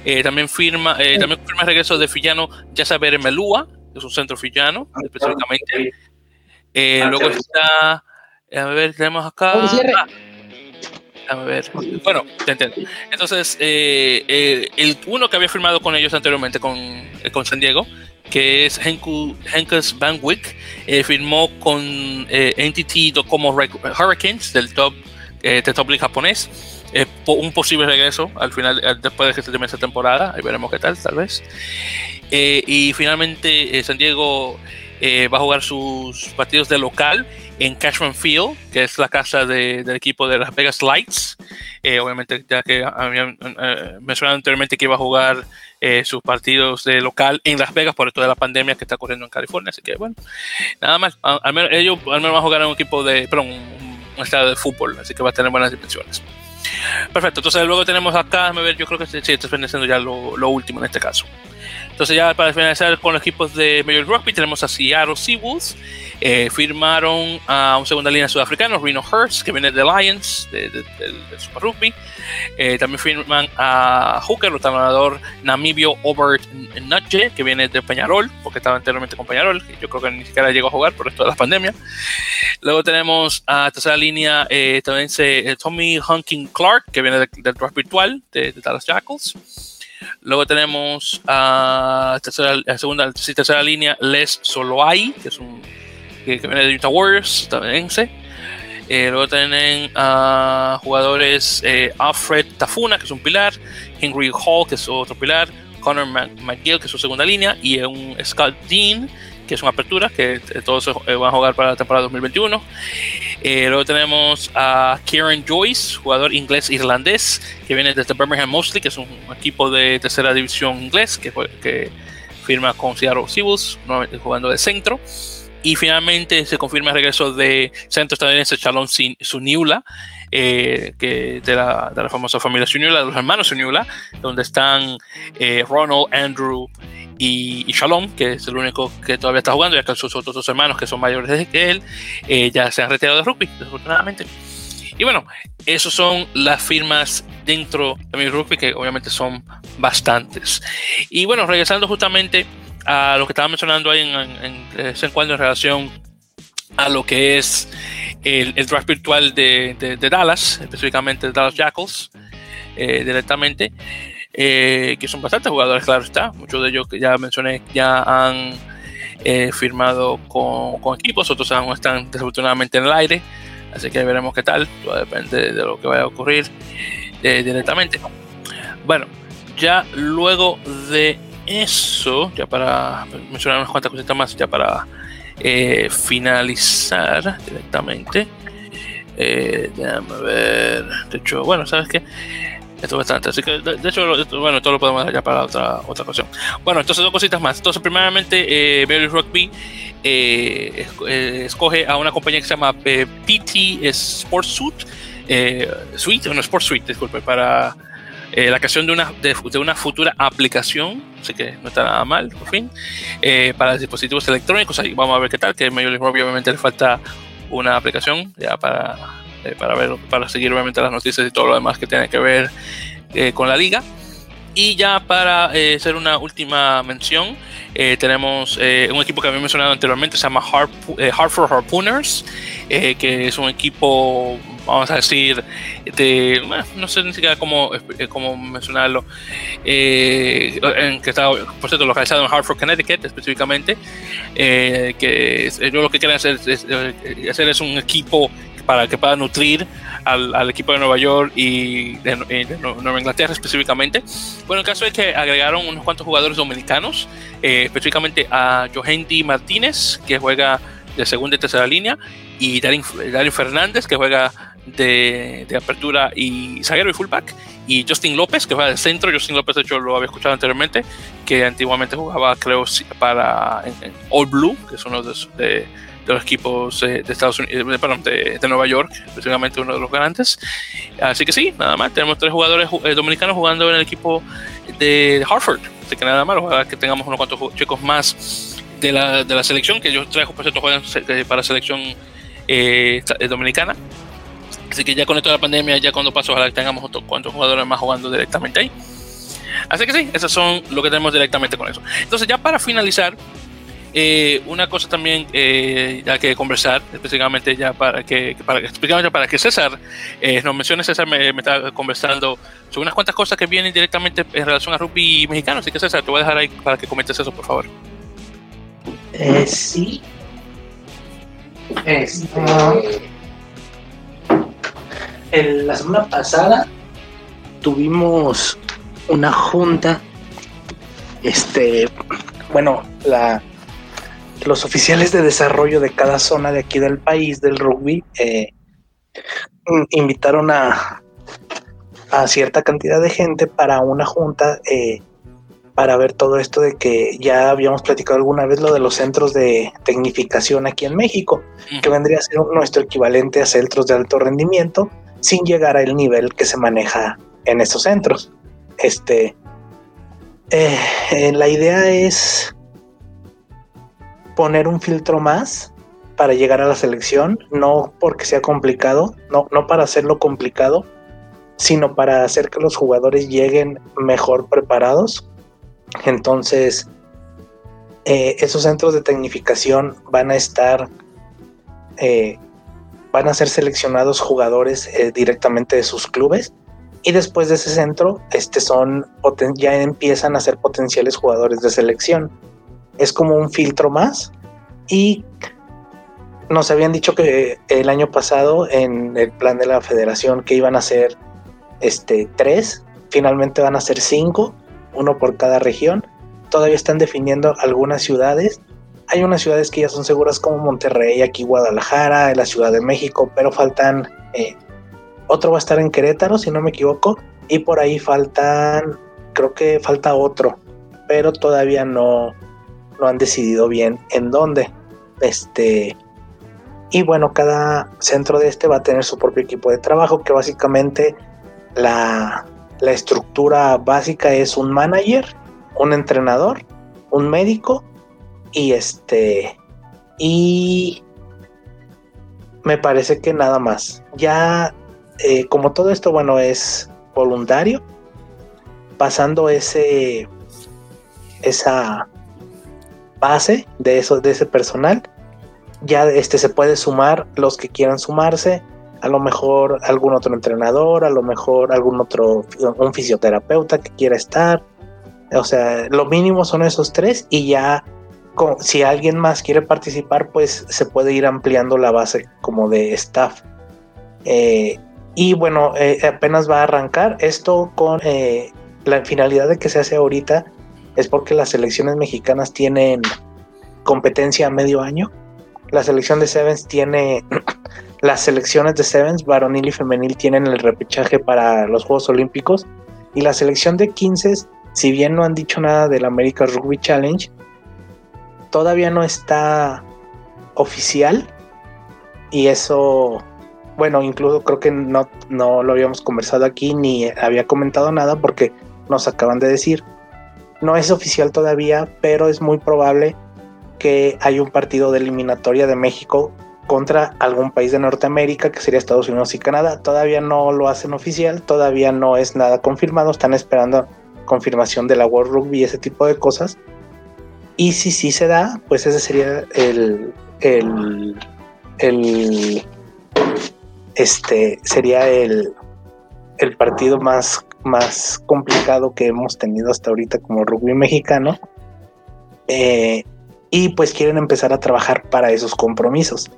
Eh, también firma, eh, también firma el regreso de Fillano Yasaber Melúa, que es un centro fillano, ah, específicamente. Ah, luego está, a ver, tenemos acá. a ver. Bueno, te entiendo. Entonces, el uno que había firmado con ellos anteriormente, con, con San Diego, que es Henkes Van Wyck, eh, firmó con eh, Entity como Hurricanes del top, eh, del top league japonés. un posible regreso al final, después de que se esta temporada. Ahí veremos qué tal, tal vez. y finalmente, San Diego va a jugar sus partidos de local en Cashman Field, que es la casa del equipo de Las Vegas Lights. Eh, obviamente, ya que habían eh, mencionado anteriormente que iba a jugar eh, sus partidos de local en Las Vegas por esto de la pandemia que está ocurriendo en California. Así que, bueno, nada más. Al menos, ellos al menos van a jugar en un equipo de, perdón, un, un estado de fútbol, así que va a tener buenas dimensiones. Perfecto, entonces luego tenemos acá, a ver, yo creo que sí, estoy ya lo, lo último en este caso. Entonces ya para finalizar con los equipos de Major Rugby tenemos a Seattle Seawolves. Eh, firmaron a un segunda línea sudafricano, Reno Hurst, que viene de Lions, de, del Super Rugby. Eh, también firman a Hooker, el ganador namibio Obert Nutje, que viene de Peñarol, porque estaba anteriormente con Peñarol. Yo creo que ni siquiera llegó a jugar por esto de la pandemia. Luego tenemos a tercera línea eh, también se, Tommy Hunking Clark, que viene del draft virtual de, de Dallas Jackals. Luego tenemos a tercera, segunda, tercera línea Les Soloai, que es un que, viene de Utah Warriors, estadounidense. Eh, luego tienen a jugadores eh, Alfred Tafuna, que es un pilar, Henry Hall, que es otro pilar, Connor McGill, que es su segunda línea, y un Scott Dean, que es una apertura, que todos eh, van a jugar para la temporada 2021. Eh, luego tenemos a Kieran Joyce, jugador inglés-irlandés, que viene desde Birmingham Mostly, que es un equipo de tercera división inglés, que, que firma con Seattle Seawolves, jugando de centro. Y finalmente se confirma el regreso de centro estadounidense Shalom Suniula, eh, que de la, de la, famosa familia Suniula, de los hermanos Suniula, donde están eh, Ronald, Andrew y, Shalom, que es el único que todavía está jugando, ya que sus otros dos hermanos, que son mayores que él, eh, ya se han retirado de rugby, desafortunadamente. Y bueno, esos son las firmas dentro de mi rugby, que obviamente son bastantes. Y bueno, regresando justamente a lo que estaba mencionando ahí en, ese encuentro en relación a lo que es el, draft virtual de, Dallas, específicamente de Dallas Jackals, eh, directamente. Eh, que son bastantes jugadores, claro está. Muchos de ellos que ya mencioné ya han eh, firmado con, equipos, otros aún están desafortunadamente en el aire, así que veremos qué tal, todo depende de lo que vaya a ocurrir directamente. Bueno, ya luego de eso, ya para mencionar unas cuantas cositas más, ya para finalizar directamente. déjame ver, de hecho, bueno, ¿sabes qué? Esto es bastante. Así que, de, hecho, bueno, todo lo podemos dejar ya para otra, otra ocasión. Bueno, entonces dos cositas más. Entonces, primeramente, eh, Mary Rugby eh, eh, escoge a una compañía que se llama eh, PT Sports Suite, Suite, no, Sports Suite, disculpe, para la creación de una, de, una futura aplicación, así que no está nada mal, por fin, para dispositivos electrónicos. Ahí vamos a ver qué tal, que Major Rugby obviamente le falta una aplicación ya para eh, para ver, para seguir obviamente las noticias y todo lo demás que tiene que ver eh, con la liga. Y ya para eh, hacer una última mención, tenemos un equipo que había mencionado anteriormente, se llama Hartford Harpooners, que es un equipo, vamos a decir, de, no sé ni siquiera cómo, cómo mencionarlo, en, que está, por cierto, localizado en Hartford, Connecticut específicamente, que ellos lo que quieren hacer es, hacer es un equipo para que pueda nutrir al, equipo de Nueva York y de, Nueva Inglaterra específicamente. Bueno, el caso es que agregaron unos cuantos jugadores dominicanos, eh, específicamente a Johendi Martínez, que juega de segunda y tercera línea, y Darín, Fernández, que juega de, apertura y zaguero y fullback, y Justin López, que juega de centro. Justin López, de hecho, lo había escuchado anteriormente, que antiguamente jugaba, creo, para en, All Blue, que es uno de de los equipos eh, de Estados Unidos, de, de, Nueva York, específicamente uno de los grandes. Así que sí, nada más, tenemos tres jugadores eh, dominicanos jugando en el equipo de Hartford. Así que nada más, ojalá que tengamos unos cuantos chicos más de la, de la selección, que yo traigo, por cierto, juegan eh, para selección dominicana. Así que ya con esto de la pandemia, ya cuando pase, ojalá que tengamos otros cuantos jugadores más jugando directamente ahí. Así que sí, esos son lo que tenemos directamente con eso. Entonces, ya para finalizar, eh, una cosa también eh, ya que conversar, específicamente ya para que, para, específicamente para que César eh, nos mencione, César me, está conversando sobre unas cuantas cosas que vienen directamente en relación a rugby mexicano, así que César, te voy a dejar ahí para que comentes eso, por favor. sí. Este, la semana pasada tuvimos una junta, este, bueno, la los oficiales de desarrollo de cada zona de aquí del país, del rugby, eh, invitaron a, a cierta cantidad de gente para una junta eh, para ver todo esto de que ya habíamos platicado alguna vez lo de los centros de tecnificación aquí en México, que vendría a ser nuestro equivalente a centros de alto rendimiento sin llegar al nivel que se maneja en estos centros. Este, eh, eh, la idea es poner un filtro más para llegar a la selección, no porque sea complicado, no, no para hacerlo complicado, sino para hacer que los jugadores lleguen mejor preparados. Entonces, eh, esos centros de tecnificación van a estar, van a ser seleccionados jugadores eh, directamente de sus clubes y después de ese centro, este son ya empiezan a ser potenciales jugadores de selección. Es como un filtro más y nos habían dicho que el año pasado en el plan de la federación que iban a ser este, tres, finalmente van a ser cinco, uno por cada región. Todavía están definiendo algunas ciudades. Hay unas ciudades que ya son seguras como Monterrey, aquí Guadalajara, la Ciudad de México, pero faltan, eh, otro va a estar en Querétaro, si no me equivoco, y por ahí faltan, creo que falta otro, pero todavía no, no han decidido bien en dónde. Este, y bueno, cada centro de este va a tener su propio equipo de trabajo, que básicamente la, estructura básica es un manager, un entrenador, un médico y este y me parece que nada más. Ya eh, como todo esto bueno es voluntario, pasando ese esa base de eso de ese personal, ya este se puede sumar los que quieran sumarse a lo mejor algún otro entrenador, a lo mejor algún otro, un fisioterapeuta que quiera estar. O sea, lo mínimo son esos tres y ya si alguien más quiere participar, pues se puede ir ampliando la base como de staff. Eh, y bueno, eh, apenas va a arrancar esto con eh, la finalidad de que se hace ahorita es porque las selecciones mexicanas tienen competencia a medio año. La selección de Sevens tiene las selecciones de Sevens, varonil y femenil, tienen el repechaje para los Juegos Olímpicos. Y la selección de 15, si bien no han dicho nada del America Rugby Challenge, todavía no está oficial. Y eso, bueno, incluso creo que no, no lo habíamos conversado aquí ni había comentado nada porque nos acaban de decir. No es oficial todavía, pero es muy probable que haya un partido de eliminatoria de México contra algún país de Norteamérica, que sería Estados Unidos y Canadá. Todavía no lo hacen oficial, todavía no es nada confirmado, están esperando confirmación de la World Rugby y ese tipo de cosas. Y si sí se da, pues ese sería el, el, el este sería el, el partido más, más complicado que hemos tenido hasta ahorita como rugby mexicano. Eh, y pues quieren empezar a trabajar para esos compromisos.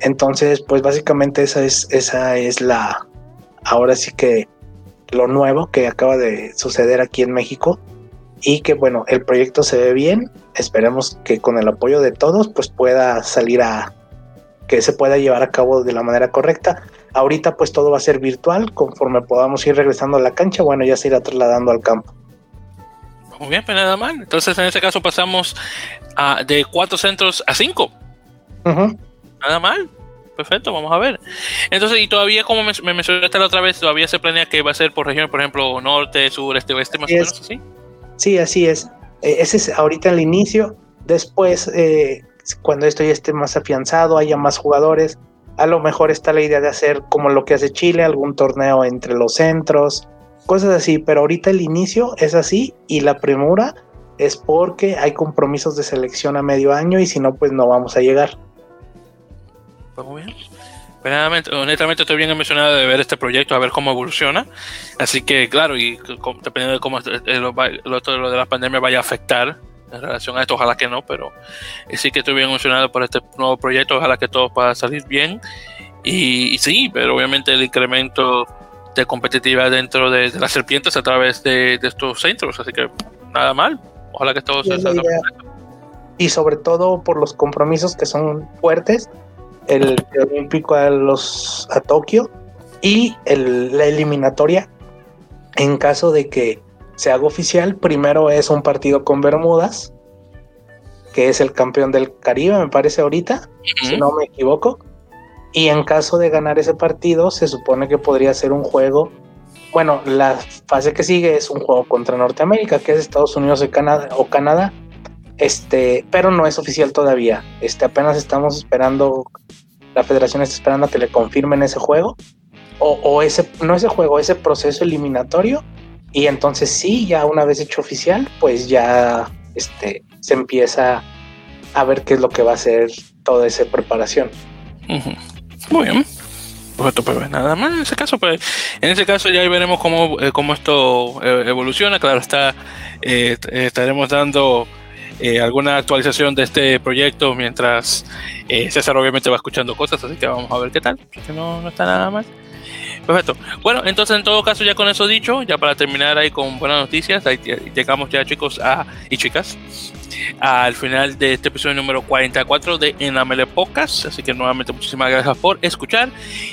Entonces, pues básicamente esa es, esa es la, ahora sí que lo nuevo que acaba de suceder aquí en México y que bueno, el proyecto se ve bien, esperemos que con el apoyo de todos pues pueda salir a, que se pueda llevar a cabo de la manera correcta. Ahorita pues todo va a ser virtual, conforme podamos ir regresando a la cancha, bueno, ya se irá trasladando al campo. Muy bien, pues nada mal. Entonces en este caso pasamos a, de cuatro centros a cinco. Nada mal. Perfecto, vamos a ver. Entonces, y todavía, como me, mencionaste la otra vez, todavía se planea que va a ser por región, por ejemplo, norte, sur, este, oeste, más o menos así. Sí, así es. Eh, ese es ahorita el inicio. Después, eh, cuando esto ya esté más afianzado, haya más jugadores, a lo mejor está la idea de hacer como lo que hace Chile, algún torneo entre los centros, cosas así. Pero ahorita el inicio es así y la premura es porque hay compromisos de selección a medio año y si no, pues no vamos a llegar. Muy bien. Honestamente estoy bien emocionado de ver este proyecto, a ver cómo evoluciona. Así que, claro, y dependiendo de cómo lo, de la pandemia vaya a afectar en relación a esto, ojalá que no, pero sí que estoy bien emocionado por este nuevo proyecto, ojalá que todo pueda salir bien. Y, sí, pero obviamente el incremento de competitividad dentro de, las serpientes a través de, estos centros, así que nada mal, ojalá que todo se salga Y sobre todo por los compromisos que son fuertes el olímpico a los a Tokio y la eliminatoria. En caso de que se haga oficial primero es un partido con Bermudas que es el campeón del Caribe me parece ahorita si no me equivoco. Y en caso de ganar ese partido se supone que podría ser un juego bueno, la fase que sigue es un juego contra Norteamérica, que es Estados Unidos o Canadá, o Canadá. Este, pero no es oficial todavía. Este, apenas estamos esperando, la federación está esperando a que le confirmen ese juego. O, o ese, no ese juego, ese proceso eliminatorio. Y entonces sí, ya una vez hecho oficial, pues ya este, se empieza a ver qué es lo que va a ser toda esa preparación. Muy bien. Pues, pues nada más en ese caso, pues en ese caso ya veremos cómo, eh, cómo esto eh, evoluciona. Claro, está eh, estaremos dando alguna actualización de este proyecto mientras César obviamente va escuchando cosas, así que vamos a ver qué tal. Que no, no está nada mal. Perfecto. Bueno, entonces en todo caso, ya con eso dicho, ya para terminar ahí con buenas noticias, llegamos ya chicos a, y chicas al final de este episodio número 44 de Enamele Podcast. Así que nuevamente muchísimas gracias por escuchar.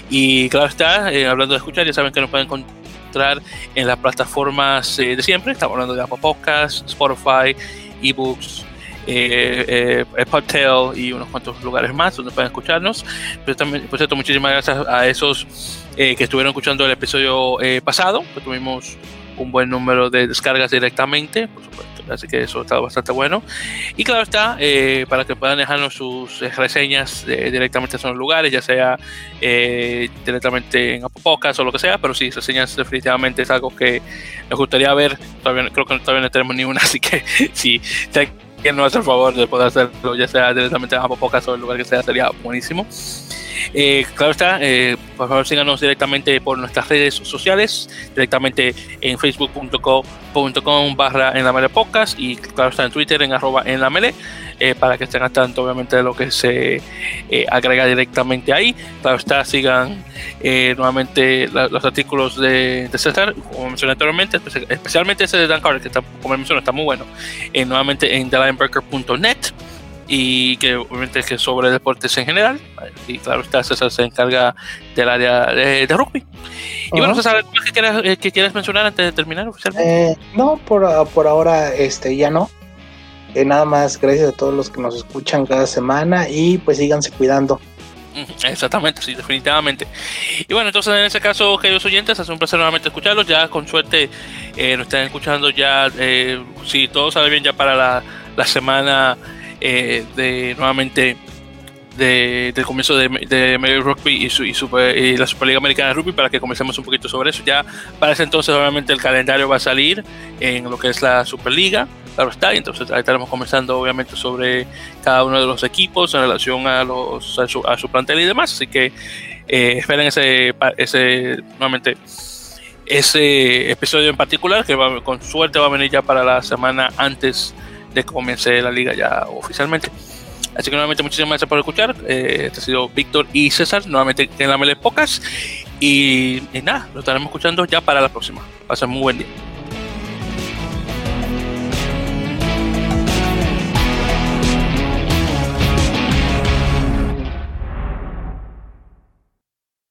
Y claro está, eh, hablando de escuchar, ya saben que nos pueden encontrar en las plataformas eh, de siempre. Estamos hablando de Apple Podcasts, Spotify, eBooks. Eh, eh, y unos cuantos lugares más donde pueden escucharnos. Pero también, por cierto, muchísimas gracias a esos eh, que estuvieron escuchando el episodio eh, pasado, que tuvimos un buen número de descargas directamente, por supuesto. Así que eso está bastante bueno. Y claro está, eh, para que puedan dejarnos sus directamente directamente en los lugares, ya sea directamente en Apple o lo que sea, pero sí, reseñas definitivamente es algo que nos gustaría ver. Todavía, creo que todavía no tenemos ni una, así que si que nos hace el favor de poder hacerlo, ya sea directamente en Apple o el lugar que sea, sería buenísimo. Eh, claro está, eh, por favor síganos directamente por nuestras redes sociales, directamente en facebook.com barra en la mele podcast y claro está en Twitter en arroba en la mele eh, para que estén al tanto obviamente de lo que se agrega directamente ahí. Claro está, sigan nuevamente los artículos de, César, como mencioné anteriormente, especialmente ese de Dan Carter, que está, como mencioné, está muy bueno, nuevamente en thelineburger.net y que obviamente es que sobre deportes en general. Y claro, está César se encarga del área de, rugby. Y bueno, César, ¿algo que quieras, eh, que quieras mencionar antes de terminar oficialmente? Eh, no, por, por ahora este, ya no. Eh, nada más, gracias a todos los que nos escuchan cada semana y pues síganse cuidando. Exactamente, sí, definitivamente. Y bueno, entonces en ese caso, queridos oyentes, hace un placer nuevamente escucharlos. Ya con suerte eh, nos están escuchando ya, eh, si todo sale bien, ya para la, la semana eh, de nuevamente de, del comienzo de, de Major Rugby y, su, y, y, la Superliga Americana de Rugby para que comencemos un poquito sobre eso. Ya para ese entonces, obviamente, el calendario va a salir en lo que es la Superliga, claro está, y entonces ahí estaremos comenzando, obviamente, sobre cada uno de los equipos en relación a, los, a, su, a su plantel y demás. Así que eh, esperen ese, ese, nuevamente, ese episodio en particular, que va, con suerte va a venir ya para la semana antes de que comience la liga ya oficialmente. Así que nuevamente muchísimas gracias por escuchar. Eh, este ha sido Víctor y César, nuevamente en la Mele Pocas. Y, y nada, lo estaremos escuchando ya para la próxima. Pasen muy buen día.